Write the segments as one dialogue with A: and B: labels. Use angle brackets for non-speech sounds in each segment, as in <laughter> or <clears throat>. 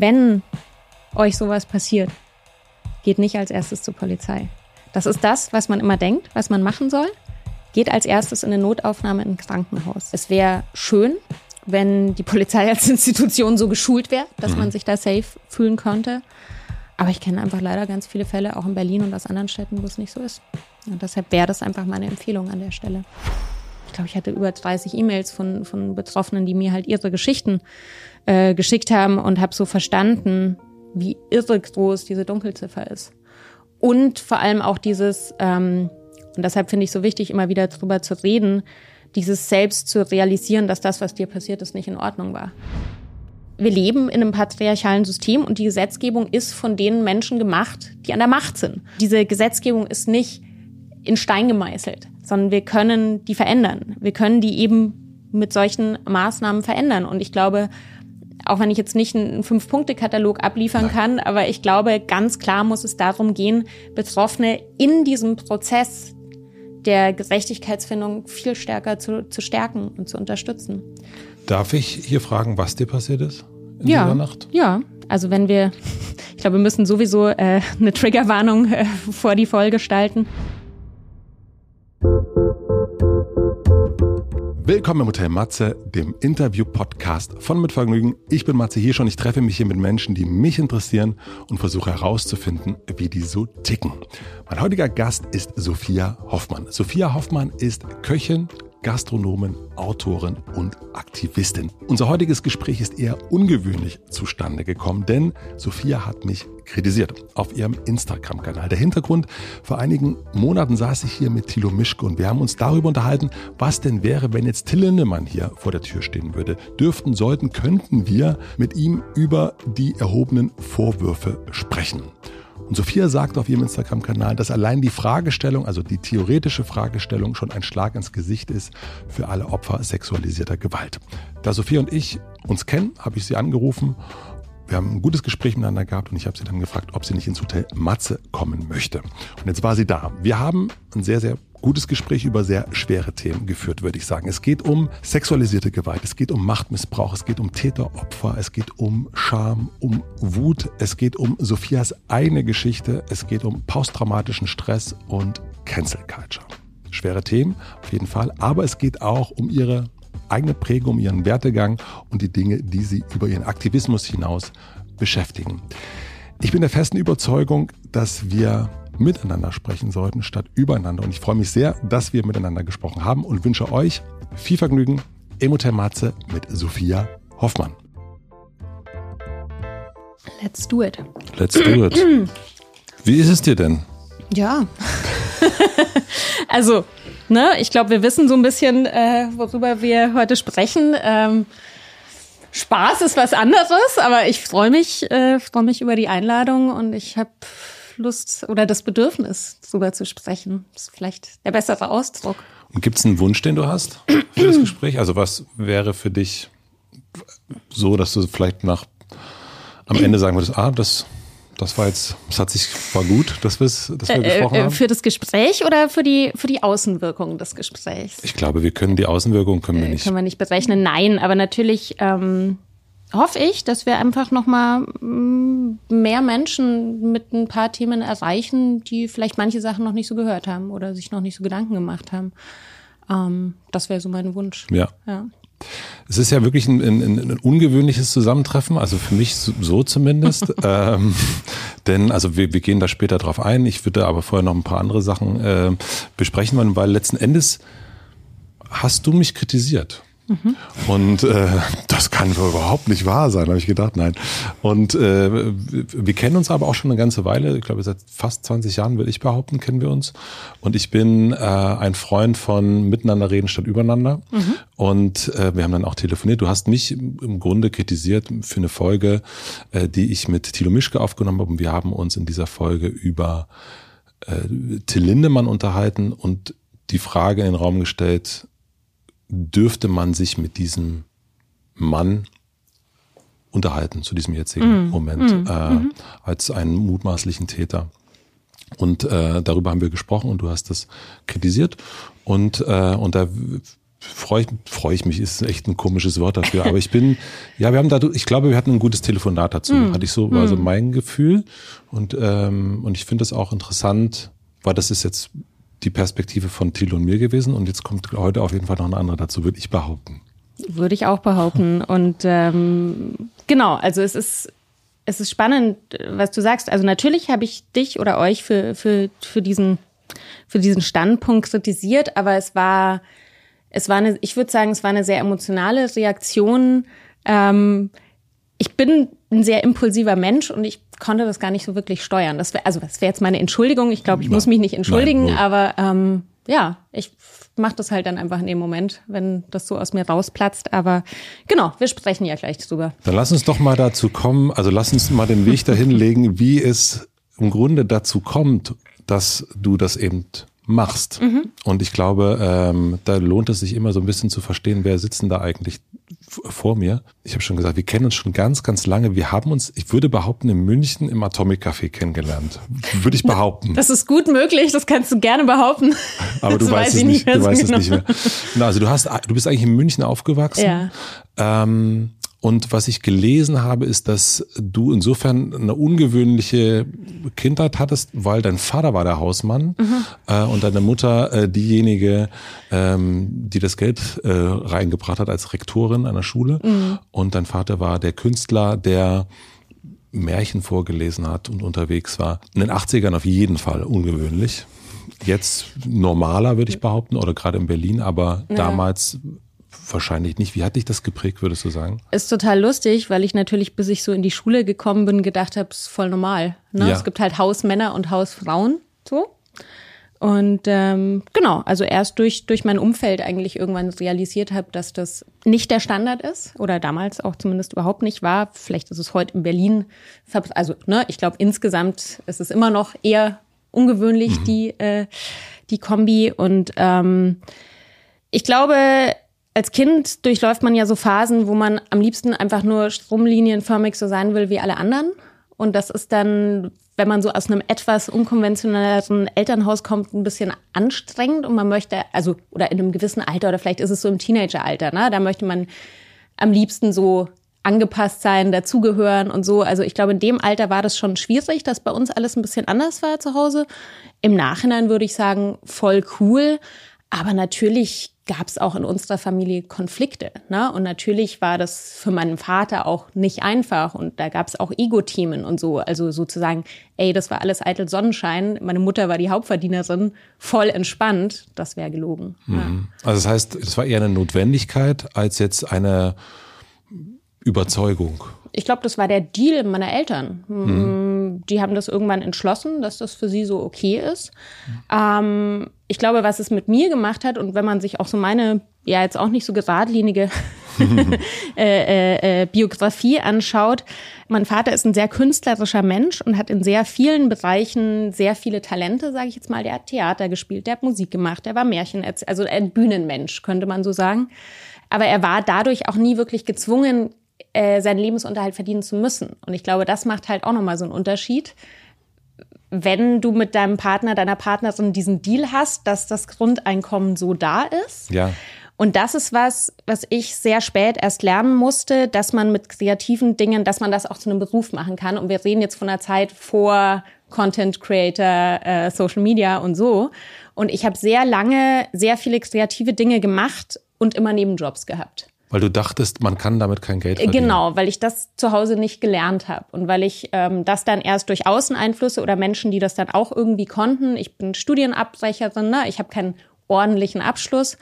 A: Wenn euch sowas passiert, geht nicht als erstes zur Polizei. Das ist das, was man immer denkt, was man machen soll. Geht als erstes in eine Notaufnahme in ein Krankenhaus. Es wäre schön, wenn die Polizei als <laughs> Institution so geschult wäre, dass mhm. man sich da safe fühlen könnte. Aber ich kenne einfach leider ganz viele Fälle, auch in Berlin und aus anderen Städten, wo es nicht so ist. Und deshalb wäre das einfach meine Empfehlung an der Stelle. Ich glaube, ich hatte über 30 E-Mails von, von Betroffenen, die mir halt ihre Geschichten äh, geschickt haben und habe so verstanden, wie irre groß diese Dunkelziffer ist. Und vor allem auch dieses, ähm, und deshalb finde ich so wichtig, immer wieder drüber zu reden, dieses selbst zu realisieren, dass das, was dir passiert ist, nicht in Ordnung war. Wir leben in einem patriarchalen System und die Gesetzgebung ist von den Menschen gemacht, die an der Macht sind. Diese Gesetzgebung ist nicht in Stein gemeißelt, sondern wir können die verändern. Wir können die eben mit solchen Maßnahmen verändern. Und ich glaube, auch wenn ich jetzt nicht einen Fünf-Punkte-Katalog abliefern Nein. kann, aber ich glaube, ganz klar muss es darum gehen, Betroffene in diesem Prozess der Gerechtigkeitsfindung viel stärker zu, zu stärken und zu unterstützen.
B: Darf ich hier fragen, was dir passiert ist
A: in ja, dieser Nacht? Ja, also wenn wir, ich glaube, wir müssen sowieso äh, eine Triggerwarnung äh, vor die Folge gestalten.
B: Willkommen im Hotel Matze, dem Interview-Podcast von Mit Vergnügen. Ich bin Matze hier schon. Ich treffe mich hier mit Menschen, die mich interessieren und versuche herauszufinden, wie die so ticken. Mein heutiger Gast ist Sophia Hoffmann. Sophia Hoffmann ist Köchin, Gastronomin, Autorin und Aktivistin. Unser heutiges Gespräch ist eher ungewöhnlich zustande gekommen, denn Sophia hat mich kritisiert auf ihrem Instagram-Kanal. Der Hintergrund, vor einigen Monaten saß ich hier mit Thilo Mischke und wir haben uns darüber unterhalten, was denn wäre, wenn jetzt Till Lindemann hier vor der Tür stehen würde. Dürften, sollten, könnten wir mit ihm über die erhobenen Vorwürfe sprechen. Und Sophia sagt auf ihrem Instagram-Kanal, dass allein die Fragestellung, also die theoretische Fragestellung, schon ein Schlag ins Gesicht ist für alle Opfer sexualisierter Gewalt. Da Sophia und ich uns kennen, habe ich sie angerufen. Wir haben ein gutes Gespräch miteinander gehabt und ich habe sie dann gefragt, ob sie nicht ins Hotel Matze kommen möchte. Und jetzt war sie da. Wir haben ein sehr, sehr gutes Gespräch über sehr schwere Themen geführt, würde ich sagen. Es geht um sexualisierte Gewalt, es geht um Machtmissbrauch, es geht um Täter-Opfer, es geht um Scham, um Wut, es geht um Sophias eigene Geschichte, es geht um posttraumatischen Stress und Cancel Culture. Schwere Themen, auf jeden Fall, aber es geht auch um ihre eigene Prägung, um ihren Wertegang und die Dinge, die sie über ihren Aktivismus hinaus beschäftigen. Ich bin der festen Überzeugung, dass wir miteinander sprechen sollten, statt übereinander. Und ich freue mich sehr, dass wir miteinander gesprochen haben und wünsche euch viel Vergnügen im Hotel Matze mit Sophia Hoffmann.
A: Let's do it.
B: Let's do it. <clears throat> Wie ist es dir denn?
A: Ja. <laughs> also, ne, ich glaube, wir wissen so ein bisschen, äh, worüber wir heute sprechen. Ähm, Spaß ist was anderes, aber ich freue mich, äh, freue mich über die Einladung und ich habe Lust oder das Bedürfnis, darüber zu sprechen. Das ist vielleicht der bessere Ausdruck.
B: Und gibt es einen Wunsch, den du hast für das Gespräch? Also was wäre für dich so, dass du vielleicht nach am Ende sagen würdest, ah, das, das war jetzt, das hat sich, war gut, dass, dass wir äh, gesprochen äh, haben?
A: Für das Gespräch oder für die, für die Außenwirkung des Gesprächs?
B: Ich glaube, wir können die Außenwirkung können wir äh, nicht.
A: Können wir nicht berechnen. Nein, aber natürlich ähm, hoffe ich, dass wir einfach noch mal mm, mehr Menschen mit ein paar Themen erreichen, die vielleicht manche Sachen noch nicht so gehört haben oder sich noch nicht so Gedanken gemacht haben. Ähm, das wäre so mein Wunsch.
B: Ja. ja. Es ist ja wirklich ein, ein, ein ungewöhnliches Zusammentreffen, also für mich so, so zumindest. <laughs> ähm, denn, also wir, wir gehen da später drauf ein. Ich würde aber vorher noch ein paar andere Sachen äh, besprechen wollen, weil letzten Endes hast du mich kritisiert. Mhm. Und äh, das kann doch überhaupt nicht wahr sein, habe ich gedacht, nein. Und äh, wir kennen uns aber auch schon eine ganze Weile, ich glaube seit fast 20 Jahren, würde ich behaupten, kennen wir uns. Und ich bin äh, ein Freund von Miteinander reden statt übereinander. Mhm. Und äh, wir haben dann auch telefoniert. Du hast mich im Grunde kritisiert für eine Folge, äh, die ich mit Thilo Mischke aufgenommen habe. Und wir haben uns in dieser Folge über äh, Till Lindemann unterhalten und die Frage in den Raum gestellt, dürfte man sich mit diesem Mann unterhalten zu diesem jetzigen mm. Moment mm. Äh, mm. als einen mutmaßlichen Täter. Und äh, darüber haben wir gesprochen und du hast das kritisiert. Und, äh, und da freue freu ich mich, ist echt ein komisches Wort dafür. Aber ich bin, ja, wir haben da, ich glaube, wir hatten ein gutes Telefonat dazu. Mm. Hatte ich so, war so hm. mein Gefühl. Und, ähm, und ich finde das auch interessant, weil das ist jetzt die Perspektive von Thilo und mir gewesen. Und jetzt kommt heute auf jeden Fall noch eine andere dazu, würde ich behaupten.
A: Würde ich auch behaupten. Und ähm, genau, also es ist es ist spannend, was du sagst. Also natürlich habe ich dich oder euch für, für, für, diesen, für diesen Standpunkt kritisiert, aber es war, es war eine, ich würde sagen, es war eine sehr emotionale Reaktion. Ähm, ich bin ein sehr impulsiver Mensch und ich konnte das gar nicht so wirklich steuern. Das wär, also das wäre jetzt meine Entschuldigung. Ich glaube, ich muss mich nicht entschuldigen, Nein, aber ähm, ja, ich mache das halt dann einfach in dem Moment, wenn das so aus mir rausplatzt. Aber genau, wir sprechen ja gleich drüber.
B: Dann lass uns doch mal dazu kommen, also lass uns mal den Weg dahin legen, wie es im Grunde dazu kommt, dass du das eben machst. Mhm. Und ich glaube, ähm, da lohnt es sich immer so ein bisschen zu verstehen, wer sitzen da eigentlich vor mir. Ich habe schon gesagt, wir kennen uns schon ganz, ganz lange. Wir haben uns, ich würde behaupten, in München im Atomic Café kennengelernt. Würde ich behaupten.
A: Das ist gut möglich, das kannst du gerne behaupten. <laughs>
B: Aber du weißt es nicht, du weißt genau. es nicht mehr. Genau, also du hast, du bist eigentlich in München aufgewachsen.
A: Ja.
B: Ähm, und was ich gelesen habe, ist, dass du insofern eine ungewöhnliche Kindheit hattest, weil dein Vater war der Hausmann mhm. äh, und deine Mutter äh, diejenige, ähm, die das Geld äh, reingebracht hat als Rektorin einer Schule. Mhm. Und dein Vater war der Künstler, der Märchen vorgelesen hat und unterwegs war. In den 80ern auf jeden Fall ungewöhnlich. Jetzt normaler, würde ich behaupten, oder gerade in Berlin, aber ja. damals wahrscheinlich nicht. Wie hat dich das geprägt, würdest du sagen?
A: Ist total lustig, weil ich natürlich, bis ich so in die Schule gekommen bin, gedacht habe, es ist voll normal. Ne? Ja. Es gibt halt Hausmänner und Hausfrauen, so. Und ähm, genau, also erst durch, durch mein Umfeld eigentlich irgendwann realisiert habe, dass das nicht der Standard ist oder damals auch zumindest überhaupt nicht war. Vielleicht ist es heute in Berlin, also ne, ich glaube insgesamt ist es immer noch eher ungewöhnlich, mhm. die, äh, die Kombi. Und ähm, ich glaube, als Kind durchläuft man ja so Phasen, wo man am liebsten einfach nur stromlinienförmig so sein will wie alle anderen. Und das ist dann, wenn man so aus einem etwas unkonventionelleren Elternhaus kommt, ein bisschen anstrengend und man möchte, also, oder in einem gewissen Alter oder vielleicht ist es so im Teenageralter, ne? Da möchte man am liebsten so angepasst sein, dazugehören und so. Also ich glaube, in dem Alter war das schon schwierig, dass bei uns alles ein bisschen anders war zu Hause. Im Nachhinein würde ich sagen, voll cool. Aber natürlich gab es auch in unserer Familie Konflikte. Ne? Und natürlich war das für meinen Vater auch nicht einfach. Und da gab es auch Ego-Themen und so. Also sozusagen, ey, das war alles eitel Sonnenschein. Meine Mutter war die Hauptverdienerin, voll entspannt. Das wäre gelogen.
B: Mhm. Ja. Also das heißt, es war eher eine Notwendigkeit als jetzt eine Überzeugung.
A: Ich glaube, das war der Deal meiner Eltern. Mhm. Die haben das irgendwann entschlossen, dass das für sie so okay ist. Mhm. Ähm, ich glaube, was es mit mir gemacht hat und wenn man sich auch so meine, ja jetzt auch nicht so geradlinige <laughs> <laughs> äh, äh, äh, Biografie anschaut, mein Vater ist ein sehr künstlerischer Mensch und hat in sehr vielen Bereichen sehr viele Talente, sage ich jetzt mal. Der hat Theater gespielt, der hat Musik gemacht, der war Märchen, also ein Bühnenmensch, könnte man so sagen. Aber er war dadurch auch nie wirklich gezwungen, äh, seinen Lebensunterhalt verdienen zu müssen. Und ich glaube, das macht halt auch nochmal so einen Unterschied. Wenn du mit deinem Partner, deiner Partnerin diesen Deal hast, dass das Grundeinkommen so da ist.
B: Ja.
A: Und das ist was, was ich sehr spät erst lernen musste, dass man mit kreativen Dingen, dass man das auch zu einem Beruf machen kann. Und wir reden jetzt von einer Zeit vor Content Creator, äh, Social Media und so. Und ich habe sehr lange sehr viele kreative Dinge gemacht und immer Nebenjobs gehabt.
B: Weil du dachtest, man kann damit kein Geld verdienen.
A: Genau, weil ich das zu Hause nicht gelernt habe und weil ich ähm, das dann erst durch Außeneinflüsse oder Menschen, die das dann auch irgendwie konnten. Ich bin Studienabbrecherin, ne? ich habe keinen ordentlichen Abschluss.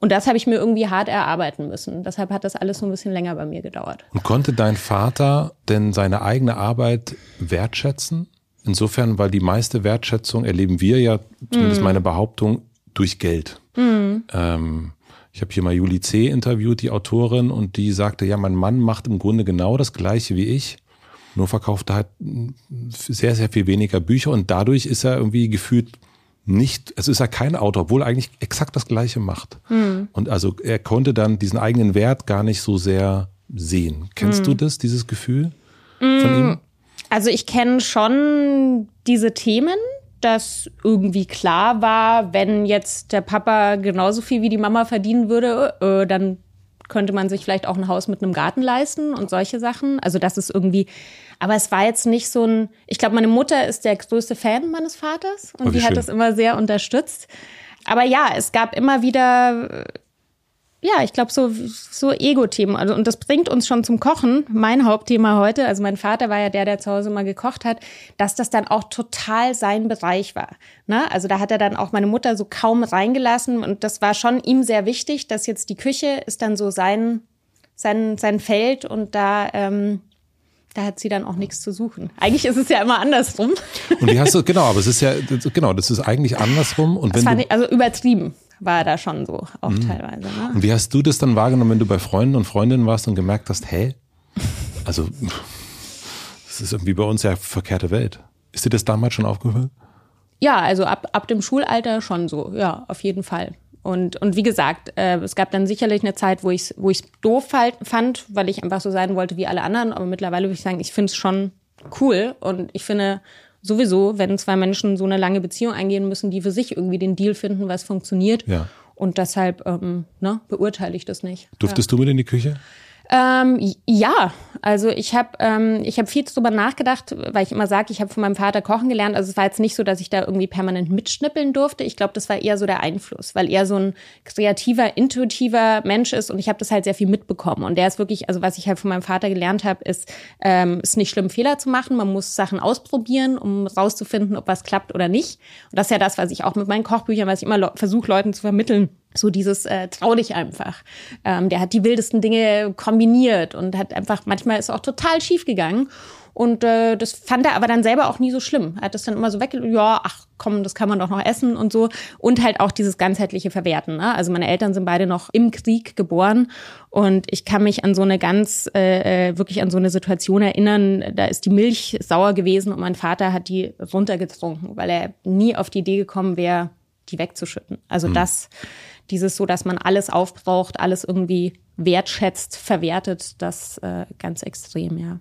A: Und das habe ich mir irgendwie hart erarbeiten müssen. Deshalb hat das alles so ein bisschen länger bei mir gedauert.
B: Und konnte dein Vater denn seine eigene Arbeit wertschätzen? Insofern, weil die meiste Wertschätzung erleben wir ja, zumindest mm. meine Behauptung, durch Geld. Mm. Ähm, ich habe hier mal Julie C. interviewt, die Autorin, und die sagte, ja, mein Mann macht im Grunde genau das Gleiche wie ich, nur verkauft er halt sehr, sehr viel weniger Bücher und dadurch ist er irgendwie gefühlt nicht, es ist ja kein Autor, obwohl er eigentlich exakt das Gleiche macht. Mhm. Und also er konnte dann diesen eigenen Wert gar nicht so sehr sehen. Kennst mhm. du das, dieses Gefühl mhm. von ihm?
A: Also ich kenne schon diese Themen, dass irgendwie klar war, wenn jetzt der Papa genauso viel wie die Mama verdienen würde, äh, dann könnte man sich vielleicht auch ein Haus mit einem Garten leisten und solche Sachen. Also das ist irgendwie, aber es war jetzt nicht so ein, ich glaube, meine Mutter ist der größte Fan meines Vaters und oh, die schön. hat das immer sehr unterstützt. Aber ja, es gab immer wieder ja, ich glaube, so, so Ego-Themen. Also, und das bringt uns schon zum Kochen. Mein Hauptthema heute, also mein Vater war ja der, der zu Hause mal gekocht hat, dass das dann auch total sein Bereich war. Ne? Also da hat er dann auch meine Mutter so kaum reingelassen und das war schon ihm sehr wichtig, dass jetzt die Küche ist dann so sein, sein, sein Feld und da, ähm, da hat sie dann auch nichts zu suchen. Eigentlich ist es ja immer andersrum.
B: Und wie hast du, genau, aber es ist ja, genau, das ist eigentlich andersrum. Und
A: das
B: wenn
A: du, also übertrieben war da schon so, auch mhm. teilweise. Ne?
B: Und wie hast du das dann wahrgenommen, wenn du bei Freunden und Freundinnen warst und gemerkt hast, hä? Also, das ist irgendwie bei uns ja verkehrte Welt. Ist dir das damals schon aufgefallen?
A: Ja, also ab, ab dem Schulalter schon so, ja, auf jeden Fall. Und, und wie gesagt, äh, es gab dann sicherlich eine Zeit, wo ich es wo ich's doof fand, weil ich einfach so sein wollte wie alle anderen. Aber mittlerweile würde ich sagen, ich finde es schon cool. Und ich finde, sowieso, wenn zwei Menschen so eine lange Beziehung eingehen müssen, die für sich irgendwie den Deal finden, was funktioniert. Ja. Und deshalb ähm, ne, beurteile ich das nicht.
B: Durftest ja. du mit in die Küche?
A: Ähm, ja, also ich habe ähm, ich hab viel drüber nachgedacht, weil ich immer sage, ich habe von meinem Vater kochen gelernt. Also es war jetzt nicht so, dass ich da irgendwie permanent mitschnippeln durfte. Ich glaube, das war eher so der Einfluss, weil er so ein kreativer, intuitiver Mensch ist und ich habe das halt sehr viel mitbekommen. Und der ist wirklich, also was ich halt von meinem Vater gelernt habe, ist, ähm, ist nicht schlimm, Fehler zu machen. Man muss Sachen ausprobieren, um rauszufinden, ob was klappt oder nicht. Und das ist ja das, was ich auch mit meinen Kochbüchern, was ich immer versuche, Leuten zu vermitteln so dieses äh, trau dich einfach. Ähm, der hat die wildesten Dinge kombiniert und hat einfach, manchmal ist auch total schief gegangen. Und äh, das fand er aber dann selber auch nie so schlimm. Er hat das dann immer so weg, ja, ach komm, das kann man doch noch essen und so. Und halt auch dieses ganzheitliche Verwerten. Ne? Also meine Eltern sind beide noch im Krieg geboren und ich kann mich an so eine ganz, äh, äh wirklich an so eine Situation erinnern, da ist die Milch sauer gewesen und mein Vater hat die runtergetrunken, weil er nie auf die Idee gekommen wäre, die wegzuschütten. Also mhm. das dieses so, dass man alles aufbraucht, alles irgendwie wertschätzt, verwertet, das äh, ganz extrem, ja.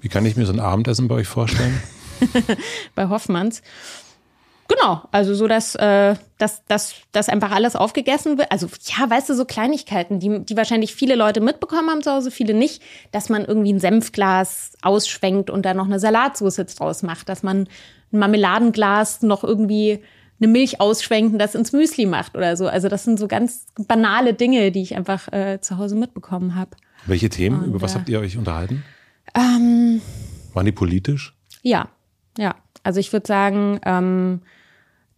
B: Wie kann ich mir so ein Abendessen bei euch vorstellen? <laughs>
A: bei Hoffmanns. Genau, also so, dass, äh, dass, dass, dass einfach alles aufgegessen wird. Also ja, weißt du, so Kleinigkeiten, die, die wahrscheinlich viele Leute mitbekommen haben zu Hause, viele nicht, dass man irgendwie ein Senfglas ausschwenkt und da noch eine Salatsauce draus macht, dass man ein Marmeladenglas noch irgendwie eine Milch ausschwenken, das ins Müsli macht oder so. Also das sind so ganz banale Dinge, die ich einfach äh, zu Hause mitbekommen habe.
B: Welche Themen? Und, Über was äh, habt ihr euch unterhalten? Ähm, Waren die politisch?
A: Ja, ja. Also ich würde sagen, ähm,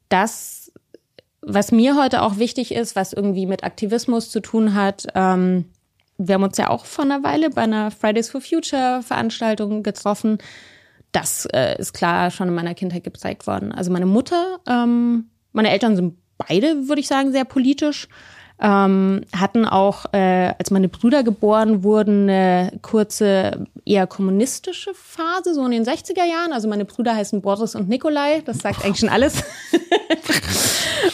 A: das, was mir heute auch wichtig ist, was irgendwie mit Aktivismus zu tun hat, ähm, wir haben uns ja auch vor einer Weile bei einer Fridays for Future Veranstaltung getroffen das äh, ist klar schon in meiner Kindheit gezeigt worden. Also meine Mutter, ähm, meine Eltern sind beide, würde ich sagen, sehr politisch. Ähm, hatten auch, äh, als meine Brüder geboren wurden, eine kurze, eher kommunistische Phase, so in den 60er Jahren. Also meine Brüder heißen Boris und Nikolai, das sagt eigentlich schon alles.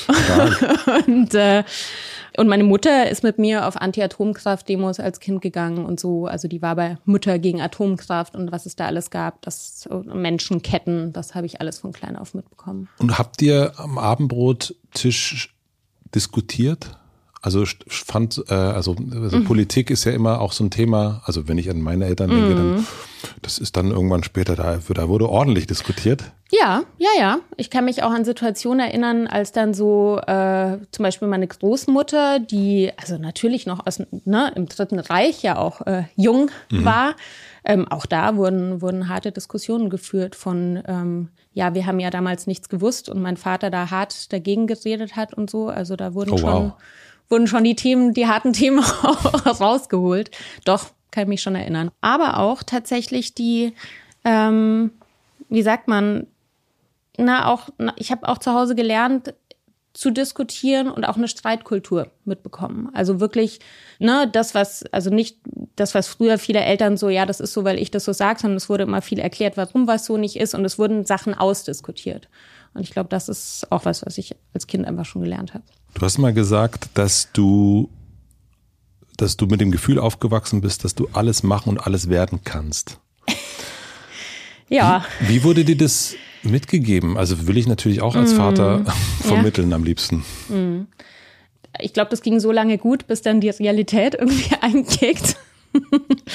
A: <laughs> und äh, und meine Mutter ist mit mir auf Anti-Atomkraft-Demos als Kind gegangen und so. Also die war bei Mütter gegen Atomkraft und was es da alles gab, das Menschenketten, das habe ich alles von klein auf mitbekommen.
B: Und habt ihr am Abendbrottisch diskutiert? Also fand, äh, also, also mhm. Politik ist ja immer auch so ein Thema, also wenn ich an meine Eltern denke, mhm. dann das ist dann irgendwann später, da, da wurde ordentlich diskutiert.
A: Ja, ja, ja. Ich kann mich auch an Situationen erinnern, als dann so äh, zum Beispiel meine Großmutter, die also natürlich noch aus ne, im Dritten Reich ja auch äh, jung mhm. war, ähm, auch da wurden, wurden harte Diskussionen geführt von, ähm, ja, wir haben ja damals nichts gewusst und mein Vater da hart dagegen geredet hat und so. Also da wurden oh, schon wow wurden schon die Themen, die harten <laughs> Themen rausgeholt. Doch, kann ich mich schon erinnern. Aber auch tatsächlich die, ähm, wie sagt man, na, auch, na, ich habe auch zu Hause gelernt, zu diskutieren und auch eine Streitkultur mitbekommen. Also wirklich, ne, das, was, also nicht das, was früher viele Eltern so, ja, das ist so, weil ich das so sage, sondern es wurde immer viel erklärt, warum was so nicht ist und es wurden Sachen ausdiskutiert. Und ich glaube, das ist auch was, was ich als Kind einfach schon gelernt habe.
B: Du hast mal gesagt, dass du, dass du mit dem Gefühl aufgewachsen bist, dass du alles machen und alles werden kannst. <laughs>
A: ja.
B: Wie, wie, wurde dir das, mitgegeben? Also will ich natürlich auch als Vater <laughs> mm, vermitteln ja. am liebsten. Mm.
A: Ich glaube, das ging so lange gut, bis dann die Realität <laughs> irgendwie einkickt.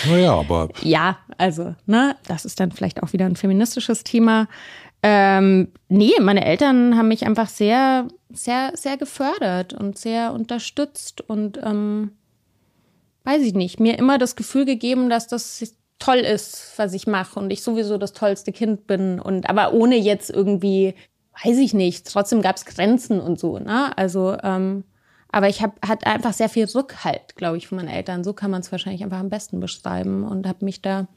B: Naja, aber.
A: Ja, also, ne, das ist dann vielleicht auch wieder ein feministisches Thema. Ähm, nee, meine Eltern haben mich einfach sehr, sehr, sehr gefördert und sehr unterstützt und ähm, weiß ich nicht, mir immer das Gefühl gegeben, dass das toll ist, was ich mache und ich sowieso das tollste Kind bin und aber ohne jetzt irgendwie, weiß ich nicht, trotzdem gab es Grenzen und so, ne? Also ähm, aber ich habe hat einfach sehr viel Rückhalt, glaube ich, von meinen Eltern. So kann man es wahrscheinlich einfach am besten beschreiben und habe mich da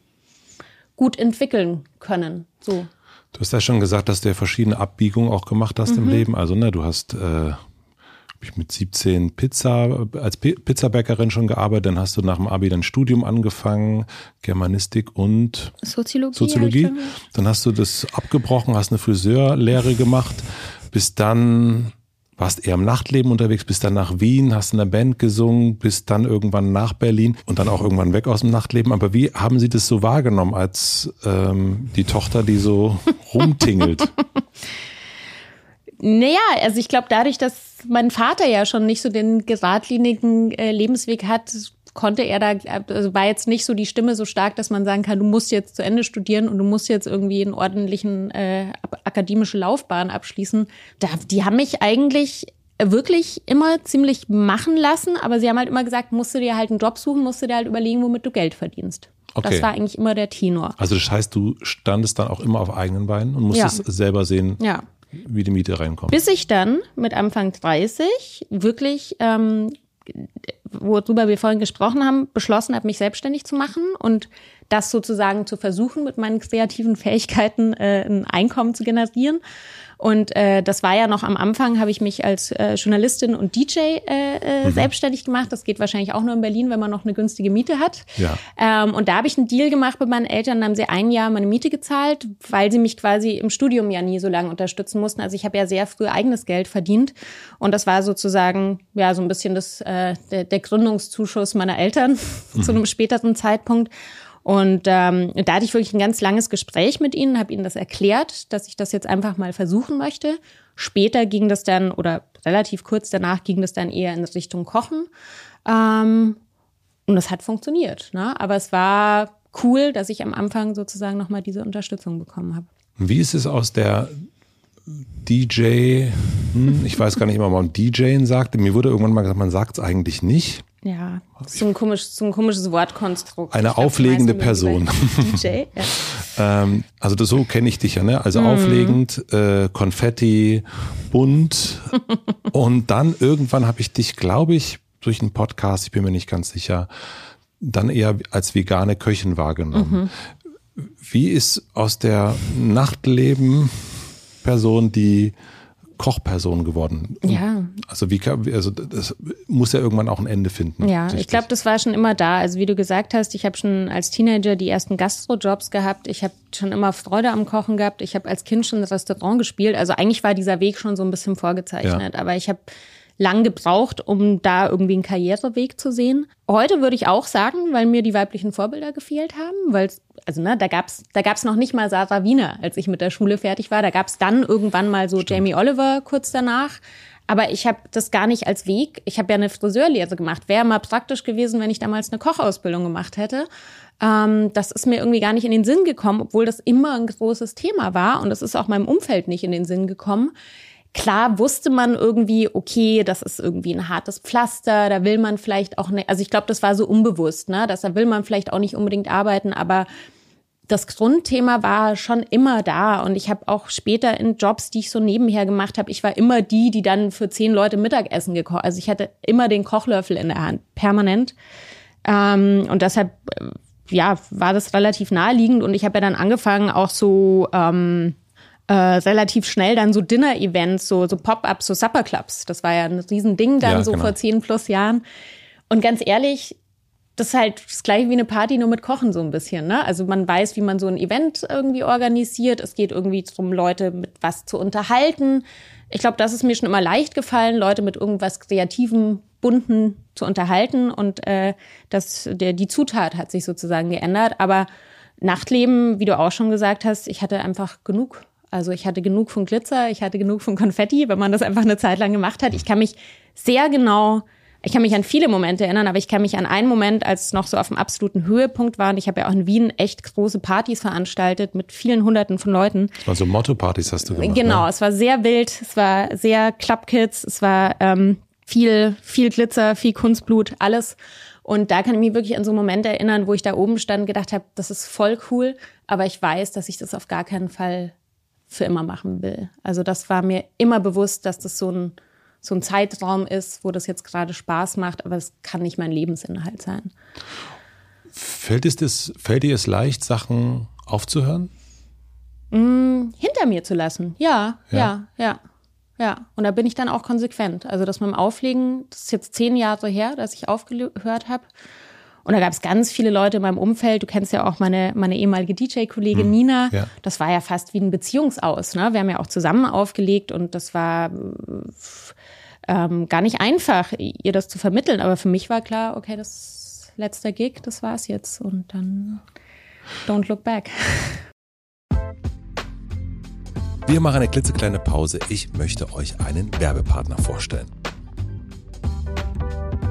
A: gut entwickeln können. So.
B: Du hast ja schon gesagt, dass du ja verschiedene Abbiegungen auch gemacht hast mhm. im Leben. Also ne, du hast äh, ich mit 17 Pizza als Pizzabäckerin schon gearbeitet, dann hast du nach dem Abi dein Studium angefangen, Germanistik und
A: Soziologie.
B: Soziologie. Dann hast du das abgebrochen, hast eine Friseurlehre gemacht, bist dann warst eher im Nachtleben unterwegs, bist dann nach Wien, hast in der Band gesungen, bist dann irgendwann nach Berlin und dann auch irgendwann weg aus dem Nachtleben. Aber wie haben Sie das so wahrgenommen als ähm, die Tochter, die so <laughs> rumtingelt?
A: Naja, also ich glaube, dadurch, dass mein Vater ja schon nicht so den geradlinigen äh, Lebensweg hat, konnte er da, also war jetzt nicht so die Stimme so stark, dass man sagen kann, du musst jetzt zu Ende studieren und du musst jetzt irgendwie einen ordentlichen äh, akademische Laufbahn abschließen. Da, die haben mich eigentlich wirklich immer ziemlich machen lassen, aber sie haben halt immer gesagt, musst du dir halt einen Job suchen, musst du dir halt überlegen, womit du Geld verdienst. Okay. Das war eigentlich immer der Tenor.
B: Also das heißt, du standest dann auch immer auf eigenen Beinen und musstest ja. selber sehen, ja. wie die Miete reinkommt.
A: Bis ich dann mit Anfang 30 wirklich ähm, worüber wir vorhin gesprochen haben, beschlossen habe, mich selbstständig zu machen und das sozusagen zu versuchen, mit meinen kreativen Fähigkeiten äh, ein Einkommen zu generieren. Und äh, das war ja noch am Anfang, habe ich mich als äh, Journalistin und DJ äh, äh, mhm. selbstständig gemacht. Das geht wahrscheinlich auch nur in Berlin, wenn man noch eine günstige Miete hat. Ja. Ähm, und da habe ich einen Deal gemacht mit meinen Eltern, da haben sie ein Jahr meine Miete gezahlt, weil sie mich quasi im Studium ja nie so lange unterstützen mussten. Also ich habe ja sehr früh eigenes Geld verdient. Und das war sozusagen ja so ein bisschen das, äh, der, der Gründungszuschuss meiner Eltern <laughs> mhm. zu einem späteren Zeitpunkt. Und ähm, da hatte ich wirklich ein ganz langes Gespräch mit ihnen, habe ihnen das erklärt, dass ich das jetzt einfach mal versuchen möchte. Später ging das dann, oder relativ kurz danach ging das dann eher in Richtung Kochen. Ähm, und das hat funktioniert. Ne? Aber es war cool, dass ich am Anfang sozusagen nochmal diese Unterstützung bekommen habe.
B: Wie ist es aus der DJ, hm, ich weiß gar nicht immer, ob man DJing sagt. Mir wurde irgendwann mal gesagt, man sagt es eigentlich nicht.
A: Ja, so ein, komisch, so ein komisches Wortkonstrukt.
B: Eine auflegende Person. <laughs> DJ, ja. ähm, also das, so kenne ich dich ja, ne? Also mm. auflegend, äh, Konfetti, bunt. <laughs> und dann irgendwann habe ich dich, glaube ich, durch einen Podcast, ich bin mir nicht ganz sicher, dann eher als vegane Köchin wahrgenommen. Mhm. Wie ist aus der Nachtleben-Person, die Kochperson geworden.
A: Ja.
B: Also wie also das muss ja irgendwann auch ein Ende finden.
A: Ja, ich glaube, das war schon immer da. Also wie du gesagt hast, ich habe schon als Teenager die ersten Gastrojobs gehabt. Ich habe schon immer Freude am Kochen gehabt. Ich habe als Kind schon das Restaurant gespielt. Also eigentlich war dieser Weg schon so ein bisschen vorgezeichnet. Ja. Aber ich habe lang gebraucht, um da irgendwie einen Karriereweg zu sehen. Heute würde ich auch sagen, weil mir die weiblichen Vorbilder gefehlt haben, weil also ne, da gab's da gab's noch nicht mal Sarah Wiener, als ich mit der Schule fertig war. Da gab's dann irgendwann mal so Stimmt. Jamie Oliver kurz danach. Aber ich habe das gar nicht als Weg. Ich habe ja eine Friseurlehre gemacht. Wäre mal praktisch gewesen, wenn ich damals eine Kochausbildung gemacht hätte. Ähm, das ist mir irgendwie gar nicht in den Sinn gekommen, obwohl das immer ein großes Thema war. Und es ist auch meinem Umfeld nicht in den Sinn gekommen. Klar wusste man irgendwie, okay, das ist irgendwie ein hartes Pflaster, da will man vielleicht auch nicht, also ich glaube, das war so unbewusst, ne, dass da will man vielleicht auch nicht unbedingt arbeiten, aber das Grundthema war schon immer da und ich habe auch später in Jobs, die ich so nebenher gemacht habe, ich war immer die, die dann für zehn Leute Mittagessen gekocht. Also ich hatte immer den Kochlöffel in der Hand, permanent. Ähm, und deshalb, äh, ja, war das relativ naheliegend und ich habe ja dann angefangen, auch so ähm, äh, relativ schnell dann so Dinner-Events, so, so Pop-ups, so Supper-Clubs. Das war ja ein Riesending dann ja, so genau. vor zehn plus Jahren. Und ganz ehrlich, das ist halt das gleiche wie eine Party, nur mit Kochen so ein bisschen. Ne? Also man weiß, wie man so ein Event irgendwie organisiert. Es geht irgendwie darum, Leute mit was zu unterhalten. Ich glaube, das ist mir schon immer leicht gefallen, Leute mit irgendwas Kreativem, Bunten zu unterhalten. Und äh, das, der, die Zutat hat sich sozusagen geändert. Aber Nachtleben, wie du auch schon gesagt hast, ich hatte einfach genug Also ich hatte genug von Glitzer, ich hatte genug von Konfetti, wenn man das einfach eine Zeit lang gemacht hat. Ich kann mich sehr genau, ich kann mich an viele Momente erinnern, aber ich kann mich an einen Moment, als es noch so auf dem absoluten Höhepunkt war. Und ich habe ja auch in Wien echt große Partys veranstaltet mit vielen Hunderten von Leuten.
B: Das waren so Motto-Partys, hast du gemacht.
A: Genau,
B: ne?
A: es war sehr wild, es war sehr Clubkids, es war ähm, viel, viel Glitzer, viel Kunstblut, alles. Und da kann ich mich wirklich an so einen Moment erinnern, wo ich da oben stand und gedacht habe, das ist voll cool, aber ich weiß, dass ich das auf gar keinen Fall für immer machen will. Also das war mir immer bewusst, dass das so ein, so ein Zeitraum ist, wo das jetzt gerade Spaß macht, aber es kann nicht mein Lebensinhalt sein.
B: Fällt, es das, fällt dir es leicht, Sachen aufzuhören?
A: Mm, hinter mir zu lassen, ja, ja, ja, ja. Ja, und da bin ich dann auch konsequent. Also das mit dem Auflegen, das ist jetzt zehn Jahre her, dass ich aufgehört habe. Und da gab es ganz viele Leute in meinem Umfeld. Du kennst ja auch meine, meine ehemalige DJ-Kollegin hm, Nina. Ja. Das war ja fast wie ein Beziehungsaus. Ne? Wir haben ja auch zusammen aufgelegt und das war ähm, gar nicht einfach, ihr das zu vermitteln. Aber für mich war klar, okay, das letzte Gig, das war's jetzt. Und dann don't look back.
B: Wir machen eine klitzekleine Pause. Ich möchte euch einen Werbepartner vorstellen.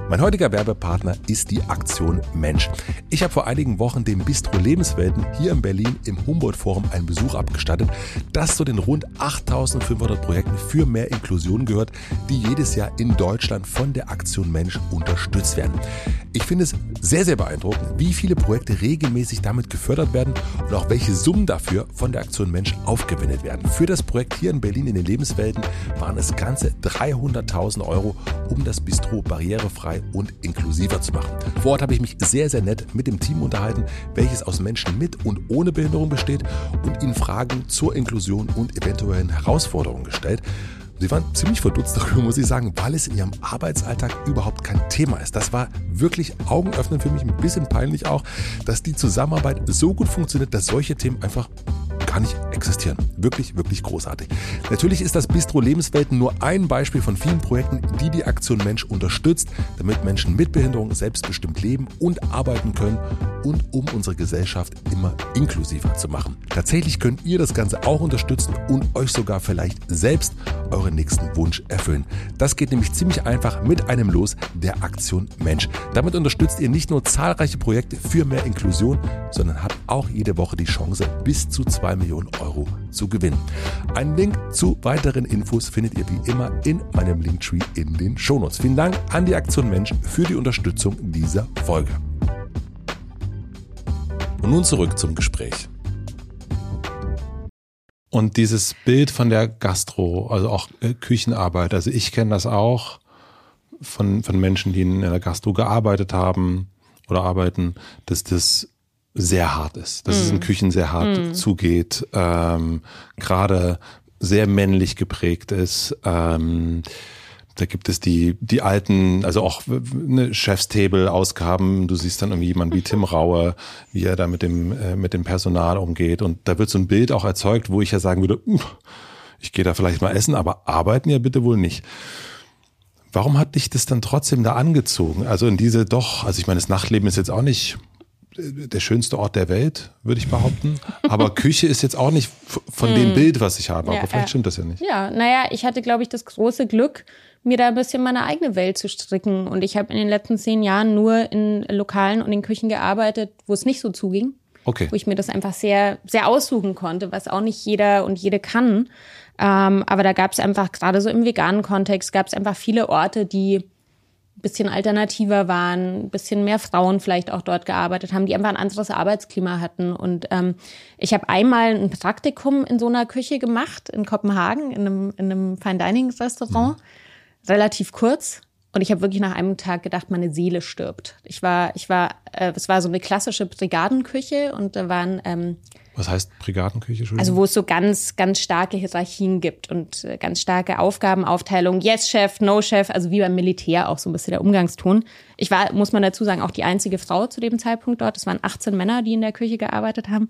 B: Mein heutiger Werbepartner ist die Aktion Mensch. Ich habe vor einigen Wochen dem Bistro Lebenswelten hier in Berlin im Humboldt Forum einen Besuch abgestattet, das zu den rund 8500 Projekten für mehr Inklusion gehört, die jedes Jahr in Deutschland von der Aktion Mensch unterstützt werden. Ich finde es sehr, sehr beeindruckend, wie viele Projekte regelmäßig damit gefördert werden und auch welche Summen dafür von der Aktion Mensch aufgewendet werden. Für das Projekt hier in Berlin in den Lebenswelten waren es ganze 300.000 Euro, um das Bistro barrierefrei und inklusiver zu machen. Vor Ort habe ich mich sehr, sehr nett mit dem Team unterhalten, welches aus Menschen mit und ohne Behinderung besteht und ihnen Fragen zur Inklusion und eventuellen Herausforderungen gestellt. Sie waren ziemlich verdutzt darüber, muss ich sagen, weil es in ihrem Arbeitsalltag überhaupt kein Thema ist. Das war wirklich augenöffnend für mich, ein bisschen peinlich auch, dass die Zusammenarbeit so gut funktioniert, dass solche Themen einfach gar nicht existieren. Wirklich, wirklich großartig. Natürlich ist das Bistro Lebenswelten nur ein Beispiel von vielen Projekten, die die Aktion Mensch unterstützt, damit Menschen mit Behinderung selbstbestimmt leben und arbeiten können und um unsere Gesellschaft immer inklusiver zu machen. Tatsächlich könnt ihr das Ganze auch unterstützen und euch sogar vielleicht selbst euren nächsten Wunsch erfüllen. Das geht nämlich ziemlich einfach mit einem Los der Aktion Mensch. Damit unterstützt ihr nicht nur zahlreiche Projekte für mehr Inklusion, sondern habt auch jede Woche die Chance, bis zu zwei Millionen Euro zu gewinnen. Einen Link zu weiteren Infos findet ihr wie immer in meinem Linktree in den Shownotes. Vielen Dank an die Aktion Mensch für die Unterstützung dieser Folge. Und nun zurück zum Gespräch. Und dieses Bild von der Gastro, also auch äh, Küchenarbeit, also ich kenne das auch von, von Menschen, die in der Gastro gearbeitet haben oder arbeiten, dass das sehr hart ist, dass mm. es in mm. Küchen sehr hart mm. zugeht, ähm, gerade sehr männlich geprägt ist. Ähm, da gibt es die, die alten, also auch eine Chefstable-Ausgaben. Du siehst dann irgendwie jemanden wie Tim Raue, wie er da mit dem, äh, mit dem Personal umgeht. Und da wird so ein Bild auch erzeugt, wo ich ja sagen würde, ich gehe da vielleicht mal essen, aber arbeiten ja bitte wohl nicht. Warum hat dich das dann trotzdem da angezogen? Also in diese doch, also ich meine, das Nachtleben ist jetzt auch nicht der schönste Ort der Welt, würde ich behaupten. Aber Küche ist jetzt auch nicht von dem hm. Bild, was ich habe. Ja, aber vielleicht äh, stimmt das ja nicht.
A: Ja, naja, ich hatte, glaube ich, das große Glück, mir da ein bisschen meine eigene Welt zu stricken. Und ich habe in den letzten zehn Jahren nur in Lokalen und in Küchen gearbeitet, wo es nicht so zuging.
B: Okay.
A: Wo ich mir das einfach sehr, sehr aussuchen konnte, was auch nicht jeder und jede kann. Ähm, aber da gab es einfach, gerade so im veganen Kontext, gab es einfach viele Orte, die bisschen alternativer waren, bisschen mehr Frauen vielleicht auch dort gearbeitet haben, die einfach ein anderes Arbeitsklima hatten. Und ähm, ich habe einmal ein Praktikum in so einer Küche gemacht in Kopenhagen, in einem, in einem Fine Dining Restaurant, mhm. relativ kurz. Und ich habe wirklich nach einem Tag gedacht, meine Seele stirbt. Ich war, ich war, äh, es war so eine klassische Brigadenküche und da waren ähm,
B: was heißt Brigadenküche?
A: Also wo es so ganz, ganz starke Hierarchien gibt und äh, ganz starke Aufgabenaufteilung. Yes-Chef, No-Chef, also wie beim Militär auch so ein bisschen der Umgangston. Ich war, muss man dazu sagen, auch die einzige Frau zu dem Zeitpunkt dort. Es waren 18 Männer, die in der Küche gearbeitet haben.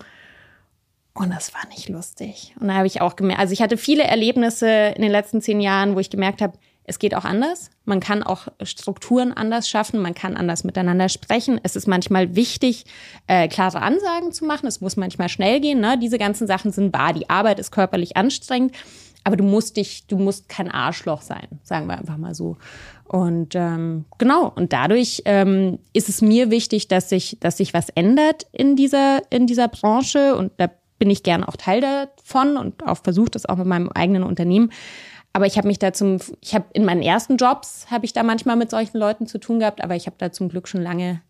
A: Und das war nicht lustig. Und da habe ich auch gemerkt, also ich hatte viele Erlebnisse in den letzten zehn Jahren, wo ich gemerkt habe, es geht auch anders. Man kann auch Strukturen anders schaffen, man kann anders miteinander sprechen. Es ist manchmal wichtig, äh, klare Ansagen zu machen. Es muss manchmal schnell gehen. Ne? Diese ganzen Sachen sind wahr. Die Arbeit ist körperlich anstrengend, aber du musst dich, du musst kein Arschloch sein, sagen wir einfach mal so. Und ähm, genau, und dadurch ähm, ist es mir wichtig, dass sich, dass sich was ändert in dieser, in dieser Branche. Und da bin ich gerne auch Teil davon und auch versucht das auch mit meinem eigenen Unternehmen. Aber ich habe mich da zum, ich habe in meinen ersten Jobs habe ich da manchmal mit solchen Leuten zu tun gehabt, aber ich habe da zum Glück schon lange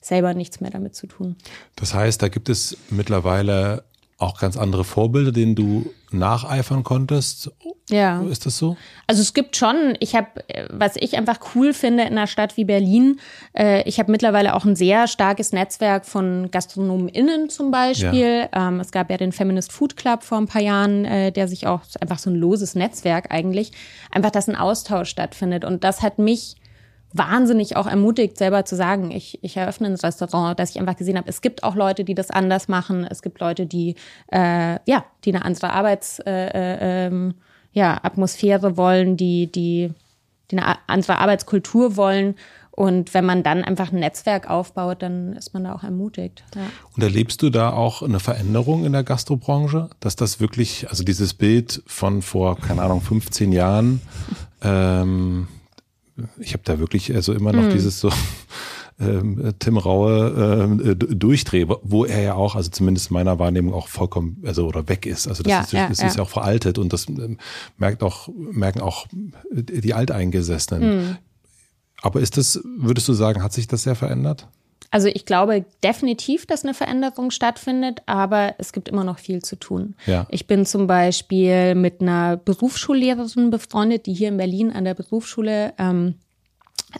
A: selber nichts mehr damit zu tun.
B: Das heißt, da gibt es mittlerweile auch ganz andere Vorbilder, denen du nacheifern konntest?
A: Ja.
B: Ist das so?
A: Also es gibt schon, ich habe, was ich einfach cool finde in einer Stadt wie Berlin, äh, ich habe mittlerweile auch ein sehr starkes Netzwerk von GastronomInnen zum Beispiel. Ja. Ähm, es gab ja den Feminist Food Club vor ein paar Jahren, äh, der sich auch einfach so ein loses Netzwerk eigentlich, einfach, dass ein Austausch stattfindet. Und das hat mich wahnsinnig auch ermutigt, selber zu sagen, ich, ich eröffne ein Restaurant, dass ich einfach gesehen habe, es gibt auch Leute, die das anders machen. Es gibt Leute, die äh, ja, die eine andere Arbeits äh, äh, ähm, ja, Atmosphäre wollen, die, die, die eine andere Arbeitskultur wollen. Und wenn man dann einfach ein Netzwerk aufbaut, dann ist man da auch ermutigt. Ja.
B: Und erlebst du da auch eine Veränderung in der Gastrobranche? Dass das wirklich, also dieses Bild von vor, keine Ahnung, 15 Jahren, ähm, ich habe da wirklich also immer noch mhm. dieses so <laughs> ähm, Tim Raue äh, Durchdreh, wo er ja auch, also zumindest meiner Wahrnehmung auch vollkommen, also oder weg ist. Also das, ja, ist, ja, das ja. ist ja auch veraltet und das ähm, merkt auch, merken auch die Alteingesessenen. Mhm. Aber ist das, würdest du sagen, hat sich das sehr verändert?
A: Also ich glaube definitiv, dass eine Veränderung stattfindet, aber es gibt immer noch viel zu tun. Ja. Ich bin zum Beispiel mit einer Berufsschullehrerin befreundet, die hier in Berlin an der Berufsschule ähm,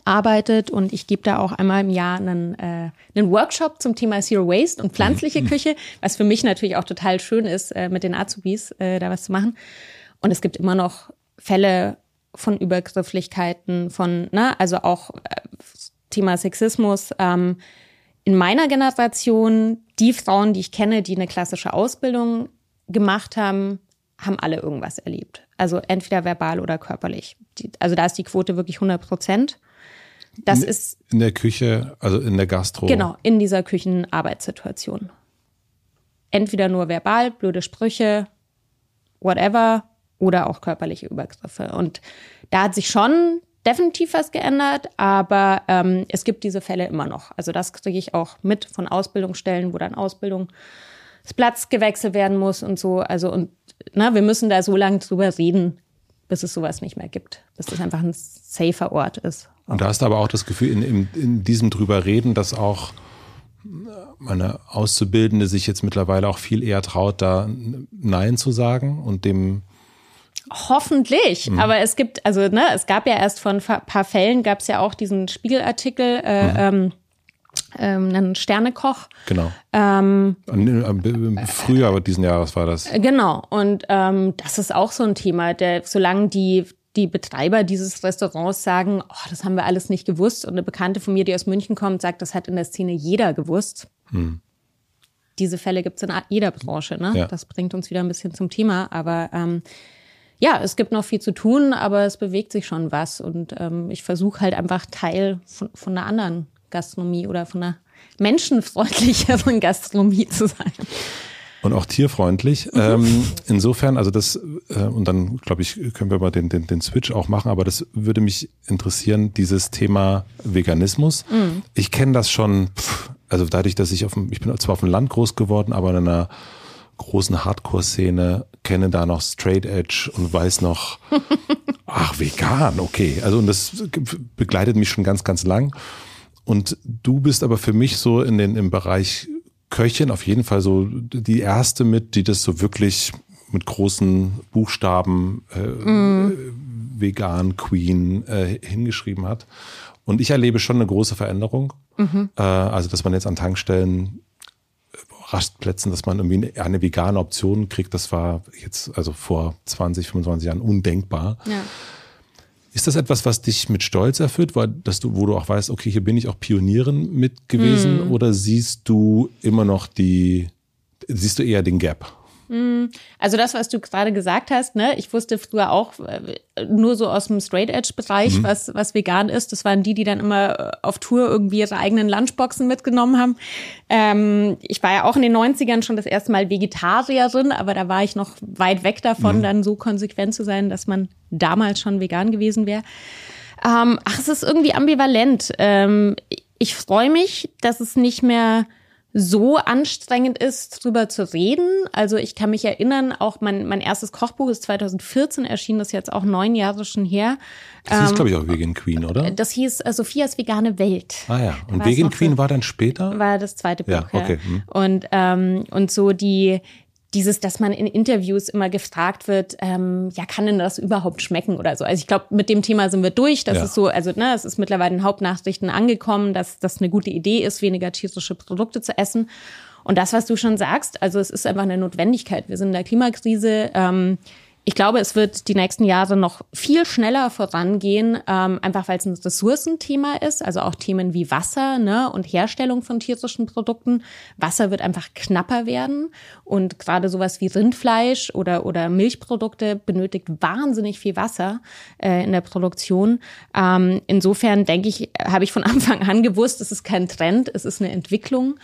A: arbeitet und ich gebe da auch einmal im Jahr einen, äh, einen Workshop zum Thema Zero Waste und pflanzliche mhm. <laughs> Küche, was für mich natürlich auch total schön ist, äh, mit den Azubis äh, da was zu machen. Und es gibt immer noch Fälle von Übergrifflichkeiten, von, ne, also auch äh, Thema Sexismus. Ähm, in meiner Generation, die Frauen, die ich kenne, die eine klassische Ausbildung gemacht haben, haben alle irgendwas erlebt. Also entweder verbal oder körperlich. Die, also da ist die Quote wirklich 100 Prozent. Das
B: in,
A: ist
B: in der Küche, also in der Gastro.
A: Genau, in dieser Küchenarbeitssituation. Entweder nur verbal, blöde Sprüche, whatever, oder auch körperliche Übergriffe. Und da hat sich schon definitiv was geändert, aber ähm, es gibt diese Fälle immer noch. Also das kriege ich auch mit von Ausbildungsstellen, wo dann Ausbildung das Platz gewechselt werden muss und so. Also und na, wir müssen da so lange drüber reden, bis es sowas nicht mehr gibt, bis das einfach ein safer Ort ist.
B: Und da hast du aber auch das Gefühl, in, in, in diesem drüber reden, dass auch meine Auszubildende sich jetzt mittlerweile auch viel eher traut, da Nein zu sagen und dem
A: Hoffentlich, mhm. aber es gibt, also ne, es gab ja erst von ein paar Fällen, gab es ja auch diesen Spiegelartikel, äh, mhm. ähm, ähm, einen Sternekoch.
B: Genau. Ähm, Frühjahr aber diesen Jahres war das.
A: Äh, genau. Und ähm, das ist auch so ein Thema, der, solange die die Betreiber dieses Restaurants sagen, oh, das haben wir alles nicht gewusst. Und eine Bekannte von mir, die aus München kommt, sagt, das hat in der Szene jeder gewusst. Hm. Diese Fälle gibt es in jeder Branche. Ne? Ja. Das bringt uns wieder ein bisschen zum Thema. Aber ähm, ja, es gibt noch viel zu tun, aber es bewegt sich schon was. Und ähm, ich versuche halt einfach Teil von, von einer anderen Gastronomie oder von einer menschenfreundlicheren <laughs> Gastronomie zu sein.
B: Und auch tierfreundlich. Mhm. Ähm, insofern, also das, äh, und dann glaube ich, können wir mal den, den, den Switch auch machen, aber das würde mich interessieren, dieses Thema Veganismus. Mhm. Ich kenne das schon, pff, also dadurch, dass ich auf dem, ich bin zwar auf dem Land groß geworden, aber in einer großen Hardcore-Szene, kenne da noch Straight Edge und weiß noch, <laughs> ach, vegan, okay. Also, und das begleitet mich schon ganz, ganz lang. Und du bist aber für mich so in den, im Bereich Köchin auf jeden Fall so die erste mit, die das so wirklich mit großen Buchstaben äh, mm. vegan Queen äh, hingeschrieben hat. Und ich erlebe schon eine große Veränderung. Mhm. Äh, also, dass man jetzt an Tankstellen Rastplätzen, dass man irgendwie eine vegane Option kriegt, das war jetzt also vor 20, 25 Jahren undenkbar. Ja. Ist das etwas, was dich mit Stolz erfüllt, weil, dass du, wo du auch weißt, okay, hier bin ich auch Pionierin mit gewesen, mm. oder siehst du immer noch die, siehst du eher den Gap?
A: Hm, also das, was du gerade gesagt hast, ne, ich wusste früher auch äh, nur so aus dem Straight Edge Bereich, mhm. was was vegan ist. Das waren die, die dann immer äh, auf Tour irgendwie ihre eigenen Lunchboxen mitgenommen haben. Ähm, ich war ja auch in den 90ern schon das erste Mal Vegetarierin, aber da war ich noch weit weg davon, mhm. dann so konsequent zu sein, dass man damals schon vegan gewesen wäre. Ähm, ach, es ist irgendwie ambivalent. Ähm, ich freue mich, dass es nicht mehr so anstrengend ist, drüber zu reden. Also ich kann mich erinnern, auch mein, mein erstes Kochbuch ist 2014 erschienen, das ist jetzt auch neun Jahre schon her.
B: Das hieß, ähm, glaube ich, auch Vegan Queen, oder?
A: Das hieß äh, Sophias vegane Welt.
B: Ah ja, und Vegan Queen war dann später?
A: War das zweite Buch,
B: ja. Okay.
A: Ja. Hm. Und, ähm, und so die, dieses, dass man in Interviews immer gefragt wird, ähm, ja, kann denn das überhaupt schmecken oder so. Also ich glaube, mit dem Thema sind wir durch. Das ja. ist so, also ne, es ist mittlerweile in Hauptnachrichten angekommen, dass das eine gute Idee ist, weniger tierische Produkte zu essen. Und das, was du schon sagst, also es ist einfach eine Notwendigkeit. Wir sind in der Klimakrise. Ähm, ich glaube, es wird die nächsten Jahre noch viel schneller vorangehen, ähm, einfach weil es ein Ressourcenthema ist, also auch Themen wie Wasser ne, und Herstellung von tierischen Produkten. Wasser wird einfach knapper werden und gerade sowas wie Rindfleisch oder, oder Milchprodukte benötigt wahnsinnig viel Wasser äh, in der Produktion. Ähm, insofern denke ich, habe ich von <laughs> Anfang an gewusst, es ist kein Trend, es ist eine Entwicklung,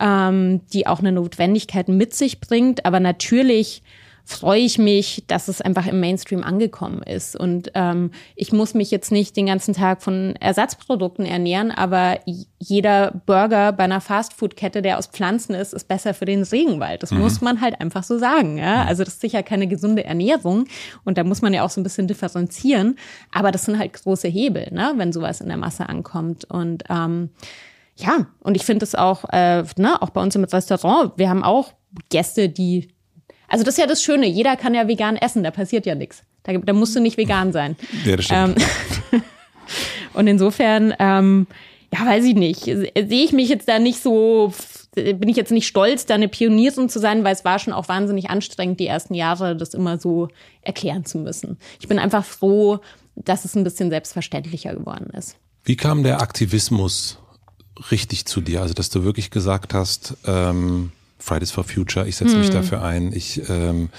A: ähm, die auch eine Notwendigkeit mit sich bringt, aber natürlich freue ich mich, dass es einfach im Mainstream angekommen ist. Und ähm, ich muss mich jetzt nicht den ganzen Tag von Ersatzprodukten ernähren, aber jeder Burger bei einer Fastfood-Kette, der aus Pflanzen ist, ist besser für den Regenwald. Das mhm. muss man halt einfach so sagen. Ja? Also das ist sicher keine gesunde Ernährung und da muss man ja auch so ein bisschen differenzieren. Aber das sind halt große Hebel, ne? wenn sowas in der Masse ankommt. Und ähm, ja, und ich finde es auch, äh, ne, auch bei uns im Restaurant, wir haben auch Gäste, die also das ist ja das Schöne, jeder kann ja vegan essen, da passiert ja nichts. Da, da musst du nicht vegan sein.
B: Ja, das stimmt.
A: Ähm, <laughs> und insofern, ähm, ja, weiß ich nicht, sehe ich mich jetzt da nicht so, bin ich jetzt nicht stolz, da eine Pionierin zu sein, weil es war schon auch wahnsinnig anstrengend, die ersten Jahre das immer so erklären zu müssen. Ich bin einfach froh, dass es ein bisschen selbstverständlicher geworden ist.
B: Wie kam der Aktivismus richtig zu dir? Also, dass du wirklich gesagt hast, ähm, Fridays for Future, ich setze mich hm. dafür ein. Ich ähm,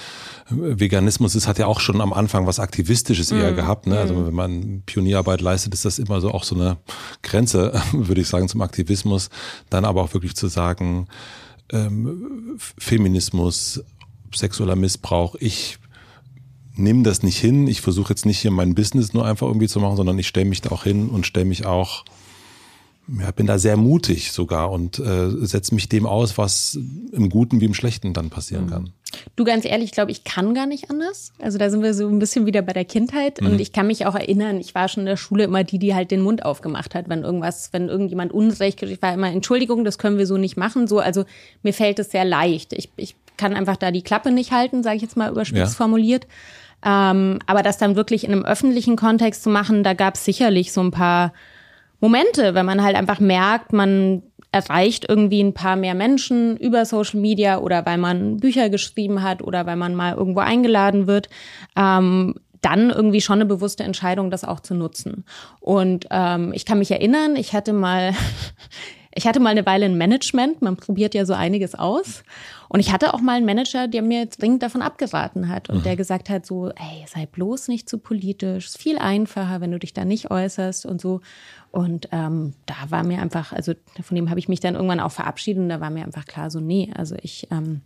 B: Veganismus ist hat ja auch schon am Anfang was aktivistisches eher hm. gehabt. Ne? Also hm. wenn man Pionierarbeit leistet, ist das immer so auch so eine Grenze, <laughs> würde ich sagen, zum Aktivismus. Dann aber auch wirklich zu sagen, ähm, Feminismus, sexueller Missbrauch, ich nehme das nicht hin. Ich versuche jetzt nicht hier mein Business nur einfach irgendwie zu machen, sondern ich stelle mich da auch hin und stelle mich auch ja, bin da sehr mutig sogar und äh, setze mich dem aus, was im Guten wie im Schlechten dann passieren mhm. kann.
A: Du ganz ehrlich, ich glaube, ich kann gar nicht anders. Also da sind wir so ein bisschen wieder bei der Kindheit mhm. und ich kann mich auch erinnern, ich war schon in der Schule immer die, die halt den Mund aufgemacht hat, wenn irgendwas, wenn irgendjemand Unrecht, ich war immer Entschuldigung, das können wir so nicht machen. So, also mir fällt es sehr leicht. Ich, ich kann einfach da die Klappe nicht halten, sage ich jetzt mal überspitzt ja. formuliert. Ähm, aber das dann wirklich in einem öffentlichen Kontext zu machen, da gab es sicherlich so ein paar Momente, wenn man halt einfach merkt, man erreicht irgendwie ein paar mehr Menschen über Social Media oder weil man Bücher geschrieben hat oder weil man mal irgendwo eingeladen wird, ähm, dann irgendwie schon eine bewusste Entscheidung, das auch zu nutzen. Und ähm, ich kann mich erinnern, ich hatte mal <laughs> Ich hatte mal eine Weile ein Management, man probiert ja so einiges aus. Und ich hatte auch mal einen Manager, der mir dringend davon abgeraten hat und mhm. der gesagt hat so, ey, sei bloß nicht zu politisch, ist viel einfacher, wenn du dich da nicht äußerst und so. Und ähm, da war mir einfach, also von dem habe ich mich dann irgendwann auch verabschiedet und da war mir einfach klar so, nee, also ich, ähm,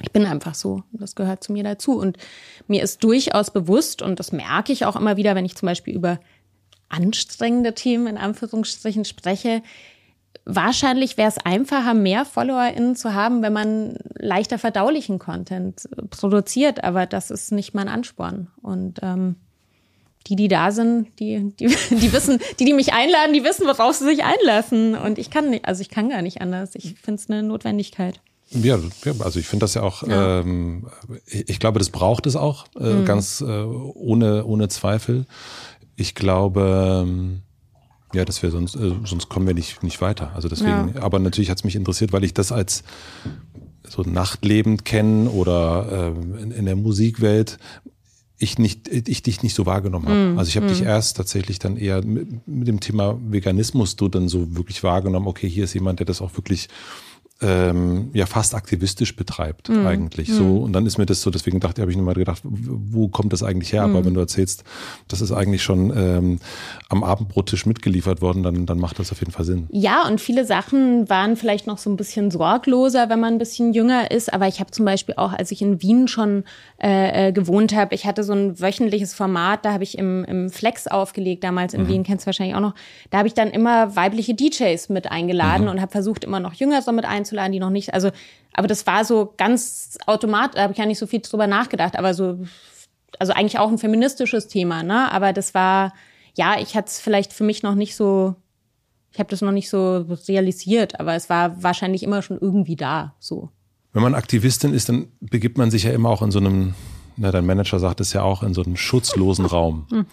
A: ich bin einfach so, das gehört zu mir dazu. Und mir ist durchaus bewusst, und das merke ich auch immer wieder, wenn ich zum Beispiel über anstrengende Themen in Anführungsstrichen spreche, wahrscheinlich wäre es einfacher, mehr FollowerInnen zu haben, wenn man leichter verdaulichen Content produziert, aber das ist nicht mein Ansporn. Und ähm, die, die da sind, die, die, <laughs> die wissen, die, die mich einladen, die wissen, worauf sie sich einlassen. Und ich kann nicht, also ich kann gar nicht anders. Ich finde es eine Notwendigkeit.
B: Ja, also ich finde das ja auch, ja. Ähm, ich glaube, das braucht es auch, äh, mhm. ganz äh, ohne, ohne Zweifel. Ich glaube, ähm, ja, das wäre sonst, äh, sonst kommen wir nicht, nicht weiter. Also deswegen, ja. aber natürlich hat es mich interessiert, weil ich das als so nachtlebend kenne oder äh, in, in, der Musikwelt ich nicht, ich dich nicht so wahrgenommen habe. Mm, also ich habe mm. dich erst tatsächlich dann eher mit, mit, dem Thema Veganismus du dann so wirklich wahrgenommen, okay, hier ist jemand, der das auch wirklich ähm, ja fast aktivistisch betreibt mhm. eigentlich so mhm. und dann ist mir das so deswegen dachte habe ich mir mal gedacht wo kommt das eigentlich her mhm. aber wenn du erzählst das ist eigentlich schon ähm, am Abendbrottisch mitgeliefert worden dann dann macht das auf jeden Fall Sinn
A: ja und viele Sachen waren vielleicht noch so ein bisschen sorgloser wenn man ein bisschen jünger ist aber ich habe zum Beispiel auch als ich in Wien schon äh, äh gewohnt habe ich hatte so ein wöchentliches Format da habe ich im, im Flex aufgelegt damals in mhm. Wien kennst du wahrscheinlich auch noch da habe ich dann immer weibliche DJs mit eingeladen mhm. und habe versucht immer noch Jüngere mit einzuladen einzuladen, die noch nicht, also, aber das war so ganz automatisch, da habe ich ja nicht so viel drüber nachgedacht, aber so, also eigentlich auch ein feministisches Thema, ne? Aber das war, ja, ich hatte es vielleicht für mich noch nicht so, ich habe das noch nicht so realisiert, aber es war wahrscheinlich immer schon irgendwie da, so.
B: Wenn man Aktivistin ist, dann begibt man sich ja immer auch in so einem, na, dein Manager sagt es ja auch, in so einem schutzlosen Raum. Mhm.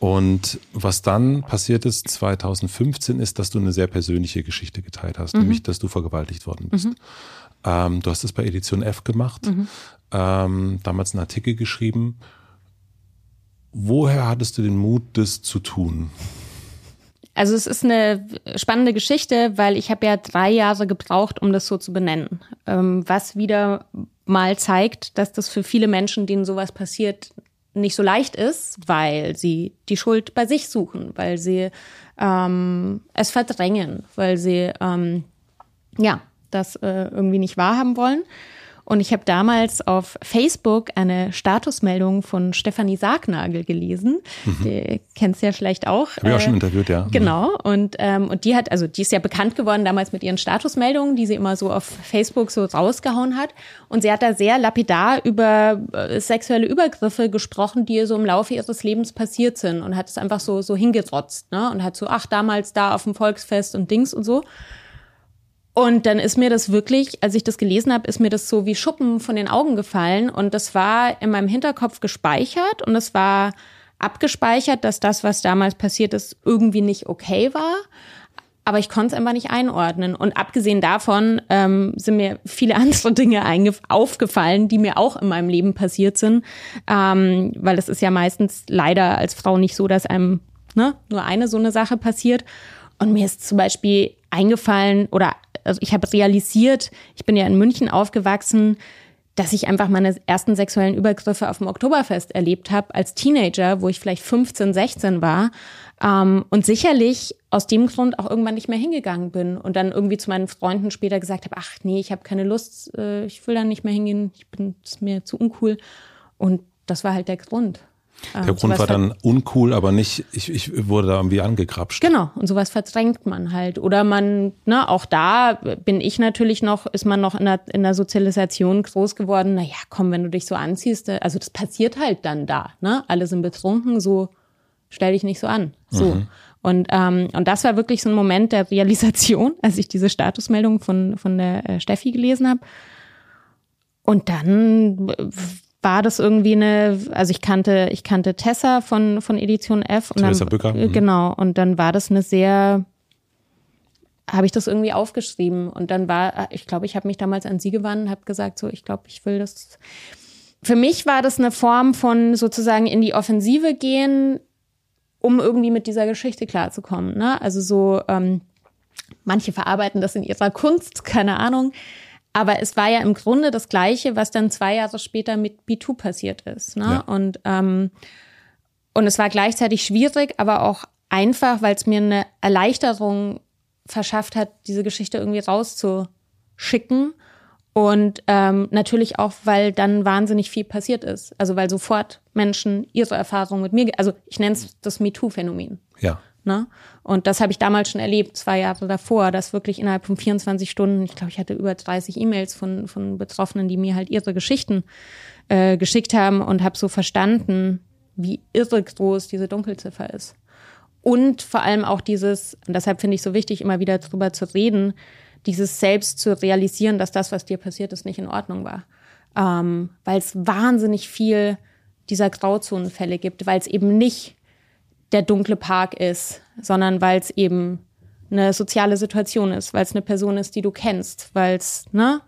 B: Und was dann passiert ist 2015 ist, dass du eine sehr persönliche Geschichte geteilt hast, mhm. nämlich dass du vergewaltigt worden bist. Mhm. Ähm, du hast es bei Edition F gemacht, mhm. ähm, damals einen Artikel geschrieben. Woher hattest du den Mut, das zu tun?
A: Also es ist eine spannende Geschichte, weil ich habe ja drei Jahre gebraucht, um das so zu benennen. Ähm, was wieder mal zeigt, dass das für viele Menschen, denen sowas passiert, nicht so leicht ist, weil sie die Schuld bei sich suchen, weil sie ähm, es verdrängen, weil sie ähm, ja das äh, irgendwie nicht wahrhaben wollen. Und ich habe damals auf Facebook eine Statusmeldung von Stefanie Sargnagel gelesen. Mhm. Die kennst du ja vielleicht auch.
B: Habe ich auch schon äh, interviewt, ja.
A: Mhm. Genau. Und, ähm, und die hat, also die ist ja bekannt geworden damals mit ihren Statusmeldungen, die sie immer so auf Facebook so rausgehauen hat. Und sie hat da sehr lapidar über äh, sexuelle Übergriffe gesprochen, die ihr so im Laufe ihres Lebens passiert sind und hat es einfach so, so hingerotzt, ne? Und hat so, ach, damals da auf dem Volksfest und Dings und so. Und dann ist mir das wirklich, als ich das gelesen habe, ist mir das so wie Schuppen von den Augen gefallen. Und das war in meinem Hinterkopf gespeichert und es war abgespeichert, dass das, was damals passiert ist, irgendwie nicht okay war. Aber ich konnte es einfach nicht einordnen. Und abgesehen davon ähm, sind mir viele <laughs> andere Dinge aufgefallen, die mir auch in meinem Leben passiert sind. Ähm, weil es ist ja meistens leider als Frau nicht so, dass einem ne, nur eine so eine Sache passiert. Und mir ist zum Beispiel eingefallen oder also ich habe realisiert, ich bin ja in München aufgewachsen, dass ich einfach meine ersten sexuellen Übergriffe auf dem Oktoberfest erlebt habe als Teenager, wo ich vielleicht 15, 16 war ähm, und sicherlich aus dem Grund auch irgendwann nicht mehr hingegangen bin und dann irgendwie zu meinen Freunden später gesagt habe, ach nee, ich habe keine Lust, äh, ich will da nicht mehr hingehen, ich bin mir zu uncool und das war halt der Grund.
B: Der ähm, Grund war dann uncool, aber nicht, ich, ich wurde da irgendwie angekrapscht.
A: Genau, und sowas verdrängt man halt. Oder man, ne, auch da bin ich natürlich noch, ist man noch in der, in der Sozialisation groß geworden. Naja, komm, wenn du dich so anziehst, äh, also das passiert halt dann da, ne? Alle sind betrunken, so stell dich nicht so an. So. Mhm. Und, ähm, und das war wirklich so ein Moment der Realisation, <laughs> als ich diese Statusmeldung von, von der äh, Steffi gelesen habe. Und dann war das irgendwie eine, also ich kannte, ich kannte Tessa von, von Edition F. Und
B: Theresa Bücker.
A: Mhm. Genau. Und dann war das eine sehr, habe ich das irgendwie aufgeschrieben. Und dann war, ich glaube, ich habe mich damals an sie gewandt habe gesagt, so, ich glaube, ich will das. Für mich war das eine Form von sozusagen in die Offensive gehen, um irgendwie mit dieser Geschichte klarzukommen. Ne? Also so, ähm, manche verarbeiten das in ihrer Kunst, keine Ahnung. Aber es war ja im Grunde das Gleiche, was dann zwei Jahre später mit B2 passiert ist. Ne? Ja. Und, ähm, und es war gleichzeitig schwierig, aber auch einfach, weil es mir eine Erleichterung verschafft hat, diese Geschichte irgendwie rauszuschicken. Und ähm, natürlich auch, weil dann wahnsinnig viel passiert ist. Also weil sofort Menschen ihre Erfahrungen mit mir, also ich nenne es das MeToo-Phänomen.
B: Ja.
A: Ne? Und das habe ich damals schon erlebt, zwei Jahre davor, dass wirklich innerhalb von 24 Stunden, ich glaube, ich hatte über 30 E-Mails von, von Betroffenen, die mir halt ihre Geschichten äh, geschickt haben und habe so verstanden, wie irre groß diese Dunkelziffer ist. Und vor allem auch dieses, und deshalb finde ich so wichtig, immer wieder drüber zu reden, dieses selbst zu realisieren, dass das, was dir passiert ist, nicht in Ordnung war. Ähm, weil es wahnsinnig viel dieser Grauzonenfälle gibt, weil es eben nicht der dunkle Park ist, sondern weil es eben eine soziale Situation ist, weil es eine Person ist, die du kennst, weil es ne,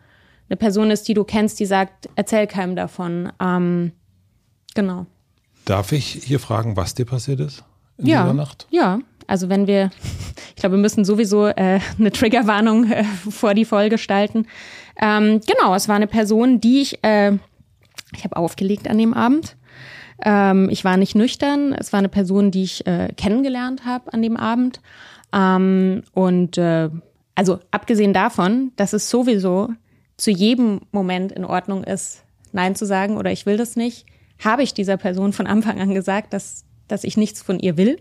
A: eine Person ist, die du kennst, die sagt, erzähl keinem davon. Ähm, genau.
B: Darf ich hier fragen, was dir passiert ist? in
A: ja,
B: dieser Nacht?
A: Ja, also wenn wir, <laughs> ich glaube, wir müssen sowieso äh, eine Triggerwarnung äh, vor die Folge gestalten. Ähm, genau, es war eine Person, die ich, äh, ich habe aufgelegt an dem Abend. Ähm, ich war nicht nüchtern. Es war eine Person, die ich äh, kennengelernt habe an dem Abend. Ähm, und äh, also abgesehen davon, dass es sowieso zu jedem Moment in Ordnung ist, Nein zu sagen oder ich will das nicht, habe ich dieser Person von Anfang an gesagt, dass, dass ich nichts von ihr will.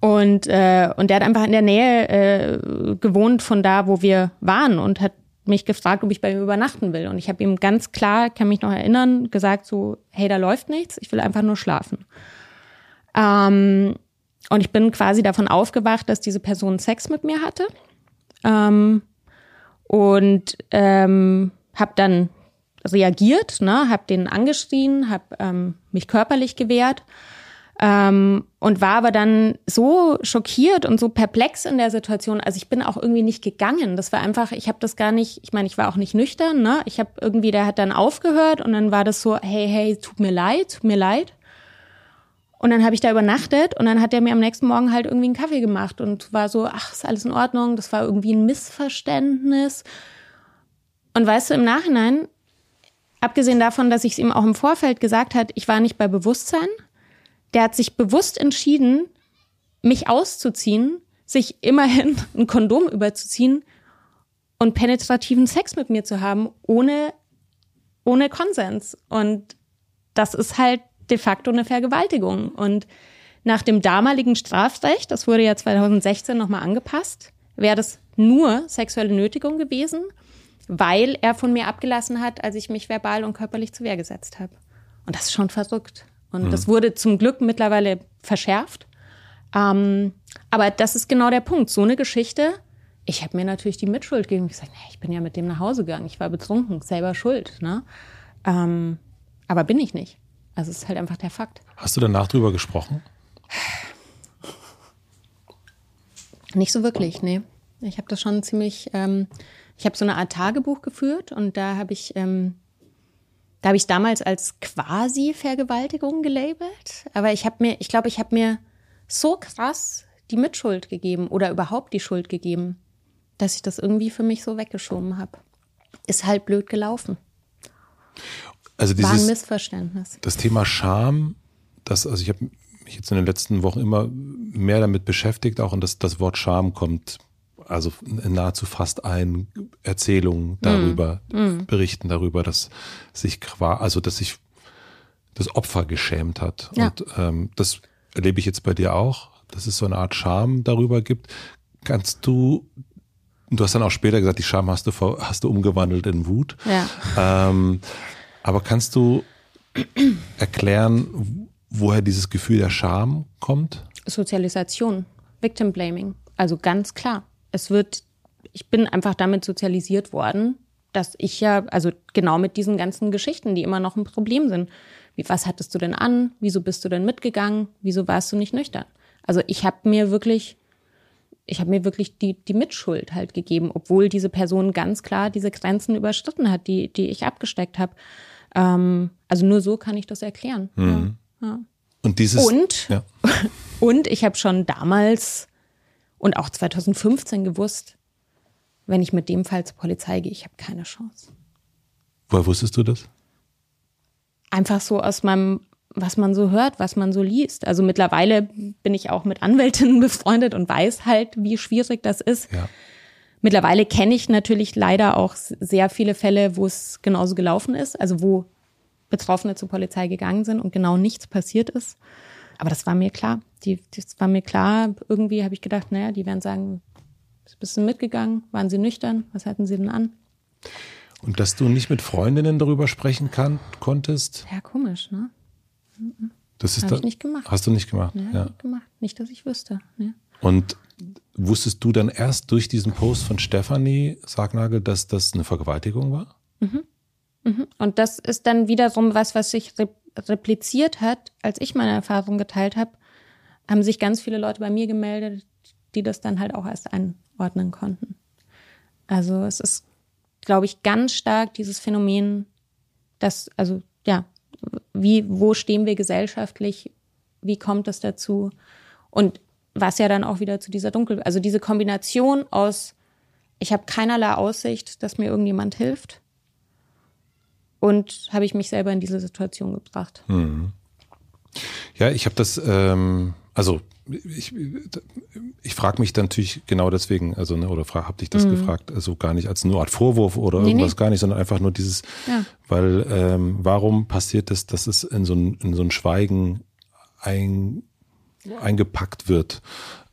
A: Und, äh, und der hat einfach in der Nähe äh, gewohnt von da, wo wir waren und hat mich gefragt, ob ich bei ihm übernachten will. Und ich habe ihm ganz klar, kann mich noch erinnern, gesagt so, hey, da läuft nichts, ich will einfach nur schlafen. Ähm, und ich bin quasi davon aufgewacht, dass diese Person Sex mit mir hatte. Ähm, und ähm, habe dann reagiert, ne, habe den angeschrien, habe ähm, mich körperlich gewehrt ähm, und war aber dann so schockiert und so perplex in der Situation. Also ich bin auch irgendwie nicht gegangen. Das war einfach, ich habe das gar nicht, ich meine, ich war auch nicht nüchtern, ne? Ich habe irgendwie, der hat dann aufgehört und dann war das so, hey, hey, tut mir leid, tut mir leid. Und dann habe ich da übernachtet und dann hat er mir am nächsten Morgen halt irgendwie einen Kaffee gemacht und war so, ach, ist alles in Ordnung, das war irgendwie ein Missverständnis. Und weißt du, im Nachhinein, abgesehen davon, dass ich es ihm auch im Vorfeld gesagt hat, ich war nicht bei Bewusstsein, der hat sich bewusst entschieden, mich auszuziehen, sich immerhin <laughs> ein Kondom überzuziehen und penetrativen Sex mit mir zu haben, ohne, ohne Konsens. Und das ist halt de facto eine Vergewaltigung. Und nach dem damaligen Strafrecht, das wurde ja 2016 nochmal angepasst, wäre das nur sexuelle Nötigung gewesen, weil er von mir abgelassen hat, als ich mich verbal und körperlich zur Wehr gesetzt habe. Und das ist schon verrückt. Und mhm. das wurde zum Glück mittlerweile verschärft. Ähm, aber das ist genau der Punkt. So eine Geschichte, ich habe mir natürlich die Mitschuld gegeben. Ich gesagt, nee, ich bin ja mit dem nach Hause gegangen. Ich war betrunken, selber schuld. Ne? Ähm, aber bin ich nicht. Also es ist halt einfach der Fakt.
B: Hast du danach drüber gesprochen?
A: Nicht so wirklich, nee. Ich habe das schon ziemlich, ähm, ich habe so eine Art Tagebuch geführt und da habe ich ähm, da habe ich damals als quasi Vergewaltigung gelabelt, aber ich habe mir, ich glaube, ich habe mir so krass die Mitschuld gegeben oder überhaupt die Schuld gegeben, dass ich das irgendwie für mich so weggeschoben habe. Ist halt blöd gelaufen.
B: Also dieses,
A: War ein Missverständnis.
B: Das Thema Scham, das, also ich habe mich jetzt in den letzten Wochen immer mehr damit beschäftigt, auch und das, das Wort Scham kommt also nahezu fast ein Erzählungen darüber, mm. berichten darüber, dass sich also dass sich das Opfer geschämt hat. Ja. Und ähm, das erlebe ich jetzt bei dir auch, dass es so eine Art Scham darüber gibt. Kannst du, du hast dann auch später gesagt, die Scham hast du, hast du umgewandelt in Wut. Ja. Ähm, aber kannst du erklären, woher dieses Gefühl der Scham kommt?
A: Sozialisation, Victim Blaming. Also ganz klar es wird, ich bin einfach damit sozialisiert worden, dass ich ja, also genau mit diesen ganzen Geschichten, die immer noch ein Problem sind. Wie, was hattest du denn an? Wieso bist du denn mitgegangen? Wieso warst du nicht nüchtern? Also ich habe mir wirklich, ich habe mir wirklich die, die Mitschuld halt gegeben, obwohl diese Person ganz klar diese Grenzen überschritten hat, die, die ich abgesteckt habe. Ähm, also nur so kann ich das erklären. Mhm. Ja, ja.
B: Und dieses
A: und ja. <laughs> und ich habe schon damals und auch 2015 gewusst, wenn ich mit dem Fall zur Polizei gehe, ich habe keine Chance.
B: Woher wusstest du das?
A: Einfach so aus meinem, was man so hört, was man so liest. Also mittlerweile bin ich auch mit Anwältinnen <laughs> befreundet und weiß halt, wie schwierig das ist. Ja. Mittlerweile kenne ich natürlich leider auch sehr viele Fälle, wo es genauso gelaufen ist, also wo Betroffene zur Polizei gegangen sind und genau nichts passiert ist. Aber das war mir klar. Die, das war mir klar. Irgendwie habe ich gedacht, naja, die werden sagen, bist du mitgegangen? Waren sie nüchtern? Was hatten sie denn an?
B: Und dass du nicht mit Freundinnen darüber sprechen kann, konntest?
A: Ja, komisch, ne?
B: Das ist
A: Hab da, ich nicht gemacht.
B: Hast du nicht gemacht?
A: Nee, ja, nicht gemacht. Nicht, dass ich wüsste. Nee.
B: Und wusstest du dann erst durch diesen Post von Stefanie Sargnagel, dass das eine Vergewaltigung war?
A: Mhm. Mhm. Und das ist dann wiederum was, was sich repliziert hat, als ich meine Erfahrung geteilt habe, haben sich ganz viele Leute bei mir gemeldet, die das dann halt auch erst einordnen konnten. Also es ist, glaube ich, ganz stark dieses Phänomen, dass, also ja, wie, wo stehen wir gesellschaftlich, wie kommt es dazu? Und was ja dann auch wieder zu dieser Dunkel, also diese Kombination aus, ich habe keinerlei Aussicht, dass mir irgendjemand hilft. Und habe ich mich selber in diese Situation gebracht.
B: Mhm. Ja, ich habe das, ähm, also ich, ich frage mich dann natürlich genau deswegen, also ne, oder frag, hab dich das mhm. gefragt, also gar nicht als nur Art Vorwurf oder nee, irgendwas nee. gar nicht, sondern einfach nur dieses, ja. weil ähm, warum passiert es, dass es in so ein, in so ein Schweigen ein, eingepackt wird?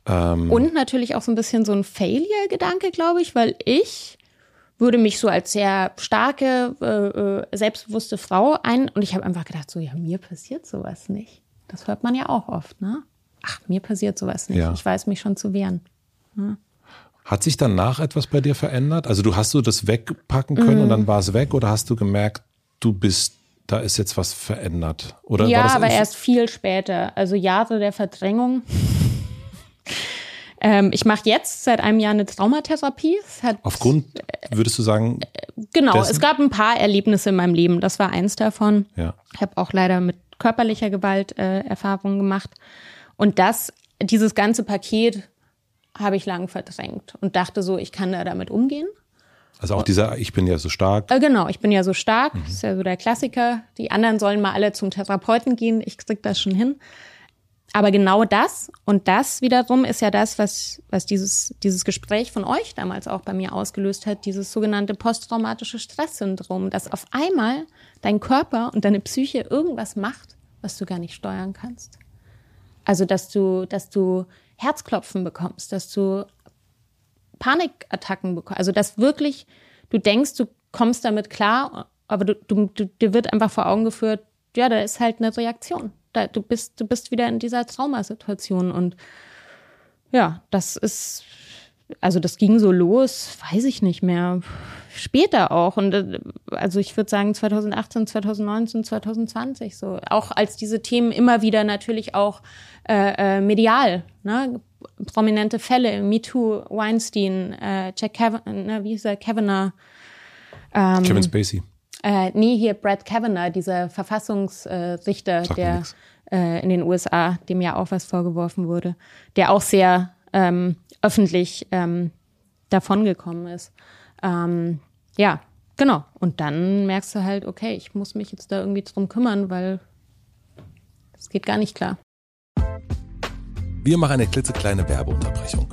A: Ähm, Und natürlich auch so ein bisschen so ein Failure-Gedanke, glaube ich, weil ich würde mich so als sehr starke, äh, äh selbstbewusste Frau ein und ich habe einfach gedacht, so ja, mir passiert sowas nicht. Das hört man ja auch oft, ne? Ach, mir passiert sowas nicht. Ja. Ich weiß mich schon zu wehren. Ja.
B: Hat sich danach etwas bei dir verändert? Also du hast du das wegpacken können mm. und dann war es weg oder hast du gemerkt, du bist, da ist jetzt was verändert? Oder
A: ja, aber erst viel später. Also Jahre der Verdrängung. <laughs> ähm, ich mache jetzt seit einem Jahr eine Traumatherapie.
B: Aufgrund, würdest du sagen?
A: Genau, dessen? es gab ein paar Erlebnisse in meinem Leben. Das war eins davon. Ja. Ich habe auch leider mit körperlicher Gewalt äh, Erfahrungen gemacht. Und das, dieses ganze Paket habe ich lang verdrängt und dachte so, ich kann da damit umgehen.
B: Also auch dieser, ich bin ja so stark.
A: Äh, genau, ich bin ja so stark, mhm. ist ja so der Klassiker. Die anderen sollen mal alle zum Therapeuten gehen, ich krieg das schon hin. Aber genau das und das wiederum ist ja das, was, was dieses, dieses Gespräch von euch damals auch bei mir ausgelöst hat, dieses sogenannte posttraumatische Stresssyndrom, dass auf einmal dein Körper und deine Psyche irgendwas macht, was du gar nicht steuern kannst. Also, dass du, dass du Herzklopfen bekommst, dass du Panikattacken bekommst. Also, dass wirklich du denkst, du kommst damit klar, aber du, du, du, dir wird einfach vor Augen geführt, ja, da ist halt eine Reaktion. Da, du bist, du bist wieder in dieser Traumasituation und ja, das ist, also das ging so los, weiß ich nicht mehr. Später auch. Und äh, also ich würde sagen 2018, 2019, 2020 so. Auch als diese Themen immer wieder natürlich auch äh, äh, medial, ne? prominente Fälle, MeToo, Weinstein, äh, Jack Kavanaugh, ne, wie hieß er, Kavanaugh.
B: Ähm, Kevin Spacey.
A: Äh, nee, hier Brad Kavanaugh, dieser Verfassungsrichter, der äh, in den USA, dem ja auch was vorgeworfen wurde, der auch sehr ähm, öffentlich ähm, davongekommen ist. Ähm, ja, genau. Und dann merkst du halt, okay, ich muss mich jetzt da irgendwie drum kümmern, weil es geht gar nicht klar.
B: Wir machen eine klitzekleine Werbeunterbrechung.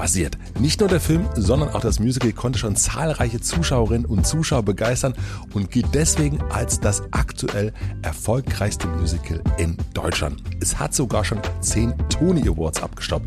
B: basiert. Nicht nur der Film, sondern auch das Musical konnte schon zahlreiche Zuschauerinnen und Zuschauer begeistern und gilt deswegen als das aktuell erfolgreichste Musical in Deutschland. Es hat sogar schon zehn Tony Awards abgestaubt.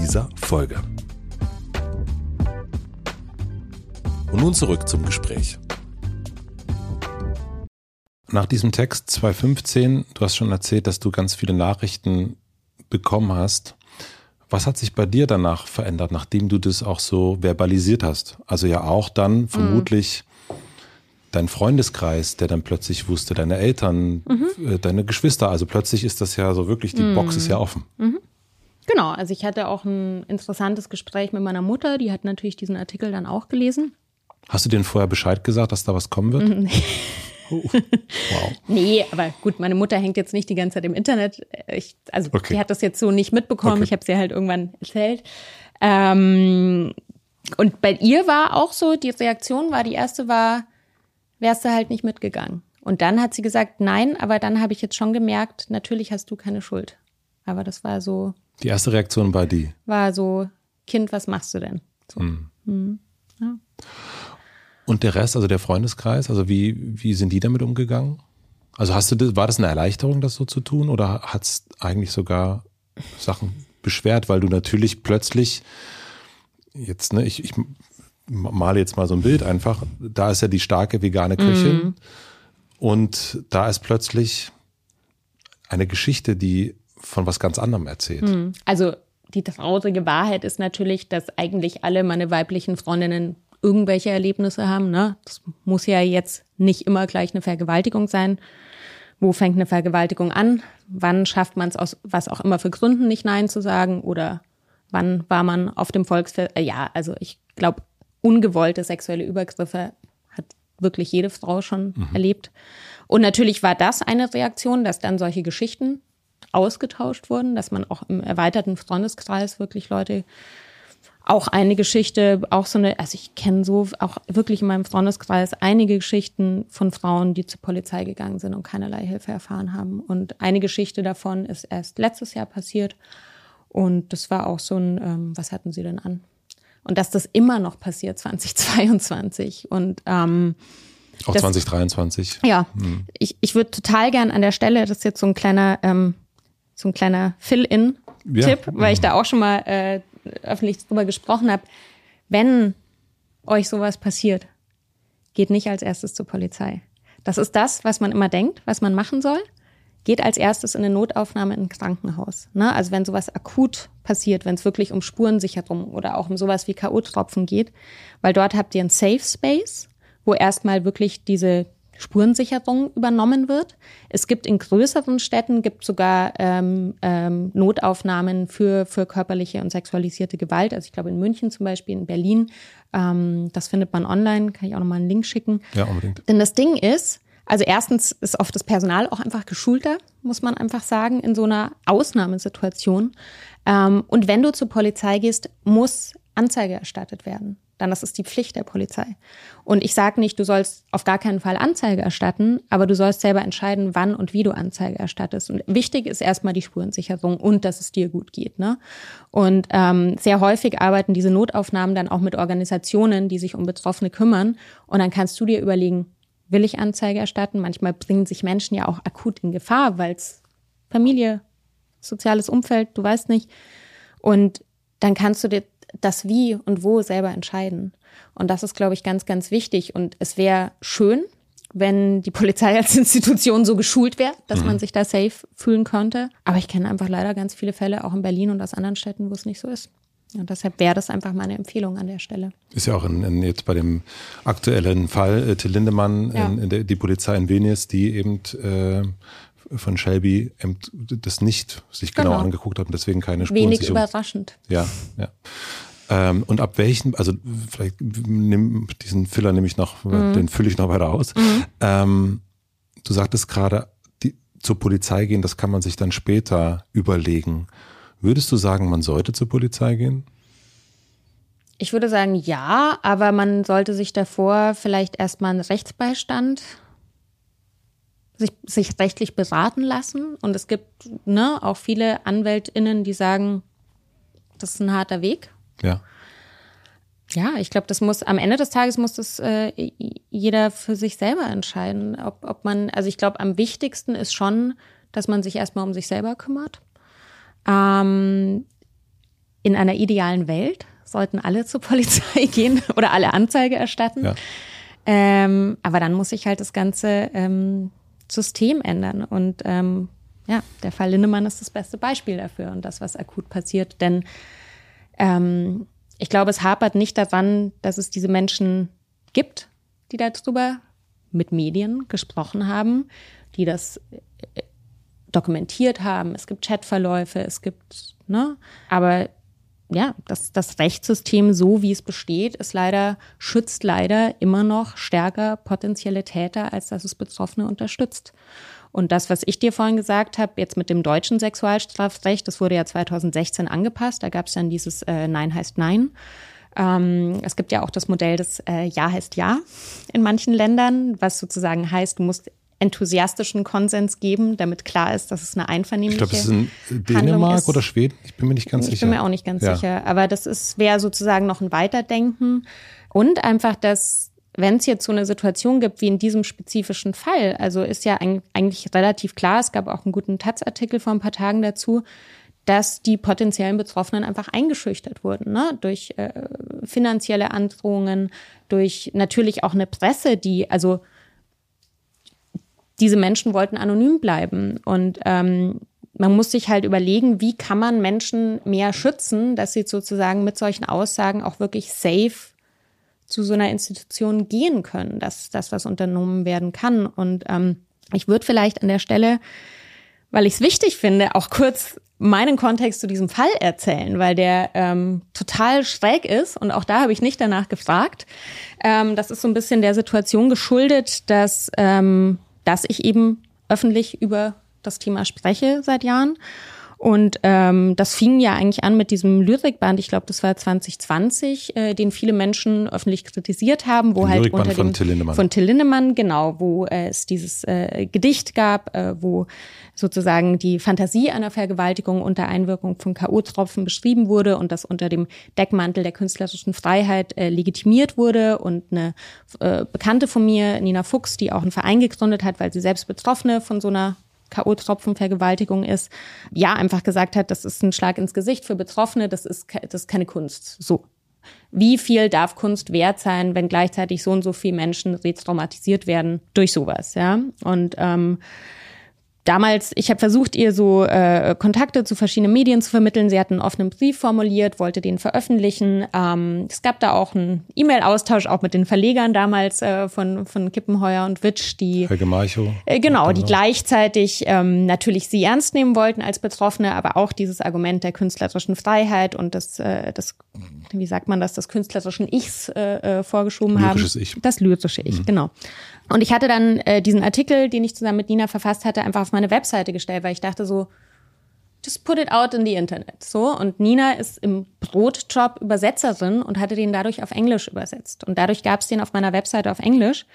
B: dieser Folge. Und nun zurück zum Gespräch. Nach diesem Text 215, du hast schon erzählt, dass du ganz viele Nachrichten bekommen hast. Was hat sich bei dir danach verändert, nachdem du das auch so verbalisiert hast? Also ja auch dann vermutlich mhm. dein Freundeskreis, der dann plötzlich wusste, deine Eltern, mhm. Äh, deine Geschwister. Also plötzlich ist das ja so wirklich, die mhm. Box ist ja offen.
A: Mhm. Genau, also ich hatte auch ein interessantes Gespräch mit meiner Mutter, die hat natürlich diesen Artikel dann auch gelesen.
B: Hast du denen vorher Bescheid gesagt, dass da was kommen wird?
A: Nee. <laughs> wow. Nee, aber gut, meine Mutter hängt jetzt nicht die ganze Zeit im Internet. Ich, also okay. die hat das jetzt so nicht mitbekommen. Okay. Ich habe sie halt irgendwann erzählt. Ähm, und bei ihr war auch so, die Reaktion war, die erste war, wärst du halt nicht mitgegangen. Und dann hat sie gesagt, nein, aber dann habe ich jetzt schon gemerkt, natürlich hast du keine Schuld. Aber das war so.
B: Die erste Reaktion war die?
A: War so, Kind, was machst du denn? So. Hm. Hm.
B: Ja. Und der Rest, also der Freundeskreis, also wie, wie sind die damit umgegangen? Also hast du das, war das eine Erleichterung, das so zu tun, oder hat es eigentlich sogar Sachen beschwert, weil du natürlich plötzlich jetzt, ne, ich, ich male jetzt mal so ein Bild einfach, da ist ja die starke vegane Köchin mm. und da ist plötzlich eine Geschichte, die von was ganz anderem erzählt. Mm.
A: Also die traurige Wahrheit ist natürlich, dass eigentlich alle meine weiblichen Freundinnen irgendwelche Erlebnisse haben. Ne? Das muss ja jetzt nicht immer gleich eine Vergewaltigung sein. Wo fängt eine Vergewaltigung an? Wann schafft man es aus was auch immer für Gründen nicht Nein zu sagen? Oder wann war man auf dem Volksfest? Äh, ja, also ich glaube, ungewollte sexuelle Übergriffe hat wirklich jede Frau schon mhm. erlebt. Und natürlich war das eine Reaktion, dass dann solche Geschichten ausgetauscht wurden, dass man auch im erweiterten Freundeskreis wirklich Leute auch eine Geschichte, auch so eine, also ich kenne so auch wirklich in meinem Freundeskreis einige Geschichten von Frauen, die zur Polizei gegangen sind und keinerlei Hilfe erfahren haben. Und eine Geschichte davon ist erst letztes Jahr passiert. Und das war auch so ein, ähm, was hatten sie denn an? Und dass das immer noch passiert, <laughs> 2022. Und ähm,
B: auch das, 2023.
A: Ja, hm. ich, ich würde total gern an der Stelle, das ist jetzt so ein kleiner, ähm, so ein kleiner Fill-in-Tipp, ja. weil ich da auch schon mal äh, öffentlich drüber gesprochen habe, wenn euch sowas passiert, geht nicht als erstes zur Polizei. Das ist das, was man immer denkt, was man machen soll. Geht als erstes in eine Notaufnahme in ein Krankenhaus. Ne? Also wenn sowas akut passiert, wenn es wirklich um Spurensicherung oder auch um sowas wie K.O.-Tropfen geht, weil dort habt ihr einen Safe Space, wo erstmal wirklich diese Spurensicherung übernommen wird. Es gibt in größeren Städten gibt sogar ähm, ähm, Notaufnahmen für, für körperliche und sexualisierte Gewalt. Also ich glaube in München zum Beispiel, in Berlin. Ähm, das findet man online, kann ich auch nochmal einen Link schicken.
B: Ja, unbedingt.
A: Denn das Ding ist, also erstens ist oft das Personal auch einfach geschulter, muss man einfach sagen, in so einer Ausnahmesituation. Ähm, und wenn du zur Polizei gehst, muss Anzeige erstattet werden dann das ist die Pflicht der Polizei. Und ich sage nicht, du sollst auf gar keinen Fall Anzeige erstatten, aber du sollst selber entscheiden, wann und wie du Anzeige erstattest. Und wichtig ist erstmal die Spurensicherung und dass es dir gut geht. Ne? Und ähm, sehr häufig arbeiten diese Notaufnahmen dann auch mit Organisationen, die sich um Betroffene kümmern. Und dann kannst du dir überlegen, will ich Anzeige erstatten? Manchmal bringen sich Menschen ja auch akut in Gefahr, weil es Familie, soziales Umfeld, du weißt nicht. Und dann kannst du dir das Wie und Wo selber entscheiden. Und das ist, glaube ich, ganz, ganz wichtig. Und es wäre schön, wenn die Polizei als Institution so geschult wäre, dass mhm. man sich da safe fühlen könnte. Aber ich kenne einfach leider ganz viele Fälle, auch in Berlin und aus anderen Städten, wo es nicht so ist. Und deshalb wäre das einfach meine Empfehlung an der Stelle.
B: Ist ja auch in, in jetzt bei dem aktuellen Fall äh, Till Lindemann, ja. in, in der, die Polizei in Venice, die eben äh, von Shelby das nicht sich genau, genau. angeguckt hat und deswegen keine Spuren.
A: Wenig überraschend.
B: Ja, ja. Ähm, und ab welchen, also vielleicht nimm diesen Filler nehme ich noch, mhm. den fülle ich noch weiter aus. Mhm. Ähm, du sagtest gerade, die, zur Polizei gehen, das kann man sich dann später überlegen. Würdest du sagen, man sollte zur Polizei gehen?
A: Ich würde sagen, ja, aber man sollte sich davor vielleicht erstmal einen Rechtsbeistand sich, sich rechtlich beraten lassen. Und es gibt ne, auch viele AnwältInnen, die sagen, das ist ein harter Weg.
B: Ja.
A: Ja, ich glaube, das muss am Ende des Tages muss das äh, jeder für sich selber entscheiden, ob, ob man, also ich glaube, am wichtigsten ist schon, dass man sich erstmal um sich selber kümmert. Ähm, in einer idealen Welt sollten alle <laughs> zur Polizei gehen oder alle Anzeige erstatten. Ja. Ähm, aber dann muss ich halt das Ganze ähm, System ändern. Und ähm, ja, der Fall Lindemann ist das beste Beispiel dafür und das, was akut passiert. Denn ähm, ich glaube, es hapert nicht daran, dass es diese Menschen gibt, die darüber mit Medien gesprochen haben, die das äh, dokumentiert haben. Es gibt Chatverläufe, es gibt, ne? Aber ja, das, das Rechtssystem, so wie es besteht, ist leider, schützt leider immer noch stärker potenzielle Täter, als dass es Betroffene unterstützt. Und das, was ich dir vorhin gesagt habe, jetzt mit dem deutschen Sexualstrafrecht, das wurde ja 2016 angepasst. Da gab es dann dieses äh, Nein heißt Nein. Ähm, es gibt ja auch das Modell des äh, Ja heißt Ja in manchen Ländern, was sozusagen heißt, du musst enthusiastischen Konsens geben, damit klar ist, dass es eine einvernehmliche
B: Ich glaube, es ist in Dänemark ist. oder Schweden. Ich bin mir nicht ganz
A: ich
B: sicher.
A: Ich bin mir auch nicht ganz ja. sicher. Aber das ist wäre sozusagen noch ein Weiterdenken und einfach, dass wenn es jetzt so eine Situation gibt wie in diesem spezifischen Fall, also ist ja eigentlich relativ klar, es gab auch einen guten Taz-Artikel vor ein paar Tagen dazu, dass die potenziellen Betroffenen einfach eingeschüchtert wurden, ne? durch äh, finanzielle Androhungen, durch natürlich auch eine Presse, die, also diese Menschen wollten anonym bleiben. Und ähm, man muss sich halt überlegen, wie kann man Menschen mehr schützen, dass sie sozusagen mit solchen Aussagen auch wirklich safe zu so einer Institution gehen können, dass das was unternommen werden kann. Und ähm, ich würde vielleicht an der Stelle, weil ich es wichtig finde, auch kurz meinen Kontext zu diesem Fall erzählen, weil der ähm, total schräg ist und auch da habe ich nicht danach gefragt. Ähm, das ist so ein bisschen der Situation geschuldet, dass, ähm, dass ich eben öffentlich über das Thema spreche seit Jahren und ähm, das fing ja eigentlich an mit diesem Lyrikband, ich glaube, das war 2020, äh, den viele Menschen öffentlich kritisiert haben, wo halt unter
B: von
A: dem
B: Till Lindemann.
A: von Till Lindemann, genau, wo äh, es dieses äh, Gedicht gab, äh, wo sozusagen die Fantasie einer Vergewaltigung unter Einwirkung von KO-Tropfen beschrieben wurde und das unter dem Deckmantel der künstlerischen Freiheit äh, legitimiert wurde und eine äh, Bekannte von mir, Nina Fuchs, die auch einen Verein gegründet hat, weil sie selbst Betroffene von so einer K.O.-Tropfen Vergewaltigung ist, ja einfach gesagt hat, das ist ein Schlag ins Gesicht für Betroffene, das ist, das ist keine Kunst. So. Wie viel darf Kunst wert sein, wenn gleichzeitig so und so viele Menschen retraumatisiert werden durch sowas, ja? Und ähm, damals, ich habe versucht, ihr so äh, Kontakte zu verschiedenen Medien zu vermitteln. Sie hat einen offenen Brief formuliert, wollte den veröffentlichen. Ähm, es gab da auch einen E-Mail-Austausch auch mit den Verlegern damals äh, von, von Kippenheuer und Witsch, die
B: Helge Marchow.
A: Äh, genau, die gleichzeitig ähm, natürlich sie ernst nehmen wollten als Betroffene, aber auch dieses Argument der künstlerischen Freiheit und das, äh, das wie sagt man das, des künstlerischen Ichs äh, äh, vorgeschoben
B: Lyrisches
A: haben.
B: Ich.
A: Das lyrische Ich, mhm. genau. Und ich hatte dann äh, diesen Artikel, den ich zusammen mit Nina verfasst hatte, einfach auf meine Webseite gestellt, weil ich dachte so, just put it out in the Internet. So. Und Nina ist im Brotjob Übersetzerin und hatte den dadurch auf Englisch übersetzt. Und dadurch gab es den auf meiner Webseite auf Englisch.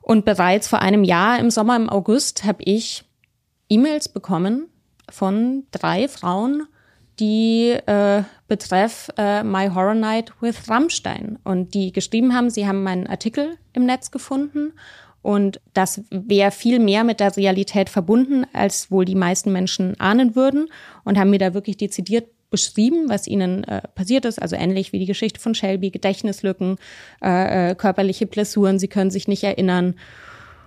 A: Und bereits vor einem Jahr im Sommer, im August, habe ich E-Mails bekommen von drei Frauen, die äh, betreff äh, My Horror Night with Rammstein. Und die geschrieben haben, sie haben meinen Artikel im Netz gefunden. Und das wäre viel mehr mit der Realität verbunden, als wohl die meisten Menschen ahnen würden. Und haben mir da wirklich dezidiert beschrieben, was ihnen äh, passiert ist, also ähnlich wie die Geschichte von Shelby, Gedächtnislücken, äh, äh, körperliche Blessuren, sie können sich nicht erinnern.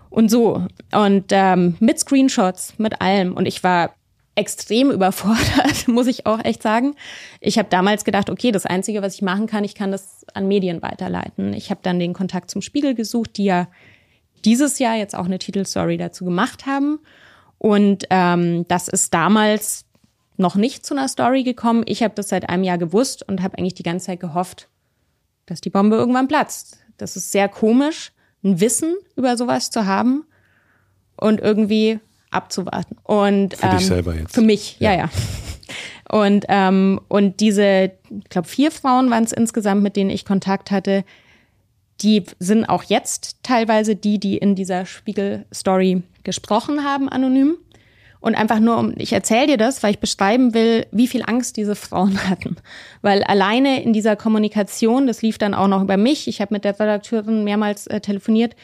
A: Und so. Und ähm, mit Screenshots, mit allem. Und ich war extrem <laughs> überfordert, muss ich auch echt sagen. Ich habe damals gedacht, okay, das Einzige, was ich machen kann, ich kann das an Medien weiterleiten. Ich habe dann den Kontakt zum Spiegel gesucht, die ja dieses Jahr jetzt auch eine Titelstory dazu gemacht haben. Und ähm, das ist damals noch nicht zu einer Story gekommen. Ich habe das seit einem Jahr gewusst und habe eigentlich die ganze Zeit gehofft, dass die Bombe irgendwann platzt. Das ist sehr komisch, ein Wissen über sowas zu haben und irgendwie abzuwarten. Und
B: für
A: ähm,
B: dich selber jetzt.
A: Für mich, ja, ja. ja. <laughs> Und ähm, und diese, ich glaube, vier Frauen waren es insgesamt, mit denen ich Kontakt hatte. Die sind auch jetzt teilweise die, die in dieser Spiegel-Story gesprochen haben, anonym. Und einfach nur, um, ich erzähle dir das, weil ich beschreiben will, wie viel Angst diese Frauen <laughs> hatten. Weil alleine in dieser Kommunikation, das lief dann auch noch über mich, ich habe mit der Redakteurin mehrmals äh, telefoniert,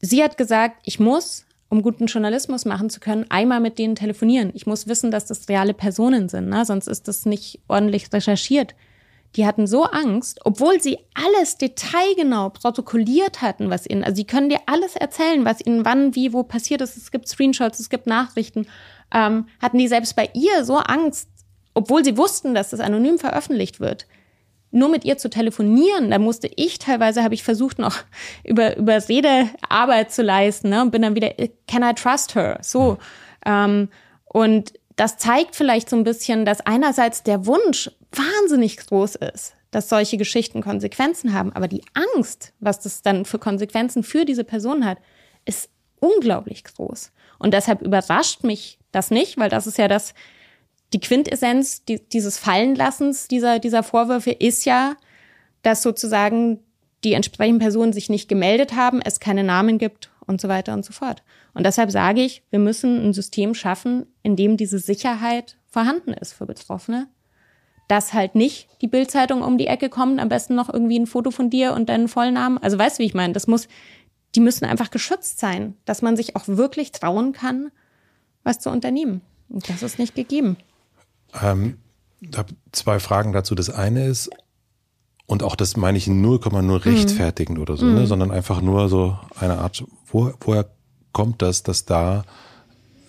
A: sie hat gesagt, ich muss um guten Journalismus machen zu können, einmal mit denen telefonieren. Ich muss wissen, dass das reale Personen sind, ne? sonst ist das nicht ordentlich recherchiert. Die hatten so Angst, obwohl sie alles detailgenau protokolliert hatten, was ihnen, also sie können dir alles erzählen, was ihnen wann, wie, wo passiert ist. Es gibt Screenshots, es gibt Nachrichten. Ähm, hatten die selbst bei ihr so Angst, obwohl sie wussten, dass das anonym veröffentlicht wird, nur mit ihr zu telefonieren, da musste ich teilweise, habe ich versucht noch <laughs> über, über Redearbeit zu leisten ne, und bin dann wieder, can I trust her? So. Ähm, und das zeigt vielleicht so ein bisschen, dass einerseits der Wunsch wahnsinnig groß ist, dass solche Geschichten Konsequenzen haben, aber die Angst, was das dann für Konsequenzen für diese Person hat, ist unglaublich groß. Und deshalb überrascht mich das nicht, weil das ist ja das, die Quintessenz die, dieses Fallenlassens dieser, dieser Vorwürfe ist ja, dass sozusagen die entsprechenden Personen sich nicht gemeldet haben, es keine Namen gibt und so weiter und so fort. Und deshalb sage ich, wir müssen ein System schaffen, in dem diese Sicherheit vorhanden ist für Betroffene, dass halt nicht die Bildzeitung um die Ecke kommt, am besten noch irgendwie ein Foto von dir und deinen Vollnamen. Also weißt du, wie ich meine? Das muss, die müssen einfach geschützt sein, dass man sich auch wirklich trauen kann, was zu unternehmen. Und das ist nicht gegeben.
B: Ähm, ich habe zwei Fragen dazu. Das eine ist, und auch das meine ich 0,0 mhm. rechtfertigend mhm. oder so, ne? Mhm. sondern einfach nur so eine Art, wo, woher kommt das, dass da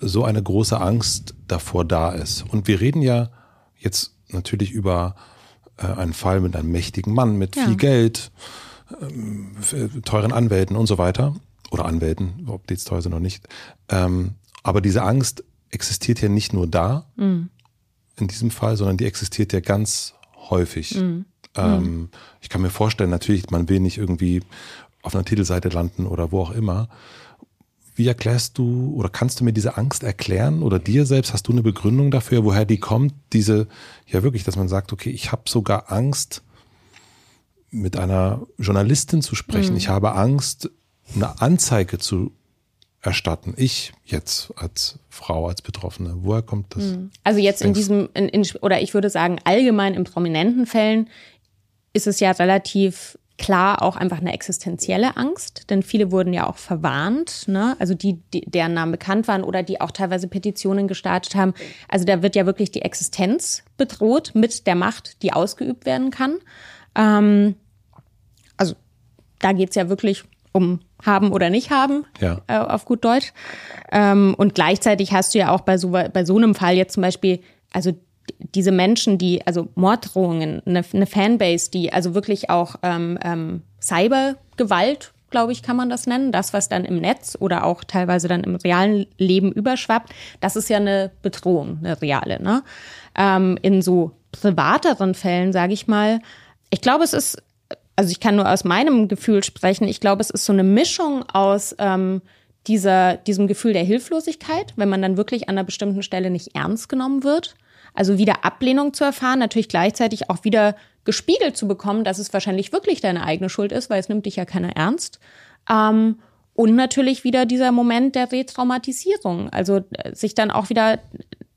B: so eine große Angst davor da ist? Und wir reden ja jetzt natürlich über äh, einen Fall mit einem mächtigen Mann, mit ja. viel Geld, ähm, teuren Anwälten und so weiter. Oder Anwälten, ob die jetzt teuer sind oder nicht. Ähm, aber diese Angst existiert ja nicht nur da, mhm. In diesem Fall, sondern die existiert ja ganz häufig. Mhm. Ähm, mhm. Ich kann mir vorstellen, natürlich, man will nicht irgendwie auf einer Titelseite landen oder wo auch immer. Wie erklärst du oder kannst du mir diese Angst erklären oder dir selbst? Hast du eine Begründung dafür, woher die kommt? Diese, ja wirklich, dass man sagt, okay, ich habe sogar Angst, mit einer Journalistin zu sprechen. Mhm. Ich habe Angst, eine Anzeige zu erstatten. Ich jetzt als Frau, als Betroffene. Woher kommt das? Mhm.
A: Also jetzt in diesem, in, in, oder ich würde sagen, allgemein in prominenten Fällen ist es ja relativ klar auch einfach eine existenzielle Angst, denn viele wurden ja auch verwarnt, ne? also die, die, deren Namen bekannt waren oder die auch teilweise Petitionen gestartet haben. Also da wird ja wirklich die Existenz bedroht mit der Macht, die ausgeübt werden kann. Ähm, also da geht's ja wirklich um haben oder nicht haben, ja. äh, auf gut Deutsch. Ähm, und gleichzeitig hast du ja auch bei so, bei so einem Fall jetzt zum Beispiel, also diese Menschen, die, also Morddrohungen, eine, eine Fanbase, die also wirklich auch ähm, ähm, Cybergewalt, glaube ich, kann man das nennen, das, was dann im Netz oder auch teilweise dann im realen Leben überschwappt, das ist ja eine Bedrohung, eine reale. Ne? Ähm, in so privateren Fällen, sage ich mal, ich glaube, es ist also ich kann nur aus meinem Gefühl sprechen. Ich glaube, es ist so eine Mischung aus ähm, dieser, diesem Gefühl der Hilflosigkeit, wenn man dann wirklich an einer bestimmten Stelle nicht ernst genommen wird. Also wieder Ablehnung zu erfahren, natürlich gleichzeitig auch wieder gespiegelt zu bekommen, dass es wahrscheinlich wirklich deine eigene Schuld ist, weil es nimmt dich ja keiner ernst. Ähm, und natürlich wieder dieser Moment der Retraumatisierung. Also äh, sich dann auch wieder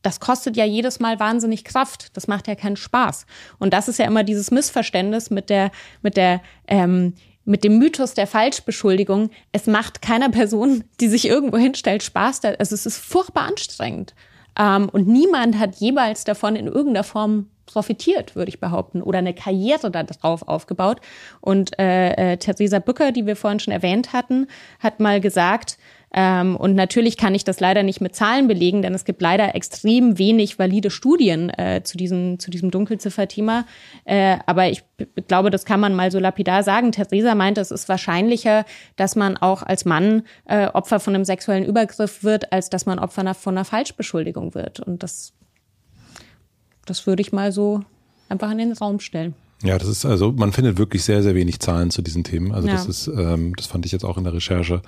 A: das kostet ja jedes Mal wahnsinnig Kraft. Das macht ja keinen Spaß. Und das ist ja immer dieses Missverständnis mit der, mit der, ähm, mit dem Mythos der Falschbeschuldigung. Es macht keiner Person, die sich irgendwo hinstellt, Spaß. Also es ist furchtbar anstrengend. Ähm, und niemand hat jemals davon in irgendeiner Form profitiert, würde ich behaupten, oder eine Karriere darauf aufgebaut. Und äh, äh, Theresa Bücker, die wir vorhin schon erwähnt hatten, hat mal gesagt, ähm, und natürlich kann ich das leider nicht mit Zahlen belegen, denn es gibt leider extrem wenig valide Studien äh, zu diesem, zu diesem Dunkelziffer-Thema. Äh, aber ich glaube, das kann man mal so lapidar sagen. Theresa meinte, es ist wahrscheinlicher, dass man auch als Mann äh, Opfer von einem sexuellen Übergriff wird, als dass man Opfer von einer Falschbeschuldigung wird. Und das, das würde ich mal so einfach in den Raum stellen.
B: Ja, das ist also, man findet wirklich sehr, sehr wenig Zahlen zu diesen Themen. Also ja. das ist, ähm, das fand ich jetzt auch in der Recherche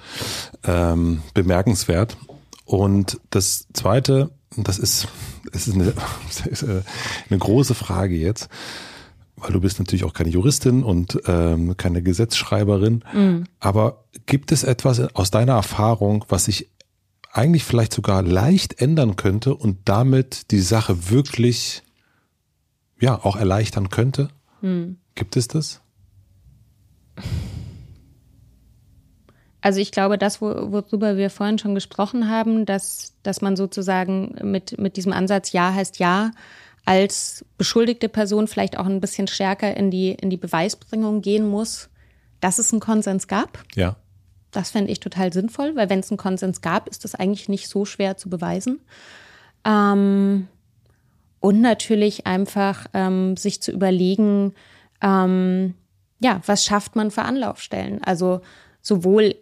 B: ähm, bemerkenswert. Und das Zweite, das ist, das ist eine, <laughs> das ist äh, eine große Frage jetzt, weil du bist natürlich auch keine Juristin und ähm, keine Gesetzschreiberin. Mhm. Aber gibt es etwas aus deiner Erfahrung, was sich eigentlich vielleicht sogar leicht ändern könnte und damit die Sache wirklich ja auch erleichtern könnte? Hm. Gibt es das?
A: Also ich glaube, das, worüber wir vorhin schon gesprochen haben, dass, dass man sozusagen mit, mit diesem Ansatz Ja heißt Ja als beschuldigte Person vielleicht auch ein bisschen stärker in die, in die Beweisbringung gehen muss, dass es einen Konsens gab.
B: Ja.
A: Das fände ich total sinnvoll, weil wenn es einen Konsens gab, ist das eigentlich nicht so schwer zu beweisen. Ähm, und natürlich einfach ähm, sich zu überlegen, ähm, ja, was schafft man für Anlaufstellen? Also sowohl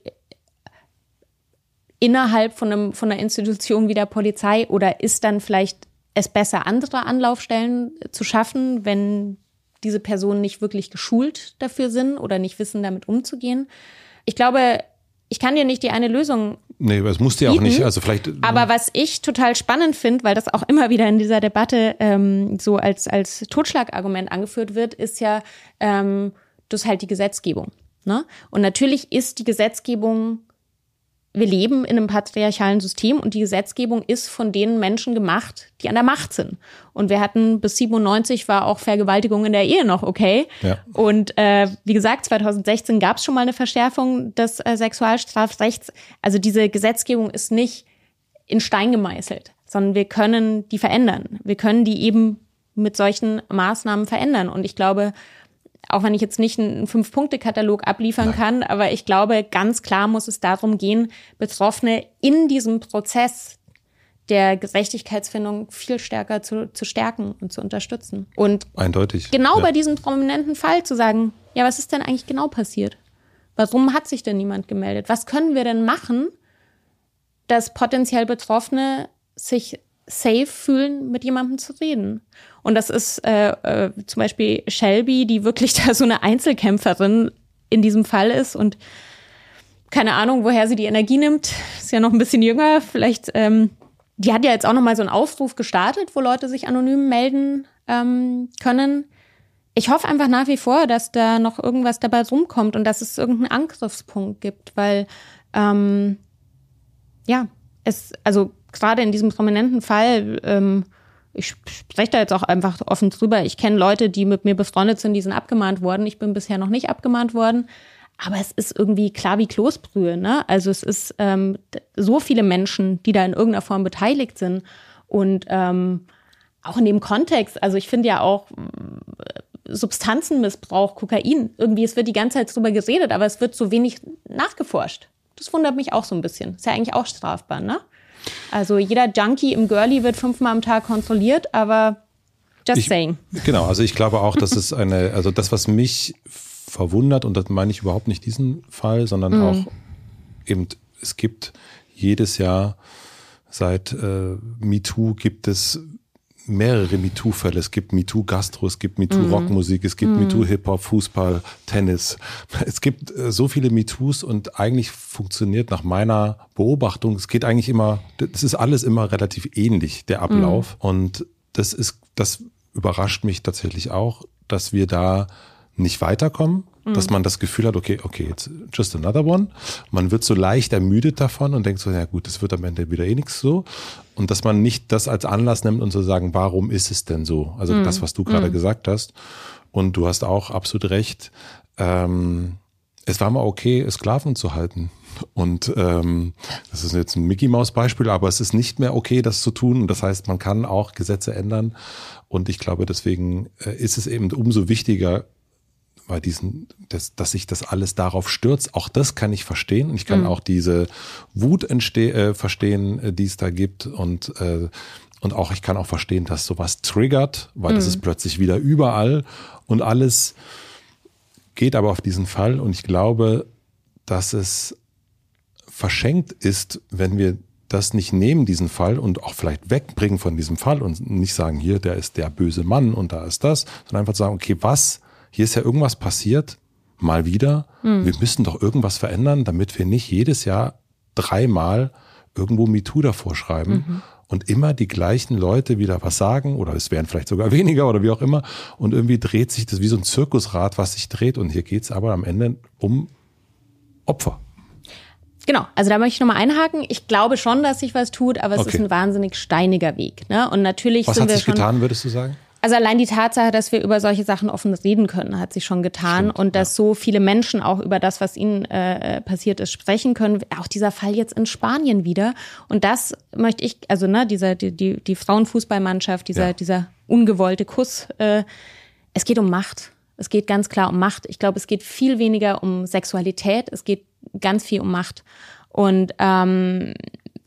A: innerhalb von, einem, von einer Institution wie der Polizei oder ist dann vielleicht es besser, andere Anlaufstellen zu schaffen, wenn diese Personen nicht wirklich geschult dafür sind oder nicht wissen, damit umzugehen? Ich glaube, ich kann dir nicht die eine Lösung.
B: Nee, es musste ja auch nicht. Also vielleicht.
A: Aber was ich total spannend finde, weil das auch immer wieder in dieser Debatte ähm, so als als Totschlagargument angeführt wird, ist ja ähm, das halt die Gesetzgebung. Ne? Und natürlich ist die Gesetzgebung wir leben in einem patriarchalen System und die Gesetzgebung ist von den Menschen gemacht, die an der Macht sind. Und wir hatten bis 97 war auch Vergewaltigung in der Ehe noch okay. Ja. Und äh, wie gesagt, 2016 gab es schon mal eine Verschärfung des äh, Sexualstrafrechts. Also diese Gesetzgebung ist nicht in Stein gemeißelt, sondern wir können die verändern. Wir können die eben mit solchen Maßnahmen verändern. Und ich glaube, auch wenn ich jetzt nicht einen Fünf-Punkte-Katalog abliefern Nein. kann, aber ich glaube, ganz klar muss es darum gehen, Betroffene in diesem Prozess der Gerechtigkeitsfindung viel stärker zu, zu stärken und zu unterstützen. Und
B: eindeutig.
A: Genau ja. bei diesem prominenten Fall zu sagen, ja, was ist denn eigentlich genau passiert? Warum hat sich denn niemand gemeldet? Was können wir denn machen, dass potenziell Betroffene sich safe fühlen, mit jemandem zu reden. Und das ist äh, äh, zum Beispiel Shelby, die wirklich <laughs> da so eine Einzelkämpferin in diesem Fall ist und keine Ahnung, woher sie die Energie nimmt. Ist ja noch ein bisschen jünger. Vielleicht, ähm, die hat ja jetzt auch noch mal so einen Aufruf gestartet, wo Leute sich anonym melden ähm, können. Ich hoffe einfach nach wie vor, dass da noch irgendwas dabei rumkommt und dass es irgendeinen Angriffspunkt gibt, weil ähm, ja, es, also gerade in diesem prominenten Fall, ähm, ich spreche da jetzt auch einfach offen drüber. Ich kenne Leute, die mit mir befreundet sind, die sind abgemahnt worden. Ich bin bisher noch nicht abgemahnt worden. Aber es ist irgendwie klar wie Kloßbrühe. Ne? Also es ist ähm, so viele Menschen, die da in irgendeiner Form beteiligt sind. Und ähm, auch in dem Kontext, also ich finde ja auch äh, Substanzenmissbrauch, Kokain, irgendwie, es wird die ganze Zeit drüber geredet, aber es wird so wenig nachgeforscht. Das wundert mich auch so ein bisschen. Ist ja eigentlich auch strafbar, ne? Also jeder Junkie im Girlie wird fünfmal am Tag kontrolliert, aber just
B: ich,
A: saying.
B: Genau, also ich glaube auch, dass es <laughs> eine, also das, was mich verwundert, und das meine ich überhaupt nicht diesen Fall, sondern mm. auch eben, es gibt jedes Jahr seit äh, MeToo gibt es mehrere MeToo-Fälle. Es gibt MeToo-Gastro, es gibt MeToo-Rockmusik, es gibt mm. MeToo-Hip-Hop, Fußball, Tennis. Es gibt äh, so viele MeToos und eigentlich funktioniert nach meiner Beobachtung, es geht eigentlich immer, das ist alles immer relativ ähnlich, der Ablauf. Mm. Und das ist, das überrascht mich tatsächlich auch, dass wir da nicht weiterkommen, mhm. dass man das Gefühl hat, okay, okay, jetzt just another one. Man wird so leicht ermüdet davon und denkt so, ja gut, das wird am Ende wieder eh nichts so. Und dass man nicht das als Anlass nimmt und so sagen, warum ist es denn so? Also mhm. das, was du gerade mhm. gesagt hast. Und du hast auch absolut recht. Ähm, es war mal okay, Sklaven zu halten. Und ähm, das ist jetzt ein Mickey Maus Beispiel, aber es ist nicht mehr okay, das zu tun. Das heißt, man kann auch Gesetze ändern. Und ich glaube, deswegen äh, ist es eben umso wichtiger, bei diesen, dass, dass sich das alles darauf stürzt, auch das kann ich verstehen. Und ich kann mhm. auch diese Wut äh, verstehen, äh, die es da gibt. Und, äh, und auch ich kann auch verstehen, dass sowas triggert, weil mhm. das ist plötzlich wieder überall und alles geht aber auf diesen Fall. Und ich glaube, dass es verschenkt ist, wenn wir das nicht nehmen, diesen Fall, und auch vielleicht wegbringen von diesem Fall und nicht sagen, hier, der ist der böse Mann und da ist das, sondern einfach sagen, okay, was hier ist ja irgendwas passiert, mal wieder. Mhm. Wir müssen doch irgendwas verändern, damit wir nicht jedes Jahr dreimal irgendwo MeToo davor schreiben mhm. und immer die gleichen Leute wieder was sagen oder es wären vielleicht sogar <laughs> weniger oder wie auch immer und irgendwie dreht sich das wie so ein Zirkusrad, was sich dreht und hier geht es aber am Ende um Opfer.
A: Genau, also da möchte ich nochmal einhaken. Ich glaube schon, dass sich was tut, aber es okay. ist ein wahnsinnig steiniger Weg. Ne? Und natürlich
B: was
A: sind
B: hat
A: wir
B: sich getan, würdest du sagen?
A: Also allein die Tatsache, dass wir über solche Sachen offen reden können, hat sich schon getan. Stimmt, und dass ja. so viele Menschen auch über das, was ihnen äh, passiert ist, sprechen können. Auch dieser Fall jetzt in Spanien wieder. Und das möchte ich, also ne, dieser, die, die, die Frauenfußballmannschaft, dieser, ja. dieser ungewollte Kuss, äh, es geht um Macht. Es geht ganz klar um Macht. Ich glaube, es geht viel weniger um Sexualität. Es geht ganz viel um Macht. Und ähm,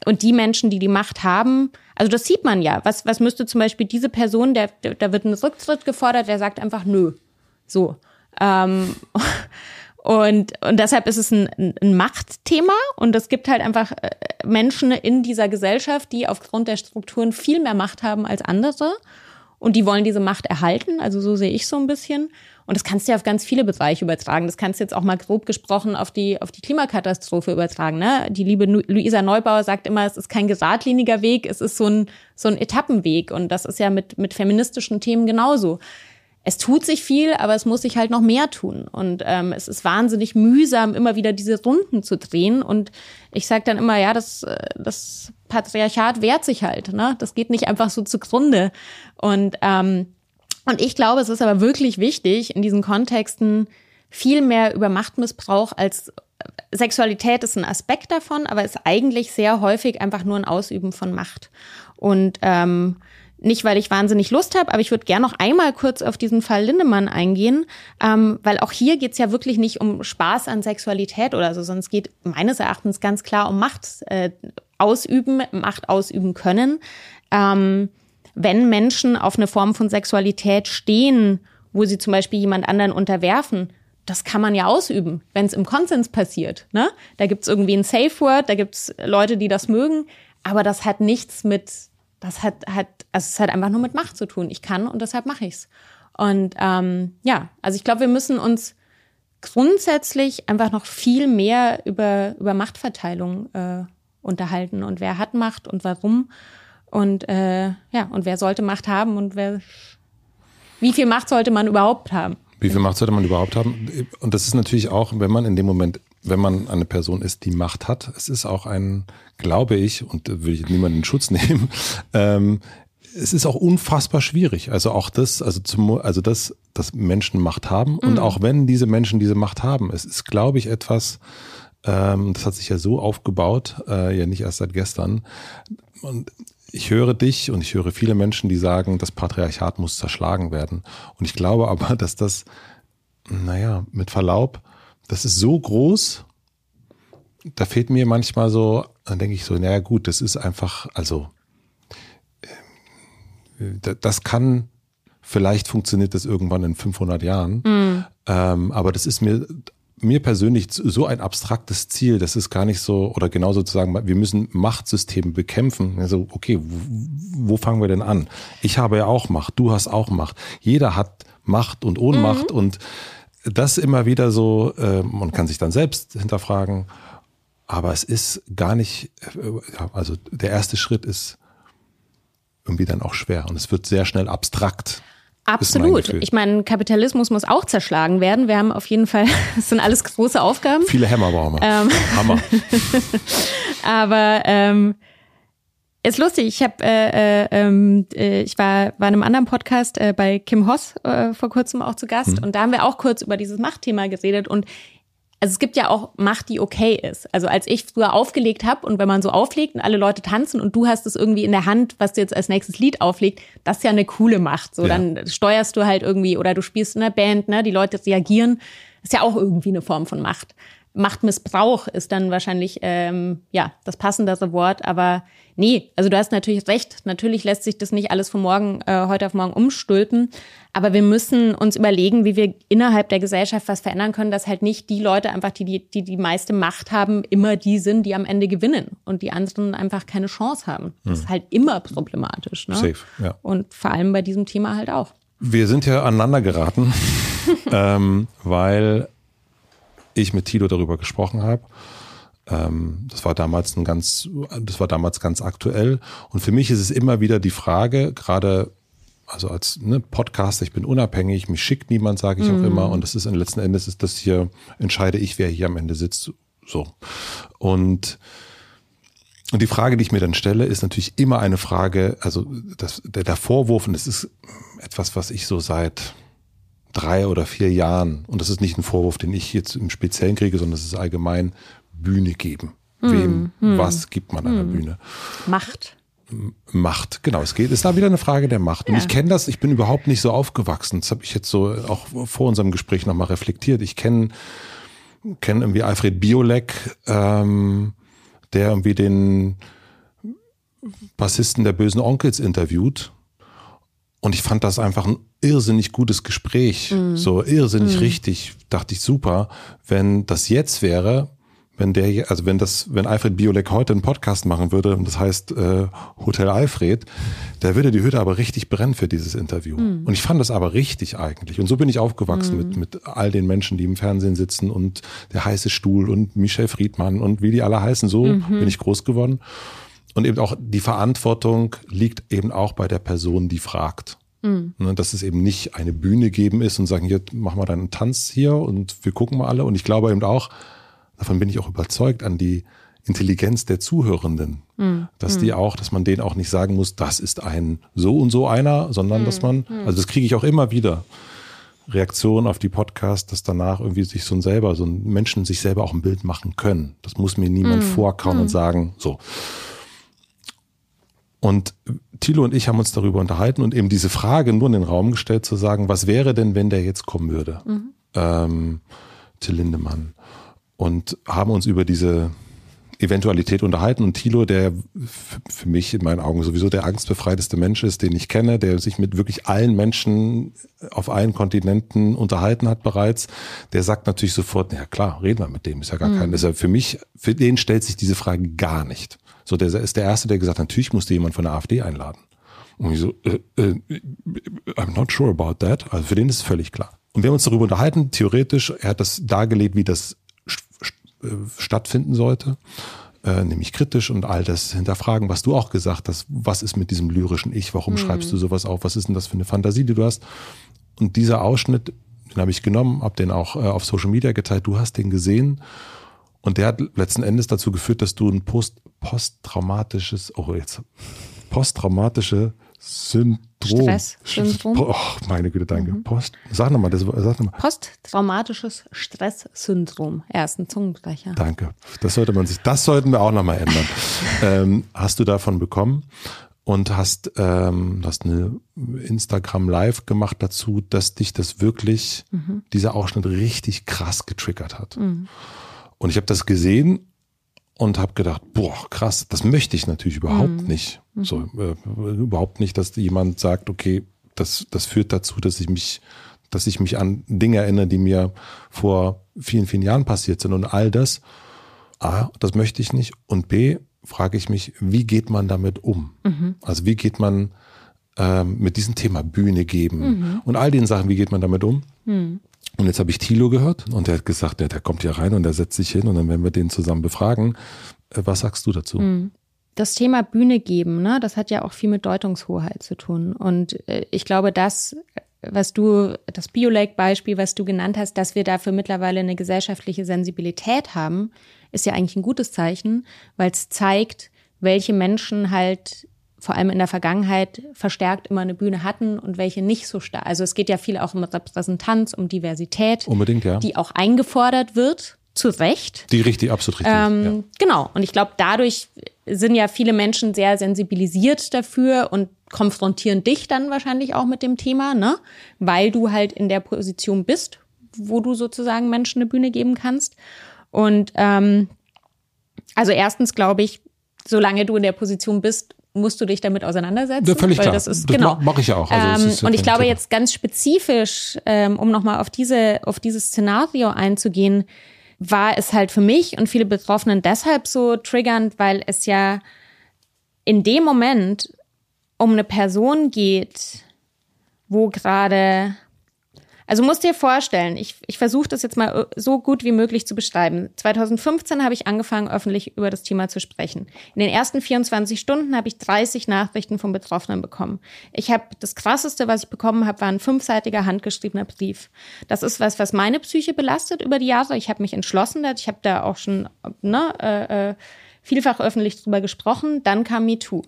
A: und die Menschen, die die Macht haben, also das sieht man ja. Was, was müsste zum Beispiel diese Person, der, der da wird ein Rücktritt gefordert, der sagt einfach nö. So. Ähm, <laughs> und, und deshalb ist es ein, ein Machtthema und es gibt halt einfach äh, Menschen in dieser Gesellschaft, die aufgrund der Strukturen viel mehr Macht haben als andere und die wollen diese Macht erhalten. Also so sehe ich so ein bisschen. Und das kannst du ja auf ganz viele Bereiche übertragen. Das kannst du jetzt auch mal grob gesprochen auf die, auf die Klimakatastrophe übertragen. Ne? Die liebe Luisa Neubauer sagt immer, es ist kein geradliniger Weg, es ist so ein, so ein Etappenweg. Und das ist ja mit, mit feministischen Themen genauso. Es tut sich viel, aber es muss sich halt noch mehr tun. Und ähm, es ist wahnsinnig mühsam, immer wieder diese Runden zu drehen. Und ich sage dann immer, ja, das, äh, das Patriarchat wehrt sich halt. Ne? Das geht nicht einfach so zugrunde. Und, ähm, und ich glaube, es ist aber wirklich wichtig, in diesen Kontexten viel mehr über Machtmissbrauch als äh, Sexualität ist ein Aspekt davon, aber ist eigentlich sehr häufig einfach nur ein Ausüben von Macht. Und ähm, nicht, weil ich wahnsinnig Lust habe, aber ich würde gerne noch einmal kurz auf diesen Fall Lindemann eingehen, ähm, weil auch hier geht's ja wirklich nicht um Spaß an Sexualität oder so, sondern es geht meines Erachtens ganz klar um Macht äh, ausüben, Macht ausüben können. Ähm, wenn Menschen auf eine Form von Sexualität stehen, wo sie zum Beispiel jemand anderen unterwerfen, das kann man ja ausüben, wenn es im Konsens passiert. Ne? Da gibt's irgendwie ein Safe Word, da gibt's Leute, die das mögen, aber das hat nichts mit das hat, hat, also es hat einfach nur mit Macht zu tun. Ich kann und deshalb mache ich's. Und ähm, ja, also ich glaube, wir müssen uns grundsätzlich einfach noch viel mehr über, über Machtverteilung äh, unterhalten und wer hat Macht und warum und äh, ja, und wer sollte Macht haben und wer wie viel Macht sollte man überhaupt haben?
B: Wie viel Macht sollte man überhaupt haben? Und das ist natürlich auch, wenn man in dem Moment wenn man eine Person ist, die Macht hat. Es ist auch ein, glaube ich, und da will ich niemanden in Schutz <laughs> nehmen, ähm, es ist auch unfassbar schwierig. Also auch das, also zum, also das, dass Menschen Macht haben mhm. und auch wenn diese Menschen diese Macht haben, es ist, glaube ich, etwas, ähm, das hat sich ja so aufgebaut, äh, ja nicht erst seit gestern. Und ich höre dich und ich höre viele Menschen, die sagen, das Patriarchat muss zerschlagen werden. Und ich glaube aber, dass das, naja, mit Verlaub, das ist so groß, da fehlt mir manchmal so, dann denke ich so, naja gut, das ist einfach, also äh, das kann, vielleicht funktioniert das irgendwann in 500 Jahren, mhm. ähm, aber das ist mir mir persönlich so ein abstraktes Ziel, das ist gar nicht so, oder genauso zu sagen, wir müssen Machtsysteme bekämpfen. Also, okay, wo, wo fangen wir denn an? Ich habe ja auch Macht, du hast auch Macht. Jeder hat Macht und Ohnmacht mhm. und das immer wieder so, äh, man kann sich dann selbst hinterfragen, aber es ist gar nicht, äh, also der erste Schritt ist irgendwie dann auch schwer und es wird sehr schnell abstrakt.
A: Absolut. Ich meine, Kapitalismus muss auch zerschlagen werden. Wir haben auf jeden Fall, <laughs> das sind alles große Aufgaben.
B: Viele Hämmer brauchen wir. Ähm, Hammer. <laughs>
A: aber ähm, ist lustig, ich habe, äh, äh, ähm, äh, ich war, war in einem anderen Podcast äh, bei Kim Hoss äh, vor kurzem auch zu Gast mhm. und da haben wir auch kurz über dieses Machtthema geredet und also es gibt ja auch Macht, die okay ist. Also als ich früher aufgelegt habe und wenn man so auflegt und alle Leute tanzen und du hast es irgendwie in der Hand, was du jetzt als nächstes Lied auflegt, das ist ja eine coole Macht. So, ja. dann steuerst du halt irgendwie oder du spielst in einer Band, ne, die Leute reagieren. ist ja auch irgendwie eine Form von Macht. Machtmissbrauch ist dann wahrscheinlich ähm, ja das passendere Wort, aber nee, also du hast natürlich recht. Natürlich lässt sich das nicht alles von morgen äh, heute auf morgen umstülpen, aber wir müssen uns überlegen, wie wir innerhalb der Gesellschaft was verändern können, dass halt nicht die Leute einfach, die die die, die meiste Macht haben, immer die sind, die am Ende gewinnen und die anderen einfach keine Chance haben. Das ist hm. halt immer problematisch. Ne? Safe, ja. Und vor allem bei diesem Thema halt auch.
B: Wir sind ja aneinander geraten, <laughs> ähm, weil ich mit Tilo darüber gesprochen habe. Ähm, das war damals ein ganz, das war damals ganz aktuell. Und für mich ist es immer wieder die Frage, gerade also als ne, Podcaster, ich bin unabhängig, mich schickt niemand, sage ich mm. auch mhm. immer. Und das ist letzten Endes ist das hier, entscheide ich, wer hier am Ende sitzt. So. Und und die Frage, die ich mir dann stelle, ist natürlich immer eine Frage, also das, der, der Vorwurf, und das ist etwas, was ich so seit drei oder vier Jahren, und das ist nicht ein Vorwurf, den ich jetzt im Speziellen kriege, sondern es ist allgemein Bühne geben. Hm, Wem, hm, was gibt man an der hm. Bühne?
A: Macht.
B: Macht, genau. Es geht, ist da wieder eine Frage der Macht. Ja. Und ich kenne das, ich bin überhaupt nicht so aufgewachsen. Das habe ich jetzt so auch vor unserem Gespräch nochmal reflektiert. Ich kenne kenn irgendwie Alfred Biolek, ähm, der irgendwie den Bassisten der bösen Onkels interviewt. Und ich fand das einfach ein irrsinnig gutes Gespräch, mhm. so irrsinnig mhm. richtig, dachte ich super. Wenn das jetzt wäre, wenn der, also wenn das, wenn Alfred Biolek heute einen Podcast machen würde, und das heißt äh, Hotel Alfred, da würde die Hütte aber richtig brennen für dieses Interview. Mhm. Und ich fand das aber richtig eigentlich. Und so bin ich aufgewachsen mit, mit all den Menschen, die im Fernsehen sitzen und der heiße Stuhl und Michel Friedmann und wie die alle heißen. So mhm. bin ich groß geworden. Und eben auch die Verantwortung liegt eben auch bei der Person, die fragt. Mhm. Ne, dass es eben nicht eine Bühne geben ist und sagen, hier, mach mal deinen Tanz hier und wir gucken mal alle. Und ich glaube eben auch, davon bin ich auch überzeugt, an die Intelligenz der Zuhörenden. Mhm. Dass die hm. auch, dass man denen auch nicht sagen muss, das ist ein so und so einer, sondern mhm. dass man, hm. also das kriege ich auch immer wieder. Reaktionen auf die Podcasts, dass danach irgendwie sich so ein selber, so ein Menschen sich selber auch ein Bild machen können. Das muss mir niemand mm. vorkauen mm. und sagen, so. Und Thilo und ich haben uns darüber unterhalten und eben diese Frage nur in den Raum gestellt, zu sagen, was wäre denn, wenn der jetzt kommen würde? Mhm. Ähm, Till Lindemann. Und haben uns über diese Eventualität unterhalten und Thilo, der für mich in meinen Augen sowieso der angstbefreiteste Mensch ist, den ich kenne, der sich mit wirklich allen Menschen auf allen Kontinenten unterhalten hat bereits, der sagt natürlich sofort, ja klar, reden wir mit dem, ist ja gar mhm. kein, ist ja für mich, für den stellt sich diese Frage gar nicht. So, der ist der Erste, der gesagt hat, natürlich musste jemand von der AfD einladen. Und ich so, äh, äh, I'm not sure about that. Also für den ist es völlig klar. Und wir haben uns darüber unterhalten, theoretisch, er hat das dargelegt, wie das stattfinden sollte, äh, nämlich kritisch und all das hinterfragen, was du auch gesagt hast. Was ist mit diesem lyrischen Ich? Warum mhm. schreibst du sowas auf? Was ist denn das für eine Fantasie, die du hast? Und dieser Ausschnitt, den habe ich genommen, habe den auch äh, auf Social Media geteilt. Du hast den gesehen und der hat letzten Endes dazu geführt, dass du ein Post, posttraumatisches, oh jetzt, posttraumatische Syndrom.
A: Stresssyndrom.
B: Oh, meine Güte, danke. Mhm. Post, sag nochmal, das, sag nochmal.
A: Posttraumatisches Stresssyndrom. Ersten Zungenbrecher.
B: Danke. Das sollte man sich, das sollten wir auch nochmal ändern. <laughs> ähm, hast du davon bekommen? Und hast, ähm, hast eine Instagram Live gemacht dazu, dass dich das wirklich, mhm. dieser Ausschnitt richtig krass getriggert hat. Mhm. Und ich habe das gesehen und habe gedacht, boah, krass, das möchte ich natürlich überhaupt mhm. nicht. So äh, überhaupt nicht, dass jemand sagt, okay, das das führt dazu, dass ich mich dass ich mich an Dinge erinnere, die mir vor vielen vielen Jahren passiert sind und all das. A, das möchte ich nicht und B, frage ich mich, wie geht man damit um? Mhm. Also wie geht man ähm, mit diesem Thema Bühne geben mhm. und all den Sachen, wie geht man damit um? Und jetzt habe ich Thilo gehört und der hat gesagt, der, der kommt hier rein und der setzt sich hin und dann werden wir den zusammen befragen. Äh, was sagst du dazu?
A: Hm. Das Thema Bühne geben, ne, das hat ja auch viel mit Deutungshoheit zu tun. Und äh, ich glaube, das, was du, das Biolake-Beispiel, was du genannt hast, dass wir dafür mittlerweile eine gesellschaftliche Sensibilität haben, ist ja eigentlich ein gutes Zeichen, weil es zeigt, welche Menschen halt vor allem in der Vergangenheit verstärkt immer eine Bühne hatten und welche nicht so stark. Also es geht ja viel auch um Repräsentanz, um Diversität.
B: Unbedingt, ja.
A: Die auch eingefordert wird, zu Recht.
B: Die richtig, absolut richtig.
A: Ähm, ja. Genau. Und ich glaube, dadurch sind ja viele Menschen sehr sensibilisiert dafür und konfrontieren dich dann wahrscheinlich auch mit dem Thema, ne? Weil du halt in der Position bist, wo du sozusagen Menschen eine Bühne geben kannst. Und ähm, also erstens glaube ich, solange du in der Position bist, musst du dich damit auseinandersetzen. Ja,
B: völlig klar.
A: Das ist,
B: das
A: genau.
B: mache ich ja auch. Also
A: ähm, und ich glaube Thema. jetzt ganz spezifisch, ähm, um nochmal auf diese, auf dieses Szenario einzugehen, war es halt für mich und viele Betroffenen deshalb so triggernd, weil es ja in dem Moment um eine Person geht, wo gerade also musst dir vorstellen, ich, ich versuche das jetzt mal äh, so gut wie möglich zu beschreiben. 2015 habe ich angefangen, öffentlich über das Thema zu sprechen. In den ersten 24 Stunden habe ich 30 Nachrichten von Betroffenen bekommen. Ich habe das Krasseste, was ich bekommen habe, war ein fünfseitiger handgeschriebener Brief. Das ist was, was meine Psyche belastet über die Jahre. Ich habe mich entschlossen, ich habe da auch schon ne, äh, äh, vielfach öffentlich drüber gesprochen. Dann kam MeToo.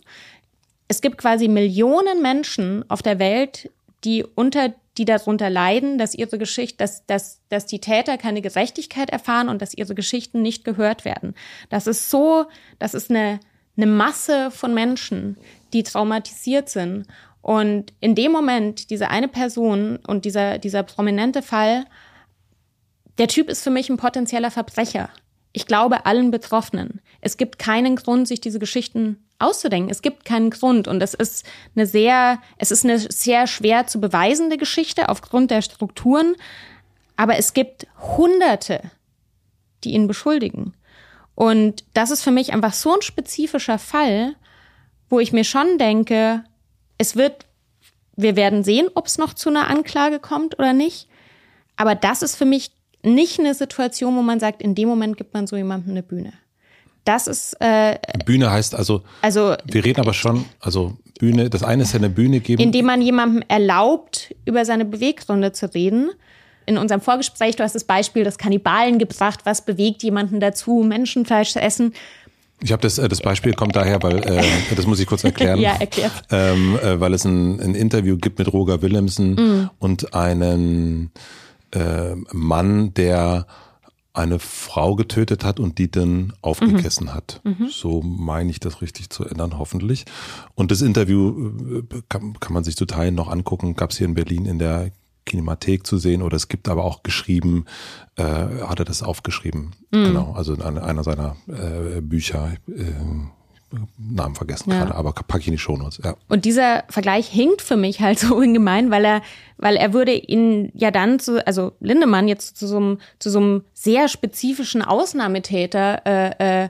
A: Es gibt quasi Millionen Menschen auf der Welt, die unter die darunter leiden, dass ihre Geschichte, dass, dass, dass die Täter keine Gerechtigkeit erfahren und dass ihre Geschichten nicht gehört werden. Das ist so, das ist eine, eine Masse von Menschen, die traumatisiert sind. Und in dem Moment, diese eine Person und dieser, dieser prominente Fall, der Typ ist für mich ein potenzieller Verbrecher. Ich glaube allen Betroffenen. Es gibt keinen Grund, sich diese Geschichten auszudenken. Es gibt keinen Grund und es ist eine sehr, es ist eine sehr schwer zu beweisende Geschichte aufgrund der Strukturen, aber es gibt Hunderte, die ihn beschuldigen. Und das ist für mich einfach so ein spezifischer Fall, wo ich mir schon denke, es wird, wir werden sehen, ob es noch zu einer Anklage kommt oder nicht. Aber das ist für mich nicht eine Situation, wo man sagt, in dem Moment gibt man so jemandem eine Bühne Das ist. Äh,
B: Bühne heißt also, also. Wir reden aber schon, also Bühne, das eine ist ja eine Bühne geben.
A: Indem man jemandem erlaubt, über seine Beweggründe zu reden. In unserem Vorgespräch, du hast das Beispiel des Kannibalen gebracht, was bewegt jemanden dazu, Menschenfleisch zu essen.
B: Ich habe das, äh, das Beispiel kommt daher, weil äh, das muss ich kurz erklären. <laughs>
A: ja, erklär.
B: Ähm, äh, weil es ein, ein Interview gibt mit Roger Willemsen mm. und einen äh, Mann, der eine Frau getötet hat und die dann aufgegessen mhm. hat. Mhm. So meine ich das richtig zu ändern, hoffentlich. Und das Interview äh, kann, kann man sich zu Teilen noch angucken, gab es hier in Berlin in der Kinemathek zu sehen oder es gibt aber auch geschrieben, äh, hat er das aufgeschrieben. Mhm. Genau, also in einer seiner äh, Bücher. Äh, Namen vergessen ja. gerade, aber packe ich in die Shownotes. Ja.
A: Und dieser Vergleich hinkt für mich halt <laughs> so ungemein, weil er, weil er würde ihn ja dann zu, also Lindemann jetzt zu so einem, zu so einem sehr spezifischen Ausnahmetäter äh, äh,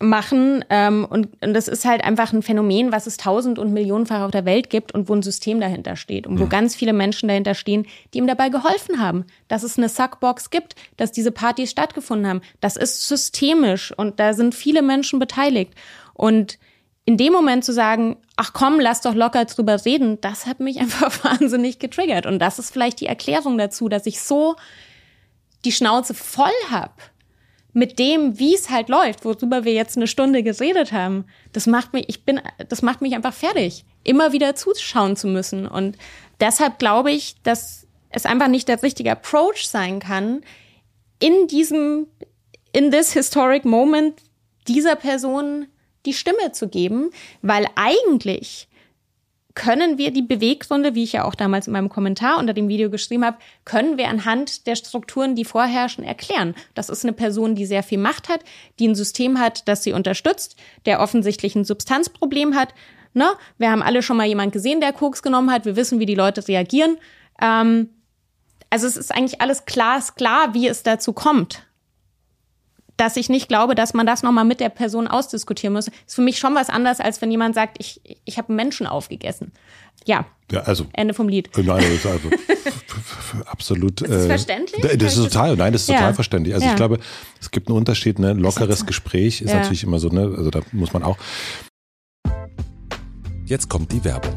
A: machen. Ähm, und, und das ist halt einfach ein Phänomen, was es tausend und millionenfach auf der Welt gibt und wo ein System dahinter steht und wo ganz viele Menschen dahinter stehen, die ihm dabei geholfen haben, dass es eine Suckbox gibt, dass diese Partys stattgefunden haben. Das ist systemisch und da sind viele Menschen beteiligt. Und in dem Moment zu sagen, ach komm, lass doch locker drüber reden, das hat mich <laughs> einfach wahnsinnig getriggert. Und das ist vielleicht die Erklärung dazu, dass ich so die Schnauze voll hab mit dem, wie es halt läuft, worüber wir jetzt eine Stunde geredet haben, das macht mich, ich bin, das macht mich einfach fertig, immer wieder zuschauen zu müssen. Und deshalb glaube ich, dass es einfach nicht der richtige Approach sein kann, in diesem, in this historic moment dieser Person die Stimme zu geben, weil eigentlich können wir die Beweggründe, wie ich ja auch damals in meinem Kommentar unter dem Video geschrieben habe, können wir anhand der Strukturen, die vorherrschen, erklären. Das ist eine Person, die sehr viel Macht hat, die ein System hat, das sie unterstützt, der offensichtlich ein Substanzproblem hat. Ne? Wir haben alle schon mal jemand gesehen, der Koks genommen hat. Wir wissen, wie die Leute reagieren. Ähm, also es ist eigentlich alles klar, klar, wie es dazu kommt dass ich nicht glaube, dass man das nochmal mit der Person ausdiskutieren muss. Ist für mich schon was anderes, als wenn jemand sagt, ich, ich habe Menschen aufgegessen. Ja.
B: Ja, also.
A: Ende vom Lied.
B: Nein, das ist also <laughs> absolut.
A: Ist das äh, verständlich?
B: Das ist total, nein, das ist total ja. verständlich. Also ja. ich glaube, es gibt einen Unterschied, ne? Lockeres Gespräch ist natürlich immer so, ne? Also da muss man auch. Jetzt kommt die Werbung.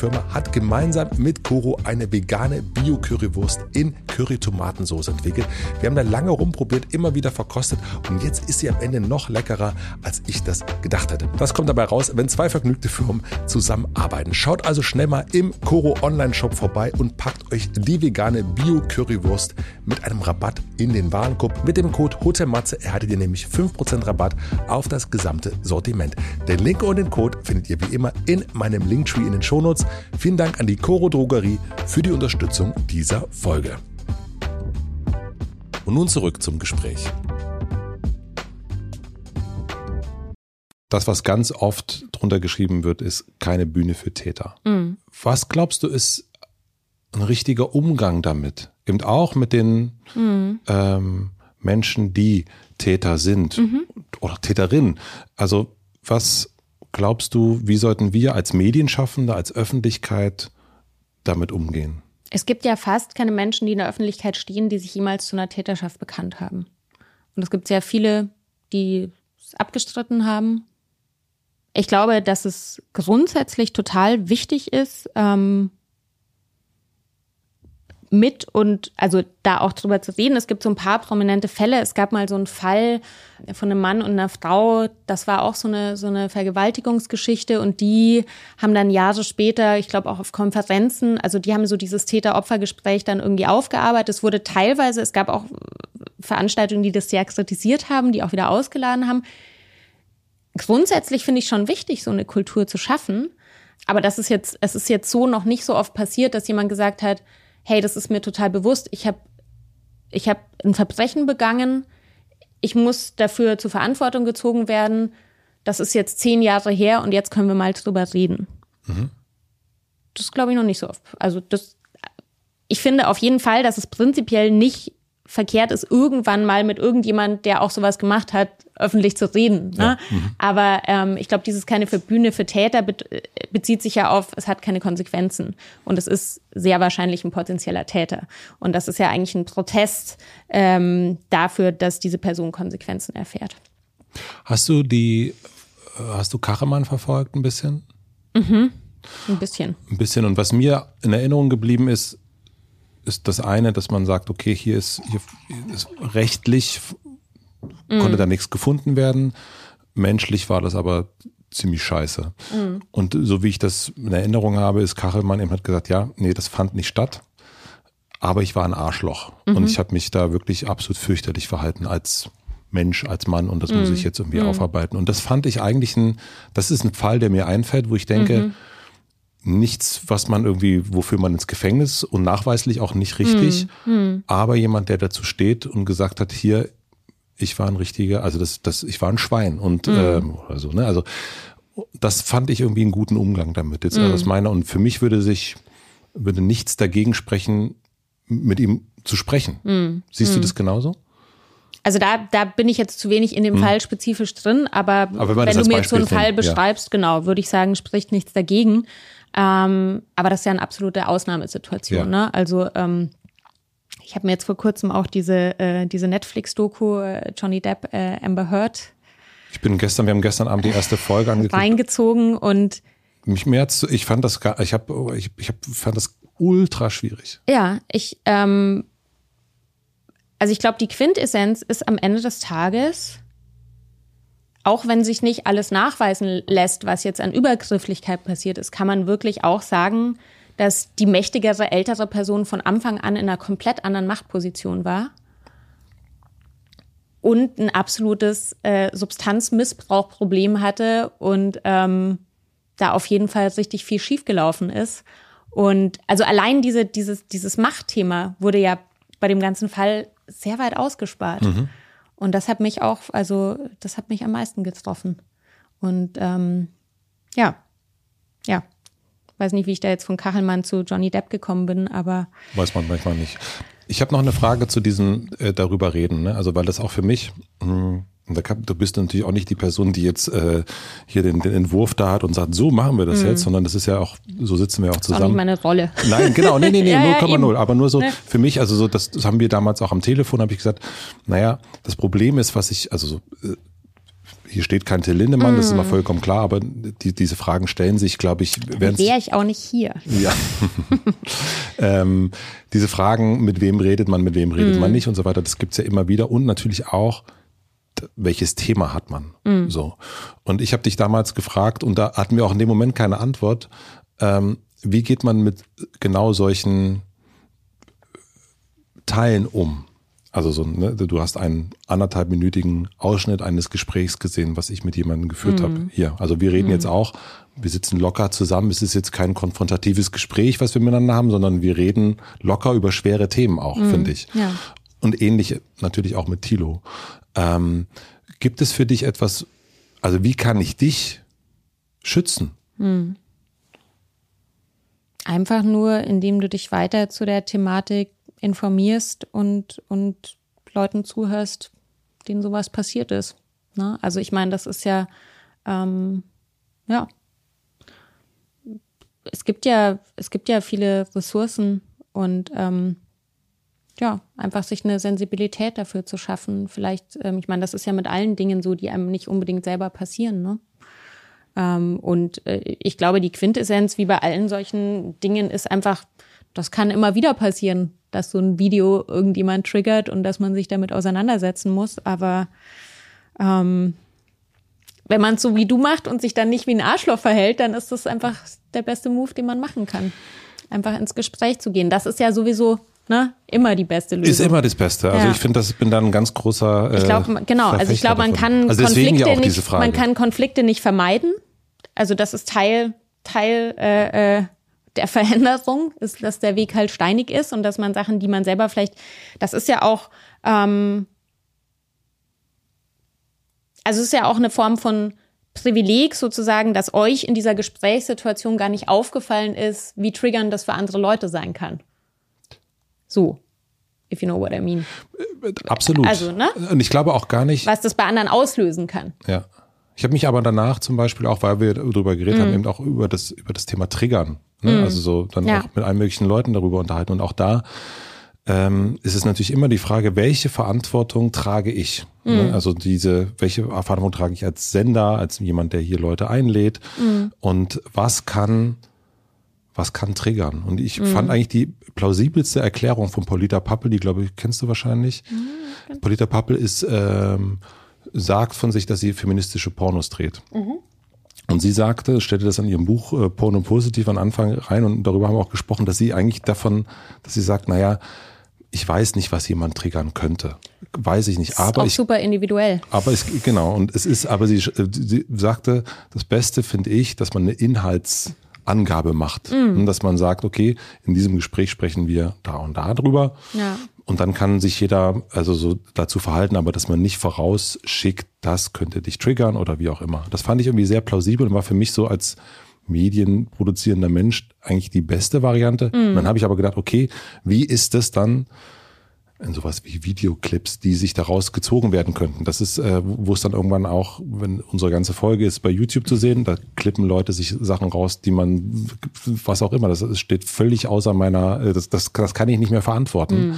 B: Firma hat gemeinsam mit Koro eine vegane Bio-Currywurst in Curry-Tomatensauce entwickelt. Wir haben da lange rumprobiert, immer wieder verkostet und jetzt ist sie am Ende noch leckerer, als ich das gedacht hätte. Was kommt dabei raus, wenn zwei vergnügte Firmen zusammenarbeiten? Schaut also schnell mal im Koro Online-Shop vorbei und packt euch die vegane Bio-Currywurst mit einem Rabatt in den Warenkorb. Mit dem Code HOTELMATZE erhaltet ihr nämlich 5% Rabatt auf das gesamte Sortiment. Den Link und den Code findet ihr wie immer in meinem Linktree in den Shownotes. Vielen Dank an die Coro Drogerie für die Unterstützung dieser Folge. Und nun zurück zum Gespräch. Das, was ganz oft drunter geschrieben wird, ist keine Bühne für Täter. Mhm. Was glaubst du, ist ein richtiger Umgang damit? Eben auch mit den mhm. ähm, Menschen, die Täter sind mhm. oder Täterinnen. Also was glaubst du, wie sollten wir als Medienschaffende, als Öffentlichkeit damit umgehen?
A: Es gibt ja fast keine Menschen, die in der Öffentlichkeit stehen, die sich jemals zu einer Täterschaft bekannt haben. Und es gibt sehr viele, die es abgestritten haben. Ich glaube, dass es grundsätzlich total wichtig ist, ähm, mit und also da auch drüber zu reden. Es gibt so ein paar prominente Fälle. Es gab mal so einen Fall von einem Mann und einer Frau. Das war auch so eine so eine Vergewaltigungsgeschichte und die haben dann Jahre später, ich glaube auch auf Konferenzen, also die haben so dieses Täter-Opfer-Gespräch dann irgendwie aufgearbeitet. Es wurde teilweise, es gab auch Veranstaltungen, die das sehr kritisiert haben, die auch wieder ausgeladen haben. Grundsätzlich finde ich schon wichtig, so eine Kultur zu schaffen. Aber das ist jetzt, es ist jetzt so noch nicht so oft passiert, dass jemand gesagt hat, hey, das ist mir total bewusst, ich habe ich hab ein Verbrechen begangen, ich muss dafür zur Verantwortung gezogen werden. Das ist jetzt zehn Jahre her und jetzt können wir mal drüber reden. Mhm. Das glaube ich noch nicht so oft. Also das, ich finde auf jeden Fall, dass es prinzipiell nicht verkehrt ist, irgendwann mal mit irgendjemand, der auch sowas gemacht hat, öffentlich zu reden. Ne? Ja. Mhm. Aber ähm, ich glaube, dieses keine für Bühne für Täter be bezieht sich ja auf, es hat keine Konsequenzen. Und es ist sehr wahrscheinlich ein potenzieller Täter. Und das ist ja eigentlich ein Protest ähm, dafür, dass diese Person Konsequenzen erfährt.
B: Hast du die, hast du Kachemann verfolgt ein bisschen?
A: Mhm. Ein bisschen.
B: Ein bisschen. Und was mir in Erinnerung geblieben ist, ist das eine, dass man sagt, okay, hier ist, hier ist rechtlich mm. konnte da nichts gefunden werden. Menschlich war das aber ziemlich scheiße. Mm. Und so wie ich das in Erinnerung habe, ist Kachelmann eben hat gesagt, ja, nee, das fand nicht statt. Aber ich war ein Arschloch. Mhm. Und ich habe mich da wirklich absolut fürchterlich verhalten als Mensch, als Mann. Und das mm. muss ich jetzt irgendwie mm. aufarbeiten. Und das fand ich eigentlich ein, das ist ein Fall, der mir einfällt, wo ich denke, mhm nichts, was man irgendwie, wofür man ins Gefängnis und nachweislich auch nicht richtig, hm, hm. aber jemand, der dazu steht und gesagt hat, hier, ich war ein richtiger, also das, das, ich war ein Schwein und hm. ähm, also, ne, also das fand ich irgendwie einen guten Umgang damit. Jetzt hm. aus meiner und für mich würde sich würde nichts dagegen sprechen, mit ihm zu sprechen. Hm. Siehst du hm. das genauso?
A: Also da, da bin ich jetzt zu wenig in dem hm. Fall spezifisch drin, aber, aber wenn, wenn du mir jetzt so einen Fall beschreibst, ja. genau, würde ich sagen, spricht nichts dagegen. Ähm, aber das ist ja eine absolute Ausnahmesituation. Ja. Ne? Also ähm, ich habe mir jetzt vor kurzem auch diese, äh, diese Netflix-Doku äh, Johnny Depp, äh, Amber Heard.
B: Ich bin gestern, wir haben gestern Abend die erste Folge angeguckt.
A: Reingezogen und
B: mich mehr zu, ich fand das gar, ich habe, ich, ich hab, fand das ultra schwierig.
A: Ja, ich, ähm, also ich glaube, die Quintessenz ist am Ende des Tages, auch wenn sich nicht alles nachweisen lässt, was jetzt an Übergrifflichkeit passiert ist, kann man wirklich auch sagen, dass die mächtigere ältere Person von Anfang an in einer komplett anderen Machtposition war und ein absolutes äh, Substanzmissbrauchproblem hatte und ähm, da auf jeden Fall richtig viel schiefgelaufen ist. Und also allein diese, dieses, dieses Machtthema wurde ja bei dem ganzen Fall sehr weit ausgespart. Mhm. Und das hat mich auch, also das hat mich am meisten getroffen. Und ähm, ja, ja. Weiß nicht, wie ich da jetzt von Kachelmann zu Johnny Depp gekommen bin, aber.
B: Weiß man manchmal nicht. Ich habe noch eine Frage zu diesem äh, darüber reden, ne? Also weil das auch für mich, mh, hm, du bist natürlich auch nicht die Person, die jetzt äh, hier den, den Entwurf da hat und sagt, so machen wir das mhm. jetzt, sondern das ist ja auch, so sitzen wir auch zusammen. Das ist auch
A: nicht meine Rolle.
B: Nein, genau, nee, nee, nee, <laughs> ja, 0,0. Ja, aber nur so ne? für mich, also so, das, das haben wir damals auch am Telefon, habe ich gesagt, naja, das Problem ist, was ich, also so, äh, hier steht kein Till Lindemann, mm. das ist immer mhm. vollkommen klar, aber die, diese Fragen stellen sich, glaube ich,
A: wäre ich auch nicht hier.
B: Ja. <laughs> ähm, diese Fragen, mit wem redet man, mit wem redet mm. man nicht und so weiter, das gibt's ja immer wieder und natürlich auch welches Thema hat man? Mhm. So. Und ich habe dich damals gefragt und da hatten wir auch in dem Moment keine Antwort. Ähm, wie geht man mit genau solchen Teilen um? Also so, ne, du hast einen anderthalbminütigen Ausschnitt eines Gesprächs gesehen, was ich mit jemandem geführt mhm. habe. Hier, also wir reden mhm. jetzt auch, wir sitzen locker zusammen. Es ist jetzt kein konfrontatives Gespräch, was wir miteinander haben, sondern wir reden locker über schwere Themen auch, mhm. finde ich. Ja. Und ähnlich natürlich auch mit Tilo. Ähm, gibt es für dich etwas, also wie kann ich dich schützen? Hm.
A: Einfach nur, indem du dich weiter zu der Thematik informierst und, und Leuten zuhörst, denen sowas passiert ist. Ne? Also ich meine, das ist ja, ähm, ja, es gibt ja, es gibt ja viele Ressourcen und ähm, ja, einfach sich eine Sensibilität dafür zu schaffen. Vielleicht, ähm, ich meine, das ist ja mit allen Dingen so, die einem nicht unbedingt selber passieren, ne? Ähm, und äh, ich glaube, die Quintessenz, wie bei allen solchen Dingen, ist einfach, das kann immer wieder passieren, dass so ein Video irgendjemand triggert und dass man sich damit auseinandersetzen muss. Aber ähm, wenn man es so wie du macht und sich dann nicht wie ein Arschloch verhält, dann ist das einfach der beste Move, den man machen kann. Einfach ins Gespräch zu gehen. Das ist ja sowieso ne, immer die beste Lösung.
B: Ist immer das Beste. Also ja. ich finde, das bin dann ein ganz großer. Äh,
A: ich glaube, genau. Also ich glaube, man kann also Konflikte ja nicht, man kann Konflikte nicht vermeiden. Also das ist Teil Teil äh, äh, der Veränderung, ist, dass der Weg halt steinig ist und dass man Sachen, die man selber vielleicht, das ist ja auch ähm, also es ist ja auch eine Form von Privileg sozusagen, dass euch in dieser Gesprächssituation gar nicht aufgefallen ist, wie triggernd das für andere Leute sein kann. So. If you know what I mean.
B: Absolut.
A: Also, ne?
B: Und ich glaube auch gar nicht.
A: Was das bei anderen auslösen kann.
B: Ja. Ich habe mich aber danach zum Beispiel auch, weil wir darüber geredet
A: Mhm.
B: haben, eben auch über das, über das Thema Triggern. Ne? Also so dann
A: Ja.
B: auch mit allen möglichen Leuten darüber unterhalten. Und auch da ähm, ist es natürlich immer die Frage, welche Verantwortung trage ich?
A: Mhm.
B: Ne? Also diese, welche Verantwortung trage ich als Sender, als jemand, der hier Leute einlädt?
A: Mhm.
B: Und was kann, was kann triggern? Und ich
A: Mhm.
B: fand eigentlich die plausibelste Erklärung von Polita Pappel, die glaube ich, kennst du wahrscheinlich.
A: Mhm,
B: Polita Pappel ist, ähm, sagt von sich, dass sie feministische Pornos dreht. Und sie sagte, stellte das an ihrem Buch äh, Porno Positiv am Anfang rein und darüber haben wir auch gesprochen, dass sie eigentlich davon, dass sie sagt, naja, ich weiß nicht, was jemand triggern könnte. Weiß ich nicht.
A: ist
B: Aber
A: auch
B: ich,
A: super individuell.
B: aber es, genau, und es ist, aber sie, äh, sie sagte, das Beste finde ich, dass man eine Inhaltsangabe macht. Und dass man sagt, okay, in diesem Gespräch sprechen wir da und da drüber.
A: Ja.
B: Und dann kann sich jeder also so dazu verhalten, aber dass man nicht vorausschickt, das könnte dich triggern oder wie auch immer. Das fand ich irgendwie sehr plausibel und war für mich so als medienproduzierender Mensch eigentlich die beste Variante. Und dann habe ich aber gedacht, okay, wie ist das dann in sowas wie Videoclips, die sich daraus gezogen werden könnten? Das ist, äh, wo es dann irgendwann auch, wenn unsere ganze Folge ist bei YouTube zu sehen, da klippen Leute sich Sachen raus, die man, was auch immer, das steht völlig außer meiner, äh, das, das, das kann ich nicht mehr verantworten.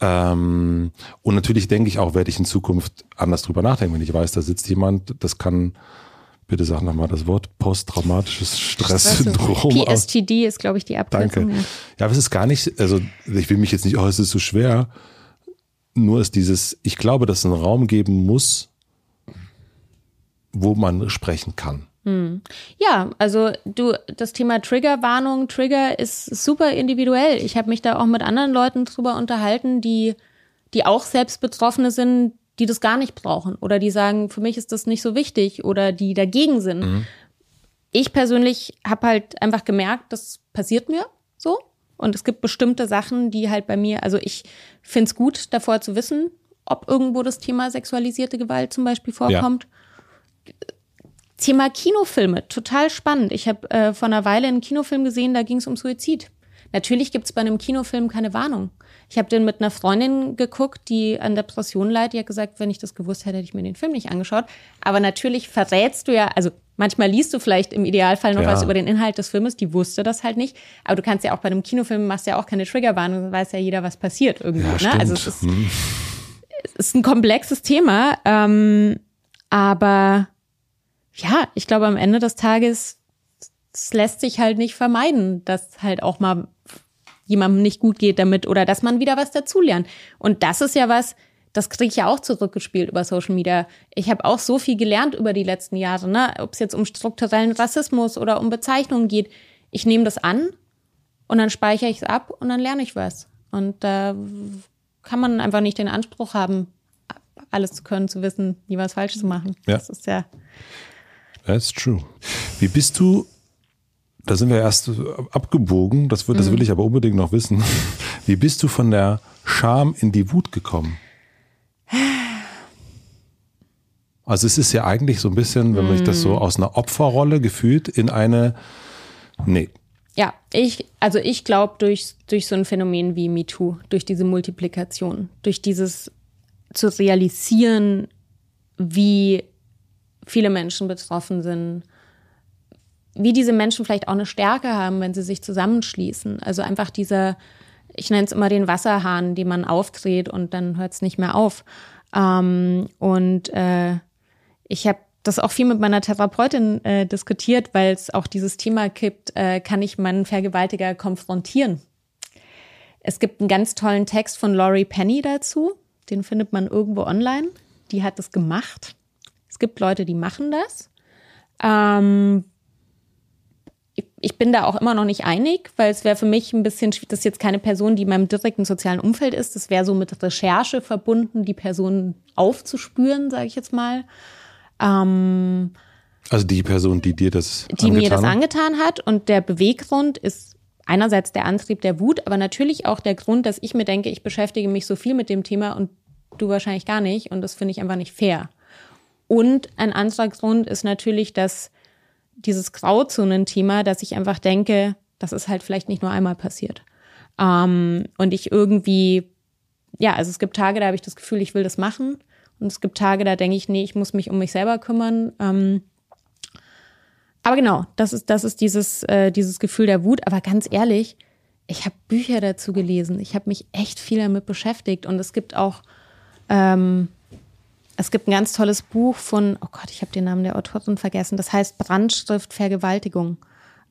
B: Ähm, und natürlich denke ich auch, werde ich in Zukunft anders drüber nachdenken, wenn ich weiß, da sitzt jemand, das kann, bitte sag nochmal das Wort, posttraumatisches Stresssyndrom.
A: PSTD ist, glaube ich, die Abkürzung.
B: Danke.
A: Ja.
B: Ja, aber es ist gar nicht, also ich will mich jetzt nicht, oh, es ist so schwer. Nur ist dieses, ich glaube, dass es einen Raum geben muss, wo man sprechen kann.
A: Ja, also du, das Thema Triggerwarnung, Trigger ist super individuell. Ich habe mich da auch mit anderen Leuten drüber unterhalten, die, die auch selbst Betroffene sind, die das gar nicht brauchen oder die sagen, für mich ist das nicht so wichtig oder die dagegen sind. Ich persönlich habe halt einfach gemerkt, das passiert mir so. Und es gibt bestimmte Sachen, die halt bei mir, also ich finde es gut, davor zu wissen, ob irgendwo das Thema sexualisierte Gewalt zum Beispiel vorkommt. Thema Kinofilme, total spannend. Ich habe äh, vor einer Weile einen Kinofilm gesehen, da ging es um Suizid. Natürlich gibt es bei einem Kinofilm keine Warnung. Ich habe den mit einer Freundin geguckt, die an Depression leidet. Die hat gesagt, wenn ich das gewusst hätte, hätte ich mir den Film nicht angeschaut. Aber natürlich verrätst du ja, also manchmal liest du vielleicht im Idealfall noch
B: Ja.
A: was über den Inhalt des Filmes, die wusste das halt nicht. Aber du kannst ja auch bei einem Kinofilm, machst ja auch keine Triggerwarnung, dann weiß ja jeder, was passiert irgendwie.
B: Ja,
A: ne?
B: stimmt.
A: Also es ist,
B: Hm.
A: es ist ein komplexes Thema, ähm, aber ja, ich glaube, am Ende des Tages, es lässt sich halt nicht vermeiden, dass halt auch mal jemandem nicht gut geht damit oder dass man wieder was dazulernt. Und das ist ja was, das kriege ich ja auch zurückgespielt über Social Media. Ich habe auch so viel gelernt über die letzten Jahre, ne? ob es jetzt um strukturellen Rassismus oder um Bezeichnungen geht. Ich nehme das an und dann speichere ich es ab und dann lerne ich was. Und da kann man einfach nicht den Anspruch haben, alles zu können, zu wissen, nie was falsch zu machen.
B: Ja.
A: Das ist ja.
B: That's true. Wie bist du, da sind wir erst abgebogen, das, wird, das will ich aber unbedingt noch wissen. <laughs> Wie bist du von der Scham in die Wut gekommen? Also es ist ja eigentlich so ein bisschen, wenn man sich das so aus einer Opferrolle gefühlt in eine, nee,
A: Ja, ich, also ich glaube durch, durch so ein Phänomen wie MeToo, durch diese Multiplikation, durch dieses zu realisieren, wie viele Menschen betroffen sind, wie diese Menschen vielleicht auch eine Stärke haben, wenn sie sich zusammenschließen. Also einfach dieser, ich nenne es immer den Wasserhahn, den man aufdreht und dann hört es nicht mehr auf. Ähm, und äh, ich habe das auch viel mit meiner Therapeutin äh, diskutiert, weil es auch dieses Thema gibt, äh, kann ich meinen Vergewaltiger konfrontieren? Es gibt einen ganz tollen Text von Laurie Penny dazu, den findet man irgendwo online. Die hat das gemacht. Es gibt Leute, die machen das. Ähm, ich, bin da auch immer noch nicht einig, weil es wäre für mich ein bisschen, schwierig- das ist jetzt keine Person, die in meinem direkten sozialen Umfeld ist. Das wäre so mit Recherche verbunden, die Person aufzuspüren, sage ich jetzt mal. Ähm,
B: also die Person, die dir das
A: die mir das angetan hat. Und der Beweggrund ist einerseits der Antrieb der Wut, aber natürlich auch der Grund, dass ich mir denke, ich beschäftige mich so viel mit dem Thema und du wahrscheinlich gar nicht. Und das finde ich einfach nicht fair. Und ein anderer Grund ist natürlich, dass dieses Grauzonen-Thema, dass ich einfach denke, das ist halt vielleicht nicht nur einmal passiert. Ähm, und ich irgendwie, ja, also es gibt Tage, da habe ich das Gefühl, ich will das machen. Und es gibt Tage, da denke ich, nee, ich muss mich um mich selber kümmern. Ähm, aber genau, das ist, das ist dieses, äh, dieses Gefühl der Wut. Aber ganz ehrlich, ich habe Bücher dazu gelesen. Ich habe mich echt viel damit beschäftigt. Und es gibt auch, ähm, es gibt ein ganz tolles Buch von, oh Gott, ich habe den Namen der Autorin vergessen. Das heißt Brandschrift Vergewaltigung.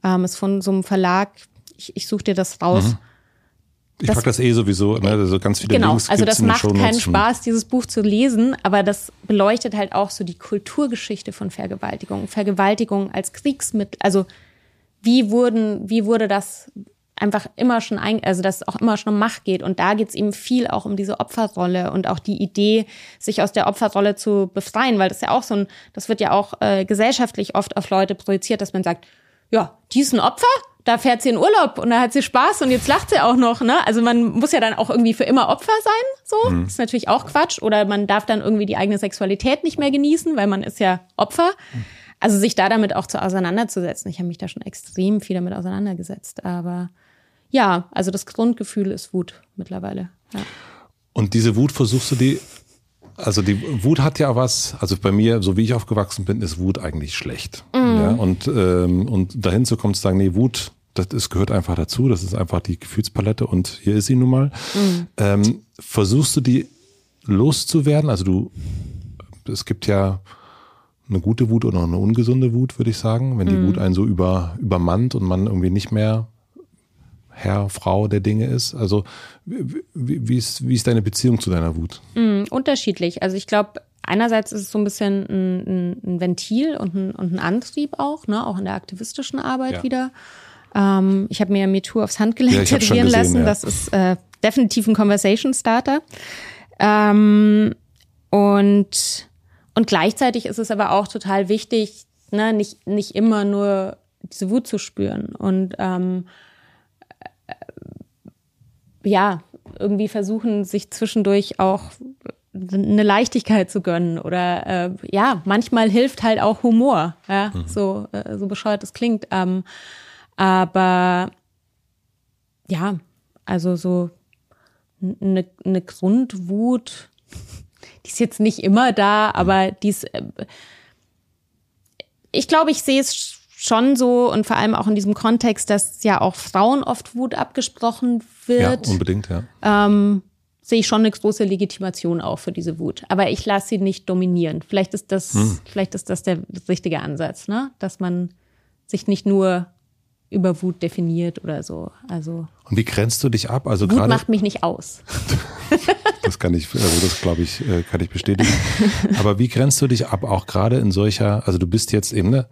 A: Ähm, ist von so einem Verlag. Ich, ich suche dir das raus. Mhm.
B: Ich das, pack das eh sowieso, ne? also ganz viele
A: genau,
B: Links
A: also das macht keinen Spaß, dieses Buch zu lesen, aber das beleuchtet halt auch so die Kulturgeschichte von Vergewaltigung. Vergewaltigung als Kriegsmittel, also wie wurden, wie wurde das einfach immer schon ein, also dass es auch immer schon um Macht geht. Und da geht es eben viel auch um diese Opferrolle und auch die Idee, sich aus der Opferrolle zu befreien, weil das ja auch so ein, das wird ja auch äh, gesellschaftlich oft auf Leute projiziert, dass man sagt, ja, die ist ein Opfer, da fährt sie in Urlaub und da hat sie Spaß und jetzt lacht sie auch noch, ne? Also man muss ja dann auch irgendwie für immer Opfer sein, so. Mhm. Das ist natürlich auch Quatsch. Oder man darf dann irgendwie die eigene Sexualität nicht mehr genießen, weil man ist ja Opfer. Also sich da damit auch zu auseinanderzusetzen. Ich habe mich da schon extrem viel damit auseinandergesetzt. Aber ja, also das Grundgefühl ist Wut mittlerweile. Ja.
B: Und diese Wut versuchst du die also die Wut hat ja was, also bei mir, so wie ich aufgewachsen bin, ist Wut eigentlich schlecht. Mhm. Ja, und, ähm, und dahin zu kommen zu sagen, nee, Wut, das ist, gehört einfach dazu, das ist einfach die Gefühlspalette und hier ist sie nun mal. Mhm. Ähm, versuchst du die loszuwerden? Also du, es gibt ja eine gute Wut oder eine ungesunde Wut, würde ich sagen, wenn die mhm. Wut einen so über, übermannt und man irgendwie nicht mehr Herr, Frau der Dinge ist? Also wie, wie, ist, wie ist deine Beziehung zu deiner Wut?
A: Mm, unterschiedlich. Also ich glaube, einerseits ist es so ein bisschen ein, ein Ventil und ein, und ein, Antrieb auch, ne? auch in der aktivistischen Arbeit ja. wieder. Ähm, ich habe mir MeToo aufs Handgelenk ja, tätowieren lassen. Ja. Das ist äh, definitiv ein Conversation Starter. Ähm, und, und gleichzeitig ist es aber auch total wichtig, ne? nicht, nicht immer nur diese Wut zu spüren und ähm, ja, irgendwie versuchen, sich zwischendurch auch eine Leichtigkeit zu gönnen oder äh, ja, manchmal hilft halt auch Humor, ja, mhm. so, äh, so bescheuert es klingt. Ähm, aber ja, also so eine, eine Grundwut, <laughs> die ist jetzt nicht immer da, aber die ist, äh, ich glaube, ich sehe es schon so und vor allem auch in diesem Kontext, dass ja auch Frauen oft Wut abgesprochen wird.
B: Ja, unbedingt, ja.
A: Ähm, sehe ich schon eine große Legitimation auch für diese Wut. Aber ich lasse sie nicht dominieren. Vielleicht ist das, hm. vielleicht ist das der richtige Ansatz, ne? Dass man sich nicht nur über Wut definiert oder so. Also.
B: Und wie grenzt du dich ab? Also
A: Wut
B: gerade
A: macht mich nicht aus. <laughs>
B: das kann ich, also das glaube ich, äh, kann ich bestätigen. Aber wie grenzt du dich ab? Auch gerade in solcher, also du bist jetzt eben, ne?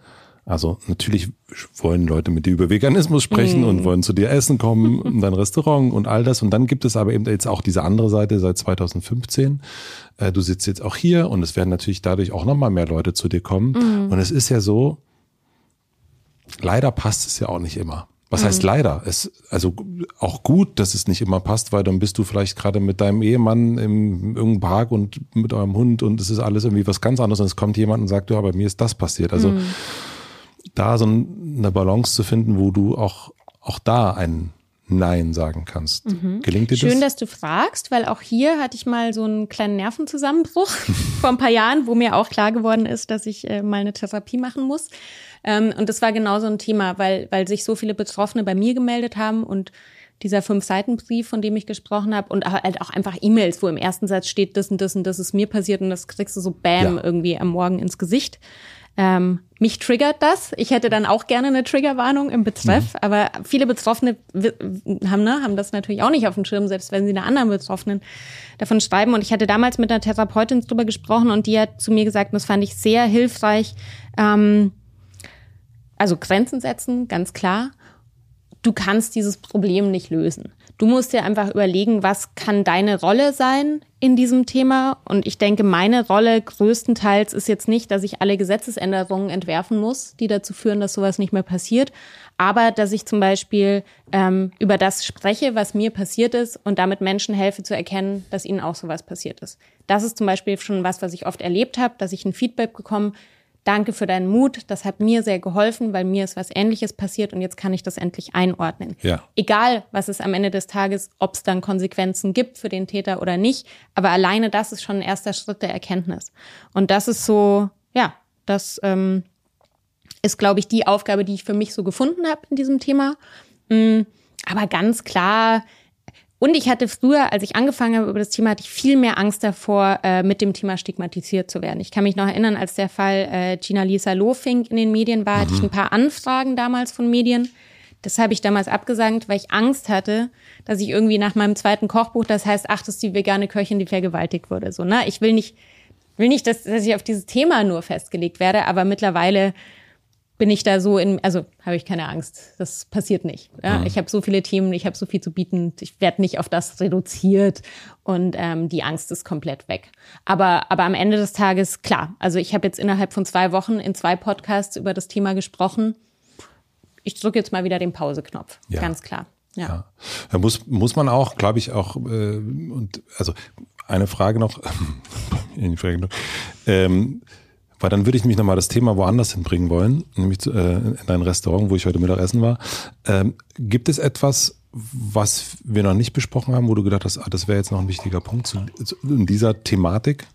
B: Also natürlich wollen Leute mit dir über Veganismus sprechen mm. und wollen zu dir essen kommen <laughs> in dein Restaurant und all das. Und dann gibt es aber eben jetzt auch diese andere Seite seit 2015. Äh, du sitzt jetzt auch hier und es werden natürlich dadurch auch nochmal mehr Leute zu dir kommen. Mm. Und es ist ja so, leider passt es ja auch nicht immer. Was heißt mhm. leider? Es, also auch gut, dass es nicht immer passt, weil dann bist du vielleicht gerade mit deinem Ehemann im irgendeinem Park und mit eurem Hund und es ist alles irgendwie was ganz anderes und es kommt jemand und sagt, ja, bei mir ist das passiert. Also mhm da so eine Balance zu finden, wo du auch, auch da ein Nein sagen kannst. Mhm. Gelingt dir
A: das?
B: Schön,
A: dass du fragst, weil auch hier hatte ich mal so einen kleinen Nervenzusammenbruch <laughs> vor ein paar Jahren, wo mir auch klar geworden ist, dass ich äh, mal eine Therapie machen muss. Ähm, und das war genau so ein Thema, weil, weil sich so viele Betroffene bei mir gemeldet haben und dieser Fünf-Seiten-Brief, von dem ich gesprochen habe, und halt auch einfach E-Mails, wo im ersten Satz steht, das und das und das ist mir passiert und das kriegst du so Bam ja. irgendwie am Morgen ins Gesicht. Ähm, mich triggert das. Ich hätte dann auch gerne eine Triggerwarnung im Betreff, mhm. aber viele Betroffene haben, ne, haben das natürlich auch nicht auf dem Schirm, selbst wenn sie einer anderen Betroffenen davon schreiben. Und ich hatte damals mit einer Therapeutin drüber gesprochen und die hat zu mir gesagt, und das fand ich sehr hilfreich, ähm, also Grenzen setzen, ganz klar. Du kannst dieses Problem nicht lösen. Du musst dir einfach überlegen, was kann deine Rolle sein in diesem Thema. Und ich denke, meine Rolle größtenteils ist jetzt nicht, dass ich alle Gesetzesänderungen entwerfen muss, die dazu führen, dass sowas nicht mehr passiert, aber dass ich zum Beispiel ähm, über das spreche, was mir passiert ist und damit Menschen helfe zu erkennen, dass ihnen auch sowas passiert ist. Das ist zum Beispiel schon was, was ich oft erlebt habe, dass ich ein Feedback bekomme, danke für deinen Mut, das hat mir sehr geholfen, weil mir ist was Ähnliches passiert und jetzt kann ich das endlich einordnen.
B: Ja.
A: Egal, was es am Ende des Tages, ob es dann Konsequenzen gibt für den Täter oder nicht, aber alleine das ist schon ein erster Schritt der Erkenntnis. Und das ist so, ja, das ähm, ist, glaube ich, die Aufgabe, die ich für mich so gefunden habe in diesem Thema. Mm, aber ganz klar, und ich hatte früher, als ich angefangen habe über das Thema, hatte ich viel mehr Angst davor, äh, mit dem Thema stigmatisiert zu werden. Ich kann mich noch erinnern, als der Fall äh, Gina Lisa Lofink in den Medien war, mhm. hatte ich mhm. ein paar Anfragen damals von Medien. Das habe ich damals abgesagt, weil ich Angst hatte, dass ich irgendwie nach meinem zweiten Kochbuch, das heißt, ach, das ist die vegane Köchin, die vergewaltigt wurde. So, ne? Ich will nicht, will nicht, dass, dass ich auf dieses Thema nur festgelegt werde, aber mittlerweile bin ich da so in, also habe ich keine Angst. Das passiert nicht. Ja? Mhm. Ich habe so viele Themen, ich habe so viel zu bieten. Ich werde nicht auf das reduziert und ähm, die Angst ist komplett weg. Aber, aber am Ende des Tages, klar, also ich habe jetzt innerhalb von zwei Wochen in zwei Podcasts über das Thema gesprochen. Ich drücke jetzt mal wieder den Pauseknopf, ja. ganz klar. Ja. ja.
B: Da muss, muss man auch, glaube ich, auch, äh, und also eine Frage noch, <laughs> eine Frage noch ähm, weil dann würde ich nämlich nochmal das Thema woanders hinbringen wollen, nämlich zu, äh, in dein Restaurant, wo ich heute Mittagessen war. Ähm, gibt es etwas, was wir noch nicht besprochen haben, wo du gedacht hast, ah, das wäre jetzt noch ein wichtiger Punkt zu, zu, in dieser Thematik?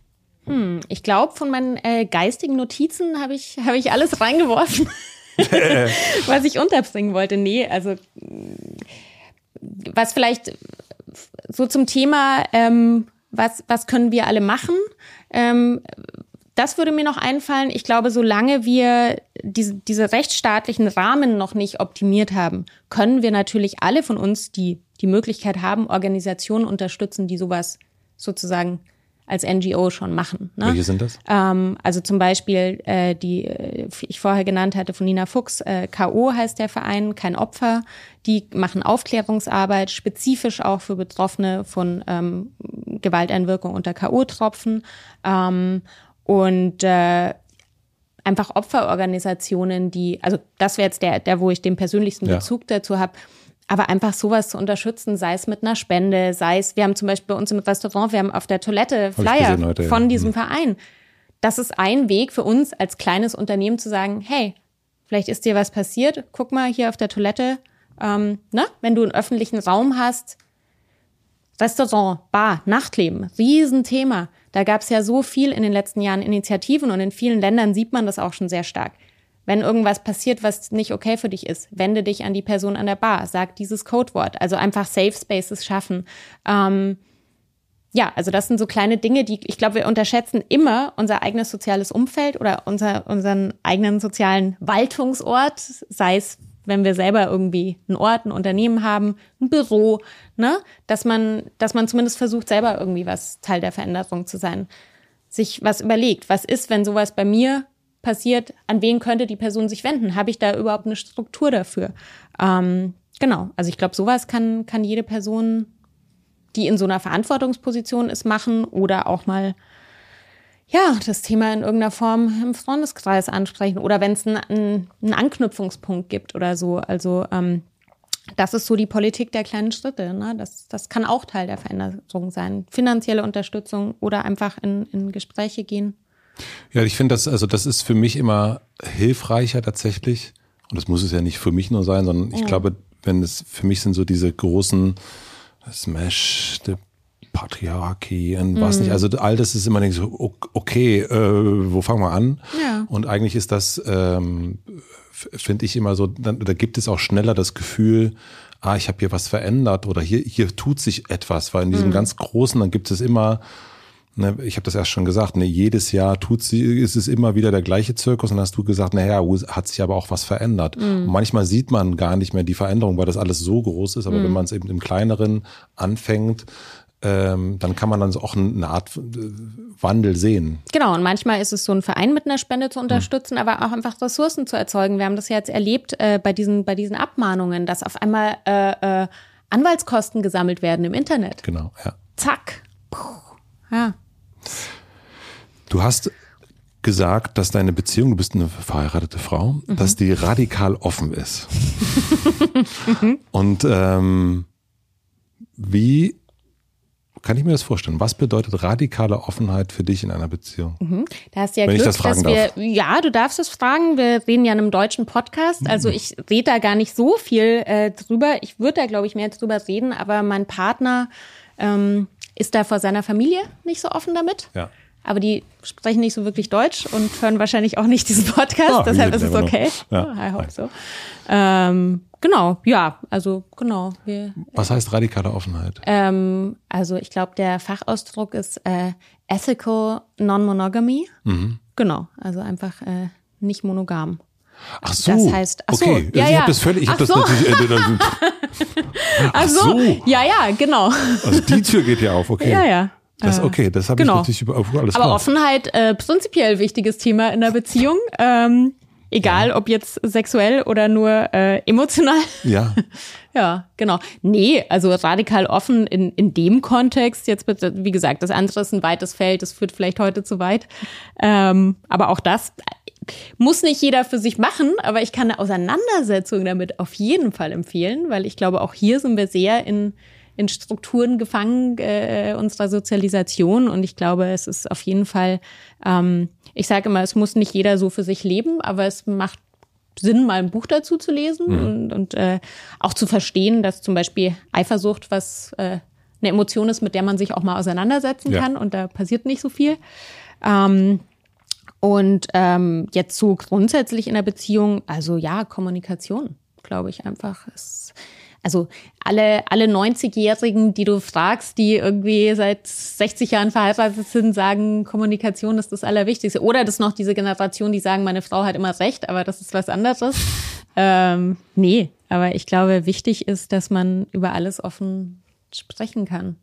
A: Hm, ich glaube, von meinen äh, geistigen Notizen habe ich, <laughs> hab ich alles reingeworfen, <laughs> was ich unterbringen wollte. Nee, also was vielleicht so zum Thema, ähm, was, was können wir alle machen? Ähm, das würde mir noch einfallen. Ich glaube, solange wir diese, diese rechtsstaatlichen Rahmen noch nicht optimiert haben, können wir natürlich alle von uns, die die Möglichkeit haben, Organisationen unterstützen, die sowas sozusagen als NGO schon machen.
B: Ne? Welche sind das?
A: Ähm, also zum Beispiel äh, die äh, ich vorher genannt hatte von Nina Fuchs, äh, KO heißt der Verein, kein Opfer. Die machen Aufklärungsarbeit, spezifisch auch für Betroffene von ähm, Gewalteinwirkung unter KO-Tropfen. Ähm, und äh, einfach Opferorganisationen, die, also das wäre jetzt der, der, wo ich den persönlichsten ja. Bezug dazu habe, aber einfach sowas zu unterstützen, sei es mit einer Spende, sei es, wir haben zum Beispiel bei uns im Restaurant, wir haben auf der Toilette Flyer heute, von ja. diesem mhm. Verein. Das ist ein Weg für uns als kleines Unternehmen zu sagen, hey, vielleicht ist dir was passiert, guck mal hier auf der Toilette, ähm, ne? wenn du einen öffentlichen Raum hast, Restaurant, Bar, Nachtleben, Riesenthema. Da gab es ja so viel in den letzten Jahren Initiativen und in vielen Ländern sieht man das auch schon sehr stark. Wenn irgendwas passiert, was nicht okay für dich ist, wende dich an die Person an der Bar, sag dieses Codewort. Also einfach Safe Spaces schaffen. Ähm, ja, also das sind so kleine Dinge, die ich glaube, wir unterschätzen immer unser eigenes soziales Umfeld oder unser, unseren eigenen sozialen Waltungsort, sei es wenn wir selber irgendwie einen Ort, ein Unternehmen haben, ein Büro, ne, dass man, dass man zumindest versucht, selber irgendwie was Teil der Veränderung zu sein. Sich was überlegt. Was ist, wenn sowas bei mir passiert? An wen könnte die Person sich wenden? Habe ich da überhaupt eine Struktur dafür? Ähm, genau. Also ich glaube, sowas kann, kann jede Person, die in so einer Verantwortungsposition ist, machen oder auch mal ja, das Thema in irgendeiner Form im Freundeskreis ansprechen oder wenn es einen, einen Anknüpfungspunkt gibt oder so. Also ähm, das ist so die Politik der kleinen Schritte. Ne? Das, das kann auch Teil der Veränderung sein. Finanzielle Unterstützung oder einfach in, in Gespräche gehen.
B: Ja, ich finde das, also das ist für mich immer hilfreicher tatsächlich. Und das muss es ja nicht für mich nur sein, sondern ich ja. glaube, wenn es für mich sind so diese großen Smash, Patriarchie und was mhm. nicht. Also all das ist immer so, okay, äh, wo fangen wir an? Ja. Und eigentlich ist das, ähm, finde ich immer so, dann, da gibt es auch schneller das Gefühl, ah, ich habe hier was verändert oder hier, hier tut sich etwas, weil in diesem mhm. ganz Großen, dann gibt es immer, ne, ich habe das erst schon gesagt, ne, jedes Jahr tut sie, ist es immer wieder der gleiche Zirkus und dann hast du gesagt, naja, hat sich aber auch was verändert. Mhm. Und manchmal sieht man gar nicht mehr die Veränderung, weil das alles so groß ist, aber mhm. wenn man es eben im Kleineren anfängt, ähm, dann kann man dann auch eine Art äh, Wandel sehen.
A: Genau, und manchmal ist es so ein Verein mit einer Spende zu unterstützen, mhm. aber auch einfach Ressourcen zu erzeugen. Wir haben das ja jetzt erlebt äh, bei, diesen, bei diesen Abmahnungen, dass auf einmal äh, äh, Anwaltskosten gesammelt werden im Internet.
B: Genau, ja.
A: Zack. Puh. Ja.
B: Du hast gesagt, dass deine Beziehung, du bist eine verheiratete Frau, mhm. dass die radikal offen ist. <laughs> Und ähm, wie kann ich mir das vorstellen? Was bedeutet radikale Offenheit für dich in einer Beziehung?
A: Mhm. Da hast du ja
B: Wenn
A: Glück,
B: ich das fragen
A: dass wir,
B: darf.
A: ja, du darfst es fragen. Wir reden ja in einem deutschen Podcast. Also
B: Mhm.
A: ich rede da gar nicht so viel äh, drüber. Ich würde da, glaube ich, mehr drüber reden, aber mein Partner ähm, ist da vor seiner Familie nicht so offen damit.
B: Ja.
A: Aber die sprechen nicht so wirklich Deutsch und hören wahrscheinlich auch nicht diesen Podcast.
B: Ah,
A: deshalb ist es okay.
B: Ja.
A: I hope so. Ähm, genau, ja, also genau. Wir,
B: Was heißt radikale Offenheit?
A: ähm, also ich glaube, der Fachausdruck ist äh, Ethical Non-Monogamy.
B: Mhm.
A: Genau, also einfach äh, nicht monogam.
B: Ach so.
A: das heißt- ach so,
B: okay.
A: ja,
B: ich
A: ja.
B: habe das völlig, ich habe
A: Ach
B: das
A: so.
B: natürlich. Äh, äh, <laughs>
A: Ach
B: so.
A: ja, ja, genau.
B: also die Tür geht ja auf, okay.
A: Ja, ja.
B: Das,
A: Äh,
B: okay, das habe
A: genau.
B: ich natürlich über alles
A: Aber
B: klar.
A: Offenheit, äh, prinzipiell wichtiges Thema in der Beziehung. Ähm, egal, ob jetzt sexuell oder nur äh, emotional.
B: Ja. <laughs>
A: Ja, genau. Nee, also radikal offen in, in dem Kontext, jetzt wie gesagt, das andere ist ein weites Feld, das führt vielleicht heute zu weit. Ähm, aber auch das muss nicht jeder für sich machen, aber ich kann eine Auseinandersetzung damit auf jeden Fall empfehlen, weil ich glaube, auch hier sind wir sehr in, in Strukturen gefangen äh, unserer Sozialisation und ich glaube, es ist auf jeden Fall, ähm, ich sage immer, es muss nicht jeder so für sich leben, aber es macht Sinn, mal ein Buch dazu zu lesen und, und äh, auch zu verstehen, dass zum Beispiel Eifersucht was äh, eine Emotion ist, mit der man sich auch mal auseinandersetzen
B: Ja.
A: kann und da passiert nicht so viel. Ähm, und ähm, jetzt so grundsätzlich in der Beziehung, also ja, Kommunikation, glaube ich einfach. Ist, also alle, alle 90-Jährigen, die du fragst, die irgendwie seit 60 Jahren verheiratet sind, sagen, Kommunikation ist das Allerwichtigste. Oder das ist noch diese Generation, die sagen, meine Frau hat immer recht, aber das ist was anderes. <laughs> ähm, nee, aber ich glaube, wichtig ist, dass man über alles offen sprechen kann.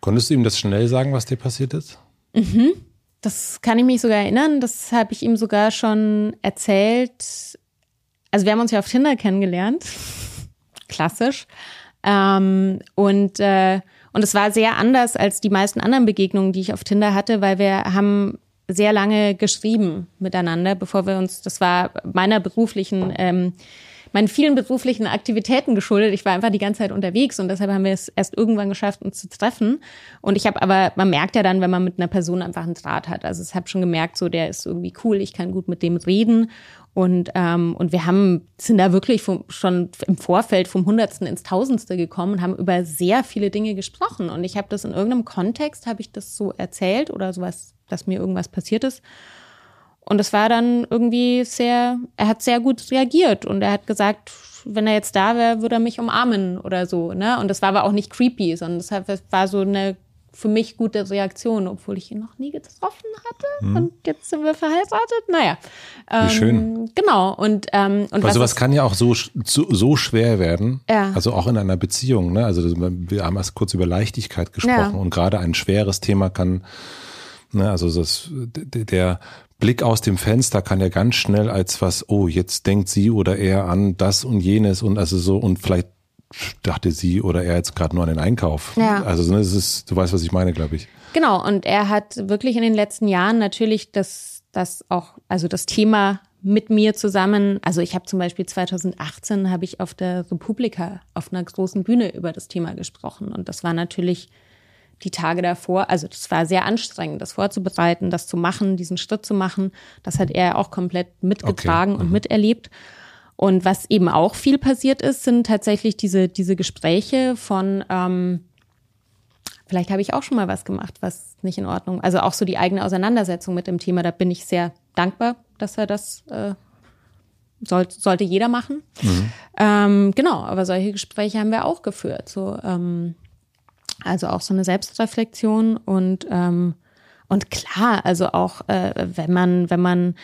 B: Konntest du ihm das schnell sagen, was dir passiert ist?
A: Das kann ich mich sogar erinnern. Das habe ich ihm sogar schon erzählt. Also wir haben uns ja auf Tinder kennengelernt. Klassisch. Ähm, und, äh, und es war sehr anders als die meisten anderen Begegnungen, die ich auf Tinder hatte, weil wir haben sehr lange geschrieben miteinander, bevor wir uns, das war meiner beruflichen, ähm, meinen vielen beruflichen Aktivitäten geschuldet. Ich war einfach die ganze Zeit unterwegs und deshalb haben wir es erst irgendwann geschafft, uns zu treffen. Und ich habe aber, man merkt ja dann, wenn man mit einer Person einfach einen Draht hat. Also ich habe schon gemerkt, so der ist irgendwie cool, ich kann gut mit dem reden. Und, ähm, und wir haben, sind da wirklich vom, schon im Vorfeld vom Hundertsten ins Tausendste gekommen und haben über sehr viele Dinge gesprochen. Und ich habe das in irgendeinem Kontext, habe ich das so erzählt oder sowas, dass mir irgendwas passiert ist. Und es war dann irgendwie sehr, er hat sehr gut reagiert und er hat gesagt, wenn er jetzt da wäre, würde er mich umarmen oder so. Ne? Und das war aber auch nicht creepy, sondern das war so eine für mich gute Reaktion, obwohl ich ihn noch nie getroffen hatte. Und jetzt sind wir verheiratet. Naja. Ähm,
B: schön.
A: Genau. Und, ähm, und
B: Weil sowas
A: ist-
B: kann ja auch so, so, so schwer werden.
A: Ja.
B: Also auch in einer Beziehung. Ne? Also wir haben erst kurz über Leichtigkeit gesprochen
A: Ja.
B: und gerade ein schweres Thema kann, ne, also das, der Blick aus dem Fenster kann ja ganz schnell als was, oh, jetzt denkt sie oder er an das und jenes und also so und vielleicht dachte sie oder er jetzt gerade nur an den Einkauf.
A: Ja.
B: Also ne, es ist, du weißt, was ich meine, glaube ich.
A: Genau, und er hat wirklich in den letzten Jahren natürlich das, das auch, also das Thema mit mir zusammen, also ich habe zum Beispiel 2018 habe ich auf der Republika auf einer großen Bühne über das Thema gesprochen und das war natürlich die Tage davor, also das war sehr anstrengend, das vorzubereiten, das zu machen, diesen Schritt zu machen, das hat er auch komplett mitgetragen und miterlebt. Und was eben auch viel passiert ist, sind tatsächlich diese, diese Gespräche von, ähm, vielleicht habe ich auch schon mal was gemacht, was nicht in Ordnung. Also auch so die eigene Auseinandersetzung mit dem Thema, da bin ich sehr dankbar, dass er das äh, soll, sollte jeder machen. Ähm, genau, aber solche Gespräche haben wir auch geführt. So, ähm, also auch so eine Selbstreflexion und ähm, und klar, also auch äh, wenn man wenn man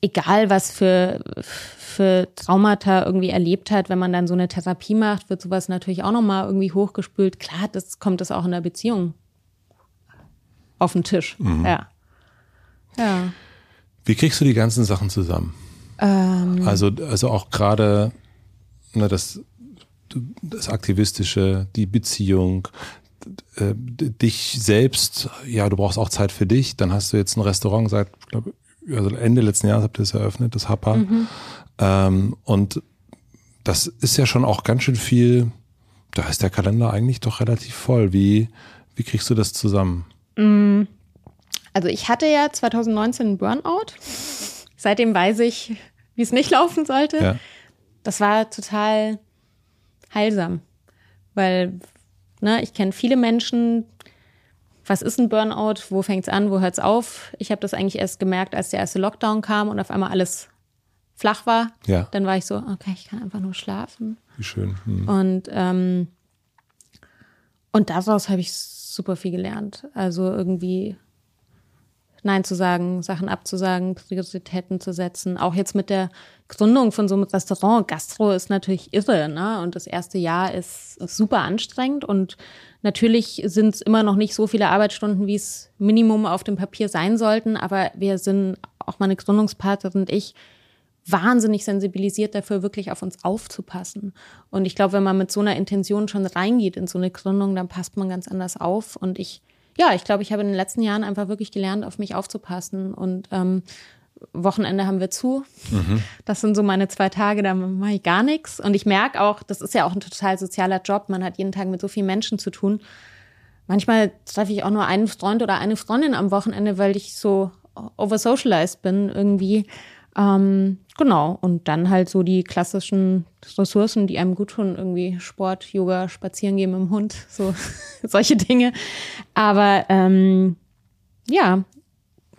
A: egal was für für Traumata irgendwie erlebt hat, wenn man dann so eine Therapie macht, wird sowas natürlich auch noch mal irgendwie hochgespült. Klar, das kommt das auch in der Beziehung auf den Tisch. Ja. Ja.
B: Wie kriegst du die ganzen Sachen zusammen?
A: Ähm.
B: Also, also auch gerade, ne, das, das Aktivistische, die Beziehung, äh, dich selbst, ja, du brauchst auch Zeit für dich. Dann hast du jetzt ein Restaurant seit, glaube also Ende letzten Jahres habt ihr es eröffnet, das Happa. Mhm. Ähm, und das ist ja schon auch ganz schön viel, da ist der Kalender eigentlich doch relativ voll. Wie, wie kriegst du das zusammen?
A: Mm. Also ich hatte ja 2019 einen Burnout. Seitdem weiß ich, wie es nicht laufen sollte. Ja. Das war total heilsam, weil ne, ich kenne viele Menschen. Was ist ein Burnout? Wo fängt es an? Wo hört es auf? Ich habe das eigentlich erst gemerkt, als der erste Lockdown kam und auf einmal alles flach war. Ja. Dann war ich so, okay, ich kann einfach nur schlafen.
B: Wie schön. Hm.
A: Und ähm, und daraus habe ich super viel gelernt. Also irgendwie Nein zu sagen, Sachen abzusagen, Prioritäten zu setzen. Auch jetzt mit der Gründung von so einem Restaurant. Gastro ist natürlich irre, ne? Und das erste Jahr ist, super anstrengend und natürlich sind es immer noch nicht so viele Arbeitsstunden, wie es Minimum auf dem Papier sein sollten. Aber wir sind, auch meine Gründungspartnerin und ich, wahnsinnig sensibilisiert dafür, wirklich auf uns aufzupassen. Und ich glaube, wenn man mit so einer Intention schon reingeht in so eine Gründung, dann passt man ganz anders auf. Und ich ja, ich glaube, ich habe in den letzten Jahren einfach wirklich gelernt, auf mich aufzupassen. Und ähm, Wochenende haben wir zu. Mhm. Das sind so meine zwei Tage, da mache ich gar nichts. Und ich merke auch, das ist ja auch ein total sozialer Job. Man hat jeden Tag mit so vielen Menschen zu tun. Manchmal treffe ich auch nur einen Freund oder eine Freundin am Wochenende, weil ich so oversocialized bin irgendwie. Ähm, genau. Und dann halt so die klassischen Ressourcen, die einem gut tun, irgendwie Sport, Yoga, spazieren gehen mit dem Hund, so <laughs> solche Dinge. Aber ähm, ja,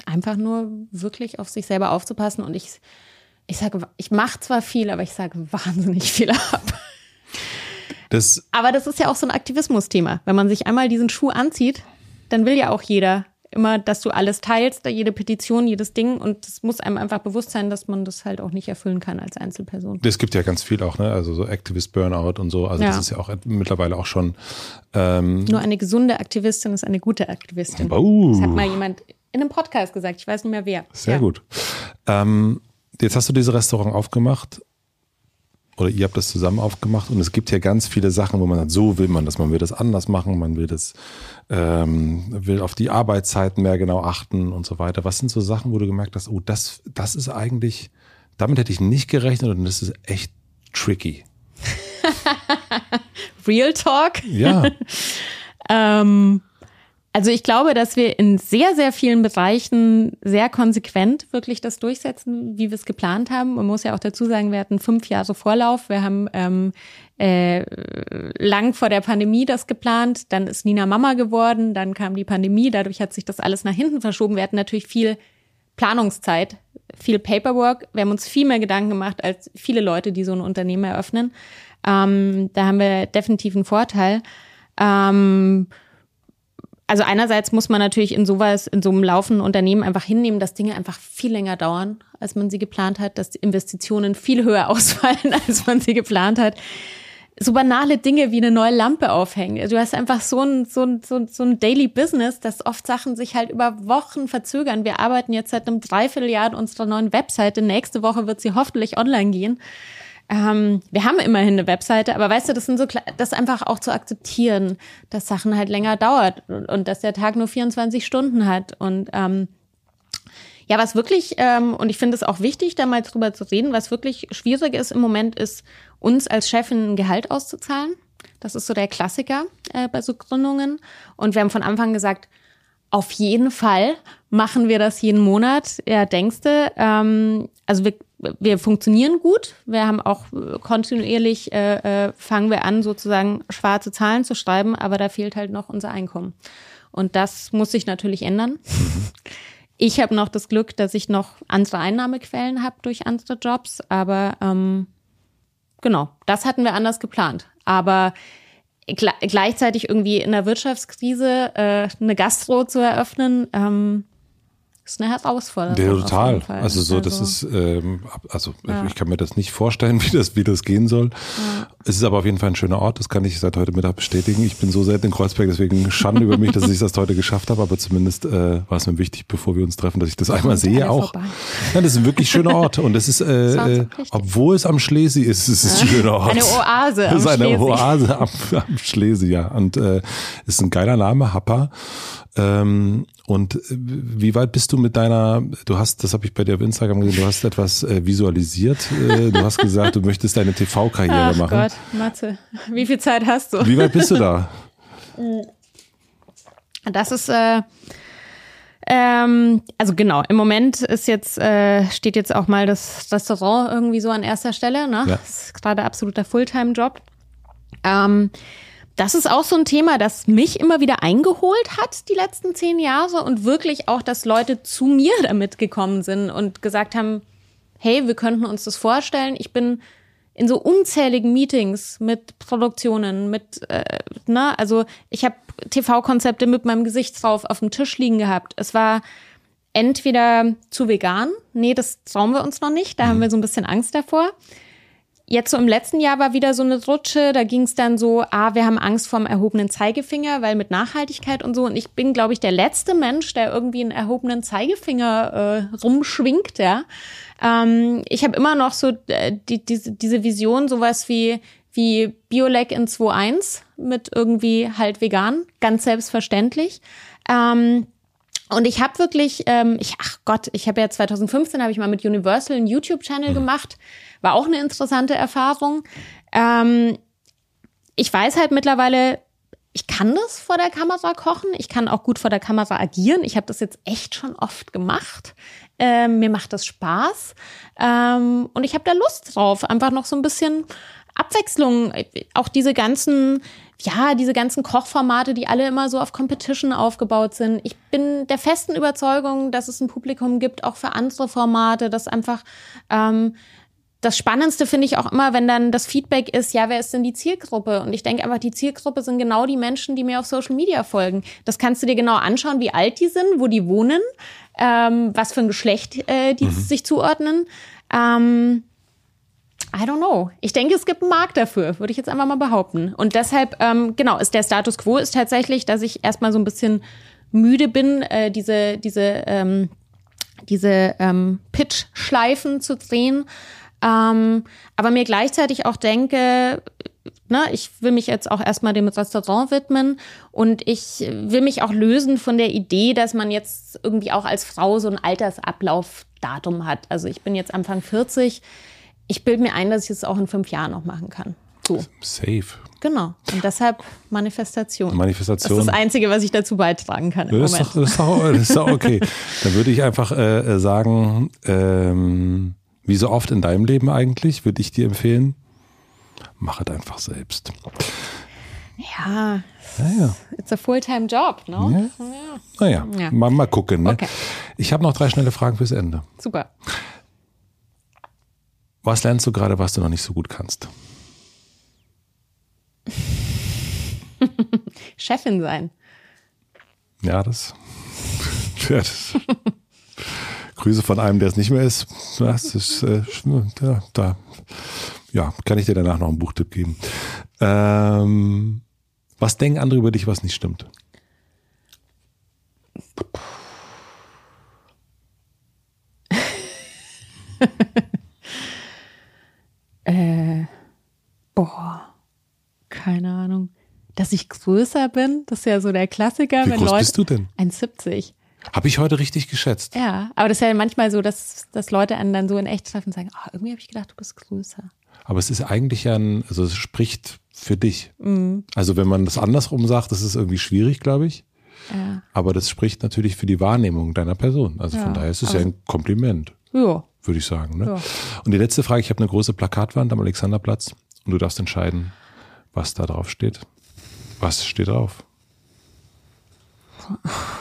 A: einfach nur wirklich auf sich selber aufzupassen. Und ich, ich sage, ich mache zwar viel, aber ich sage wahnsinnig viel ab. Das aber das ist ja auch so ein Aktivismus-Thema. Wenn man sich einmal diesen Schuh anzieht, dann will ja auch jeder immer, dass du alles teilst, jede Petition, jedes Ding. Und es muss einem einfach bewusst sein, dass man das halt auch nicht erfüllen kann als Einzelperson.
B: Es gibt ja ganz viel auch, ne? Also so Activist Burnout und so. Also ja. das ist ja auch mittlerweile auch schon. Ähm
A: Nur eine gesunde Aktivistin ist eine gute Aktivistin. Oh. Das hat mal jemand in einem Podcast gesagt. Ich weiß nicht mehr wer.
B: Sehr ja. gut. Ähm, jetzt hast du dieses Restaurant aufgemacht oder ihr habt das zusammen aufgemacht und es gibt ja ganz viele Sachen, wo man sagt, so will man das, man will das anders machen, man will das, ähm, will auf die Arbeitszeiten mehr genau achten und so weiter. Was sind so Sachen, wo du gemerkt hast, oh, das, das ist eigentlich, damit hätte ich nicht gerechnet und das ist echt tricky. <laughs>
A: Real Talk?
B: Ja. <laughs>
A: ähm, also ich glaube, dass wir in sehr, sehr vielen Bereichen sehr konsequent wirklich das durchsetzen, wie wir es geplant haben. Man muss ja auch dazu sagen, wir hatten fünf Jahre Vorlauf. Wir haben ähm, äh, lang vor der Pandemie das geplant. Dann ist Nina Mama geworden. Dann kam die Pandemie. Dadurch hat sich das alles nach hinten verschoben. Wir hatten natürlich viel Planungszeit, viel Paperwork. Wir haben uns viel mehr Gedanken gemacht als viele Leute, die so ein Unternehmen eröffnen. Ähm, da haben wir definitiv einen Vorteil. Ähm, also einerseits muss man natürlich in sowas, in so einem laufenden Unternehmen einfach hinnehmen, dass Dinge einfach viel länger dauern, als man sie geplant hat, dass die Investitionen viel höher <laughs> ausfallen, als man sie geplant hat. So banale Dinge wie eine neue Lampe aufhängen. Du hast einfach so ein, so ein, so ein, so ein Daily Business, dass oft Sachen sich halt über Wochen verzögern. Wir arbeiten jetzt seit einem Dreivierteljahr an unserer neuen Webseite. Nächste Woche wird sie hoffentlich online gehen. Ähm, wir haben immerhin eine Webseite, aber weißt du, das sind so, das einfach auch zu akzeptieren, dass Sachen halt länger dauert und, dass der Tag nur 24 Stunden hat und ähm, ja, was wirklich, ähm, und ich finde es auch wichtig, da mal drüber zu reden, was wirklich schwierig ist im Moment, ist, uns als Chefin ein Gehalt auszuzahlen. Das ist so der Klassiker äh, bei so Gründungen. Und wir haben von Anfang gesagt, auf jeden Fall machen wir das jeden Monat. Ja, denkste, ähm, also wir wir funktionieren gut. Wir haben auch kontinuierlich, äh, äh, fangen wir an, sozusagen schwarze Zahlen zu schreiben, aber da fehlt halt noch unser Einkommen. Und das muss sich natürlich ändern. Ich habe noch das Glück, dass ich noch andere Einnahmequellen habe durch andere Jobs, aber ähm, genau, das hatten wir anders geplant. Aber gleichzeitig irgendwie in der Wirtschaftskrise äh, eine Gastro zu eröffnen, ähm, ist eine Herausforderung.
B: Ja, total. Also so, das ist, ähm, also ich kann mir das nicht vorstellen, <laughs> wie das, wie das gehen soll. Es ist aber auf jeden Fall ein schöner Ort, das kann ich seit heute Mittag bestätigen. Ich bin so selten in Kreuzberg, deswegen Schande über mich, dass ich das heute geschafft habe, aber zumindest äh, war es mir wichtig, bevor wir uns treffen, dass ich das einmal sehe auch.
A: vorbei.
B: Ja, das ist ein wirklich schöner Ort und das ist, äh,
A: Sounds
B: äh, obwohl es am Schlesi ist, ist es ein schöner Ort.
A: Eine Oase
B: Das
A: am
B: ist eine
A: Schlesi.
B: Oase am, am Schlesi, ja. Und äh, ist ein geiler Name, Happa. Ähm, und äh, wie weit bist du mit deiner, du hast, das habe ich bei dir auf Instagram gesehen, du hast etwas äh, visualisiert. Äh, du hast gesagt, du möchtest deine TV-Karriere
A: Ach
B: machen.
A: Gott, Matze, wie viel Zeit hast du?
B: Wie weit bist du da?
A: Das ist, äh, ähm, also genau, im Moment ist jetzt, äh, steht jetzt auch mal das Restaurant irgendwie so an erster Stelle, ne?
B: Ja.
A: Das ist gerade absoluter Fulltime-Job. Ähm, das ist auch so ein Thema, das mich immer wieder eingeholt hat, die letzten zehn Jahre und wirklich auch, dass Leute zu mir <laughs> damit gekommen sind und gesagt haben, hey, wir könnten uns das vorstellen. Ich bin in so unzähligen Meetings mit Produktionen, mit, äh, ne, also ich habe TV-Konzepte mit meinem Gesicht drauf auf dem Tisch liegen gehabt. Es war entweder zu vegan, nee, das trauen wir uns noch nicht, da haben wir so ein bisschen Angst davor. Jetzt so im letzten Jahr war wieder so eine Rutsche, da ging es dann so, ah, wir haben Angst vorm erhobenen Zeigefinger, weil mit Nachhaltigkeit und so. Und ich bin, glaube ich, der letzte Mensch, der irgendwie einen erhobenen Zeigefinger äh, rumschwingt, ja. Ähm, ich habe immer noch so äh, die, diese, diese Vision, sowas wie, wie Biolek in 2.1 mit irgendwie halt vegan, ganz selbstverständlich. Ähm, und ich habe wirklich, ähm, ich, ach Gott, ich habe ja 2015 habe ich mal mit Universal einen YouTube-Channel gemacht. War auch eine interessante Erfahrung. Ähm, ich weiß halt mittlerweile, ich kann das vor der Kamera kochen. Ich kann auch gut vor der Kamera agieren. Ich habe das jetzt echt schon oft gemacht. Ähm, mir macht das Spaß. Ähm, und ich habe da Lust drauf. Einfach noch so ein bisschen Abwechslung. Auch diese ganzen, ja, diese ganzen Kochformate, die alle immer so auf Competition aufgebaut sind. Ich bin der festen Überzeugung, dass es ein Publikum gibt, auch für andere Formate, dass einfach ähm, das Spannendste finde ich auch immer, wenn dann das Feedback ist, ja, wer ist denn die Zielgruppe? Und ich denke einfach, die Zielgruppe sind genau die Menschen, die mir auf Social Media folgen. Das kannst du dir genau anschauen, wie alt die sind, wo die wohnen, ähm, was für ein Geschlecht äh, die sich zuordnen. Ähm, I don't know. Ich denke, es gibt einen Markt dafür, würde ich jetzt einfach mal behaupten. Und deshalb, ähm, genau, ist der Status quo ist tatsächlich, dass ich erstmal so ein bisschen müde bin, äh, diese, diese, ähm, diese ähm, Pitch-Schleifen zu drehen. Ähm, aber mir gleichzeitig auch denke, ne, ich will mich jetzt auch erstmal dem Restaurant widmen und ich will mich auch lösen von der Idee, dass man jetzt irgendwie auch als Frau so ein Altersablaufdatum hat. Also ich bin jetzt Anfang 40. Ich bilde mir ein, dass ich es auch in fünf Jahren noch machen kann. So,
B: Safe.
A: genau. Und deshalb Manifestation.
B: Manifestation.
A: Das ist das Einzige, was ich dazu beitragen kann im
B: Das ist,
A: Moment.
B: doch, das, ist doch, das ist doch okay. <laughs> Dann würde ich einfach äh, äh, sagen, ähm, wie so oft in deinem Leben eigentlich, würde ich dir empfehlen, mach es einfach selbst.
A: Ja,
B: Naja,
A: it's a full-time job, ne?
B: naja,
A: Ja.
B: Mal, mal gucken. Ne?
A: Okay.
B: Ich habe noch drei schnelle Fragen fürs Ende.
A: Super.
B: Was lernst du gerade, was du noch nicht so gut kannst? <laughs>
A: Chefin sein.
B: Ja, das. <laughs> Ja, das <laughs> Grüße von einem, der es nicht mehr ist. Das ist äh, ja, da. Ja, kann ich dir danach noch einen Buchtipp geben. Ähm, was denken andere über dich, was nicht stimmt? <laughs>
A: Boah, keine Ahnung. Dass ich größer bin, das ist ja so der Klassiker.
B: Wie
A: wenn
B: groß
A: Leute,
B: bist du denn?
A: 1,70.
B: Habe ich heute richtig geschätzt.
A: Ja, aber das ist ja manchmal so, dass, dass Leute einen dann so in echt treffen und sagen, ah, irgendwie habe ich gedacht, du bist größer.
B: Aber es ist eigentlich ja ein, also es spricht für dich.
A: Mhm.
B: Also wenn man das andersrum sagt, das ist irgendwie schwierig, glaube ich.
A: Ja.
B: Aber das spricht natürlich für die Wahrnehmung deiner Person. Also
A: Ja,
B: von daher ist es
A: aber-
B: ja ein Kompliment,
A: Ja.
B: würde ich sagen. Ne?
A: Ja.
B: Und die letzte Frage, ich habe eine große Plakatwand am Alexanderplatz und du darfst entscheiden, was da drauf steht. Was steht drauf? <laughs>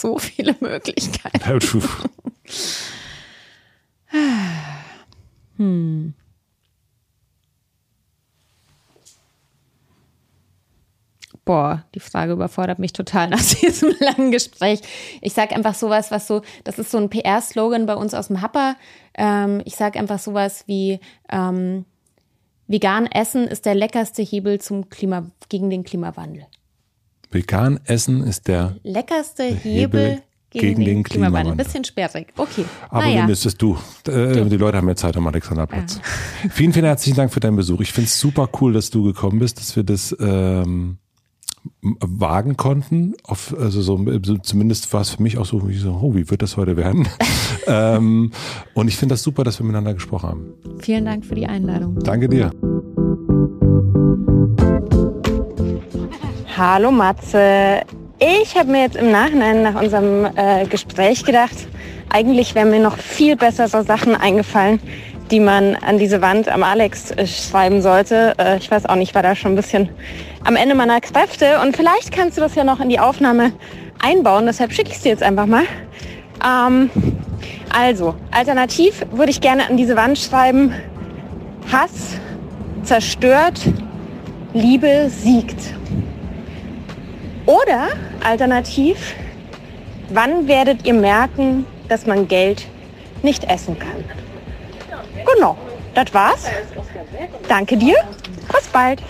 A: So viele Möglichkeiten.
B: Du-
A: Boah, die Frage überfordert mich total nach <laughs> diesem langen Gespräch. Ich sage einfach sowas, was so, das ist so ein PR-Slogan bei uns aus dem Happer. Ähm, ich sage einfach sowas wie, ähm, vegan essen ist der leckerste Hebel zum Klima, gegen den Klimawandel.
B: Vegan essen ist der
A: leckerste Hebel, Hebel gegen, gegen, den, den Klimawandel. Klimawandel. Bisschen sperrig. Okay.
B: Aber naja. müsstest du. Äh, du. Die Leute haben mehr Zeit am Alexanderplatz. Ja. <laughs> vielen, vielen herzlichen Dank für deinen Besuch. Ich finde es super cool, dass du gekommen bist, dass wir das ähm, wagen konnten. Auf, also so, so zumindest war es für mich auch so, wie, so, oh, wie wird das heute werden? <laughs> ähm, und ich finde das super, dass wir miteinander gesprochen haben.
A: Vielen Dank für die Einladung.
B: Danke dir.
C: Hallo Matze. Ich habe mir jetzt im Nachhinein nach unserem äh, Gespräch gedacht, eigentlich wären mir noch viel bessere Sachen eingefallen, die man an diese Wand am Alex äh, schreiben sollte. Äh, ich weiß auch nicht, war da schon ein bisschen am Ende meiner Kräfte. Und vielleicht kannst du das ja noch in die Aufnahme einbauen. Deshalb schicke ich es dir jetzt einfach mal. Ähm, also, alternativ würde ich gerne an diese Wand schreiben, Hass zerstört, Liebe siegt. Oder alternativ, wann werdet ihr merken, dass man Geld nicht essen kann? Genau, das war's. Danke dir. Bis bald.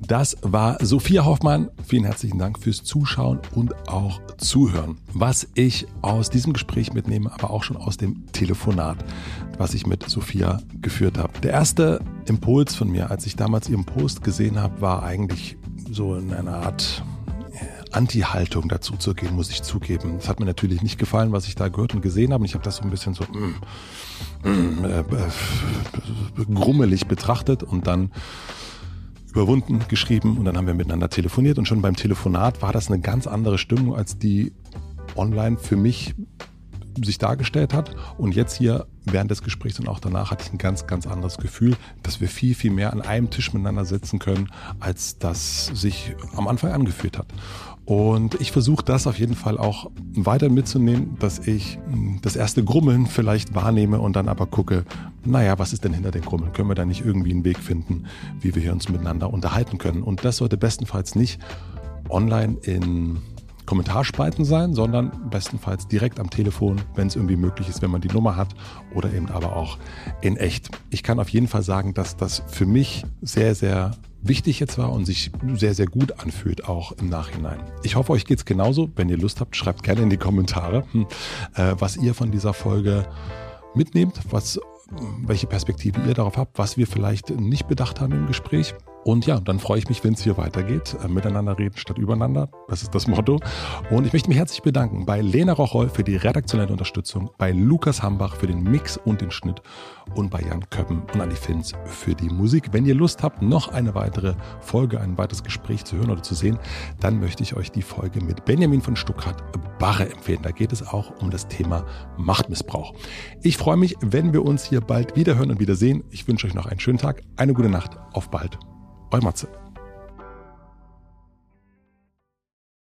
B: Das war Sophia Hoffmann. Vielen herzlichen Dank fürs Zuschauen und auch Zuhören. Was ich aus diesem Gespräch mitnehme, aber auch schon aus dem Telefonat, was ich mit Sophia geführt habe. Der erste Impuls von mir, als ich damals ihren Post gesehen habe, war eigentlich so in einer Art Anti-Haltung dazu zu gehen, muss ich zugeben. Es hat mir natürlich nicht gefallen, was ich da gehört und gesehen habe. Und ich habe das so ein bisschen so mm, mm, äh, äh, grummelig betrachtet und dann überwunden geschrieben und dann haben wir miteinander telefoniert und schon beim Telefonat war das eine ganz andere Stimmung, als die online für mich sich dargestellt hat. Und jetzt hier während des Gesprächs und auch danach hatte ich ein ganz, ganz anderes Gefühl, dass wir viel, viel mehr an einem Tisch miteinander sitzen können, als das sich am Anfang angefühlt hat. Und ich versuche das auf jeden Fall auch weiter mitzunehmen, dass ich hm, das erste Grummeln vielleicht wahrnehme und dann aber gucke, naja, was ist denn hinter den Grummeln? Können wir da nicht irgendwie einen Weg finden, wie wir hier uns miteinander unterhalten können? Und das sollte bestenfalls nicht online in Kommentarspalten sein, sondern bestenfalls direkt am Telefon, wenn es irgendwie möglich ist, wenn man die Nummer hat oder eben aber auch in echt. Ich kann auf jeden Fall sagen, dass das für mich sehr, sehr wichtig jetzt war und sich sehr, sehr gut anfühlt, auch im Nachhinein. Ich hoffe, euch geht's genauso. Wenn ihr Lust habt, schreibt gerne in die Kommentare, hm, äh, was ihr von dieser Folge mitnehmt, was, welche Perspektive ihr darauf habt, was wir vielleicht nicht bedacht haben im Gespräch. Und ja, dann freue ich mich, wenn es hier weitergeht. Äh, miteinander reden statt übereinander. Das ist das Motto. Und ich möchte mich herzlich bedanken bei Lena Rocholl für die redaktionelle Unterstützung, bei Lukas Hambach für den Mix und den Schnitt und bei Jan Köppen und Anni Finz für die Musik. Wenn ihr Lust habt, noch eine weitere Folge, ein weiteres Gespräch zu hören oder zu sehen, dann möchte ich euch die Folge mit Benjamin von Stuttgart-Barre empfehlen. Da geht es auch um das Thema Machtmissbrauch. Ich freue mich, wenn wir uns hier bald wieder hören und wiedersehen. Ich wünsche euch noch einen schönen Tag, eine gute Nacht. Auf bald. Euer Matze.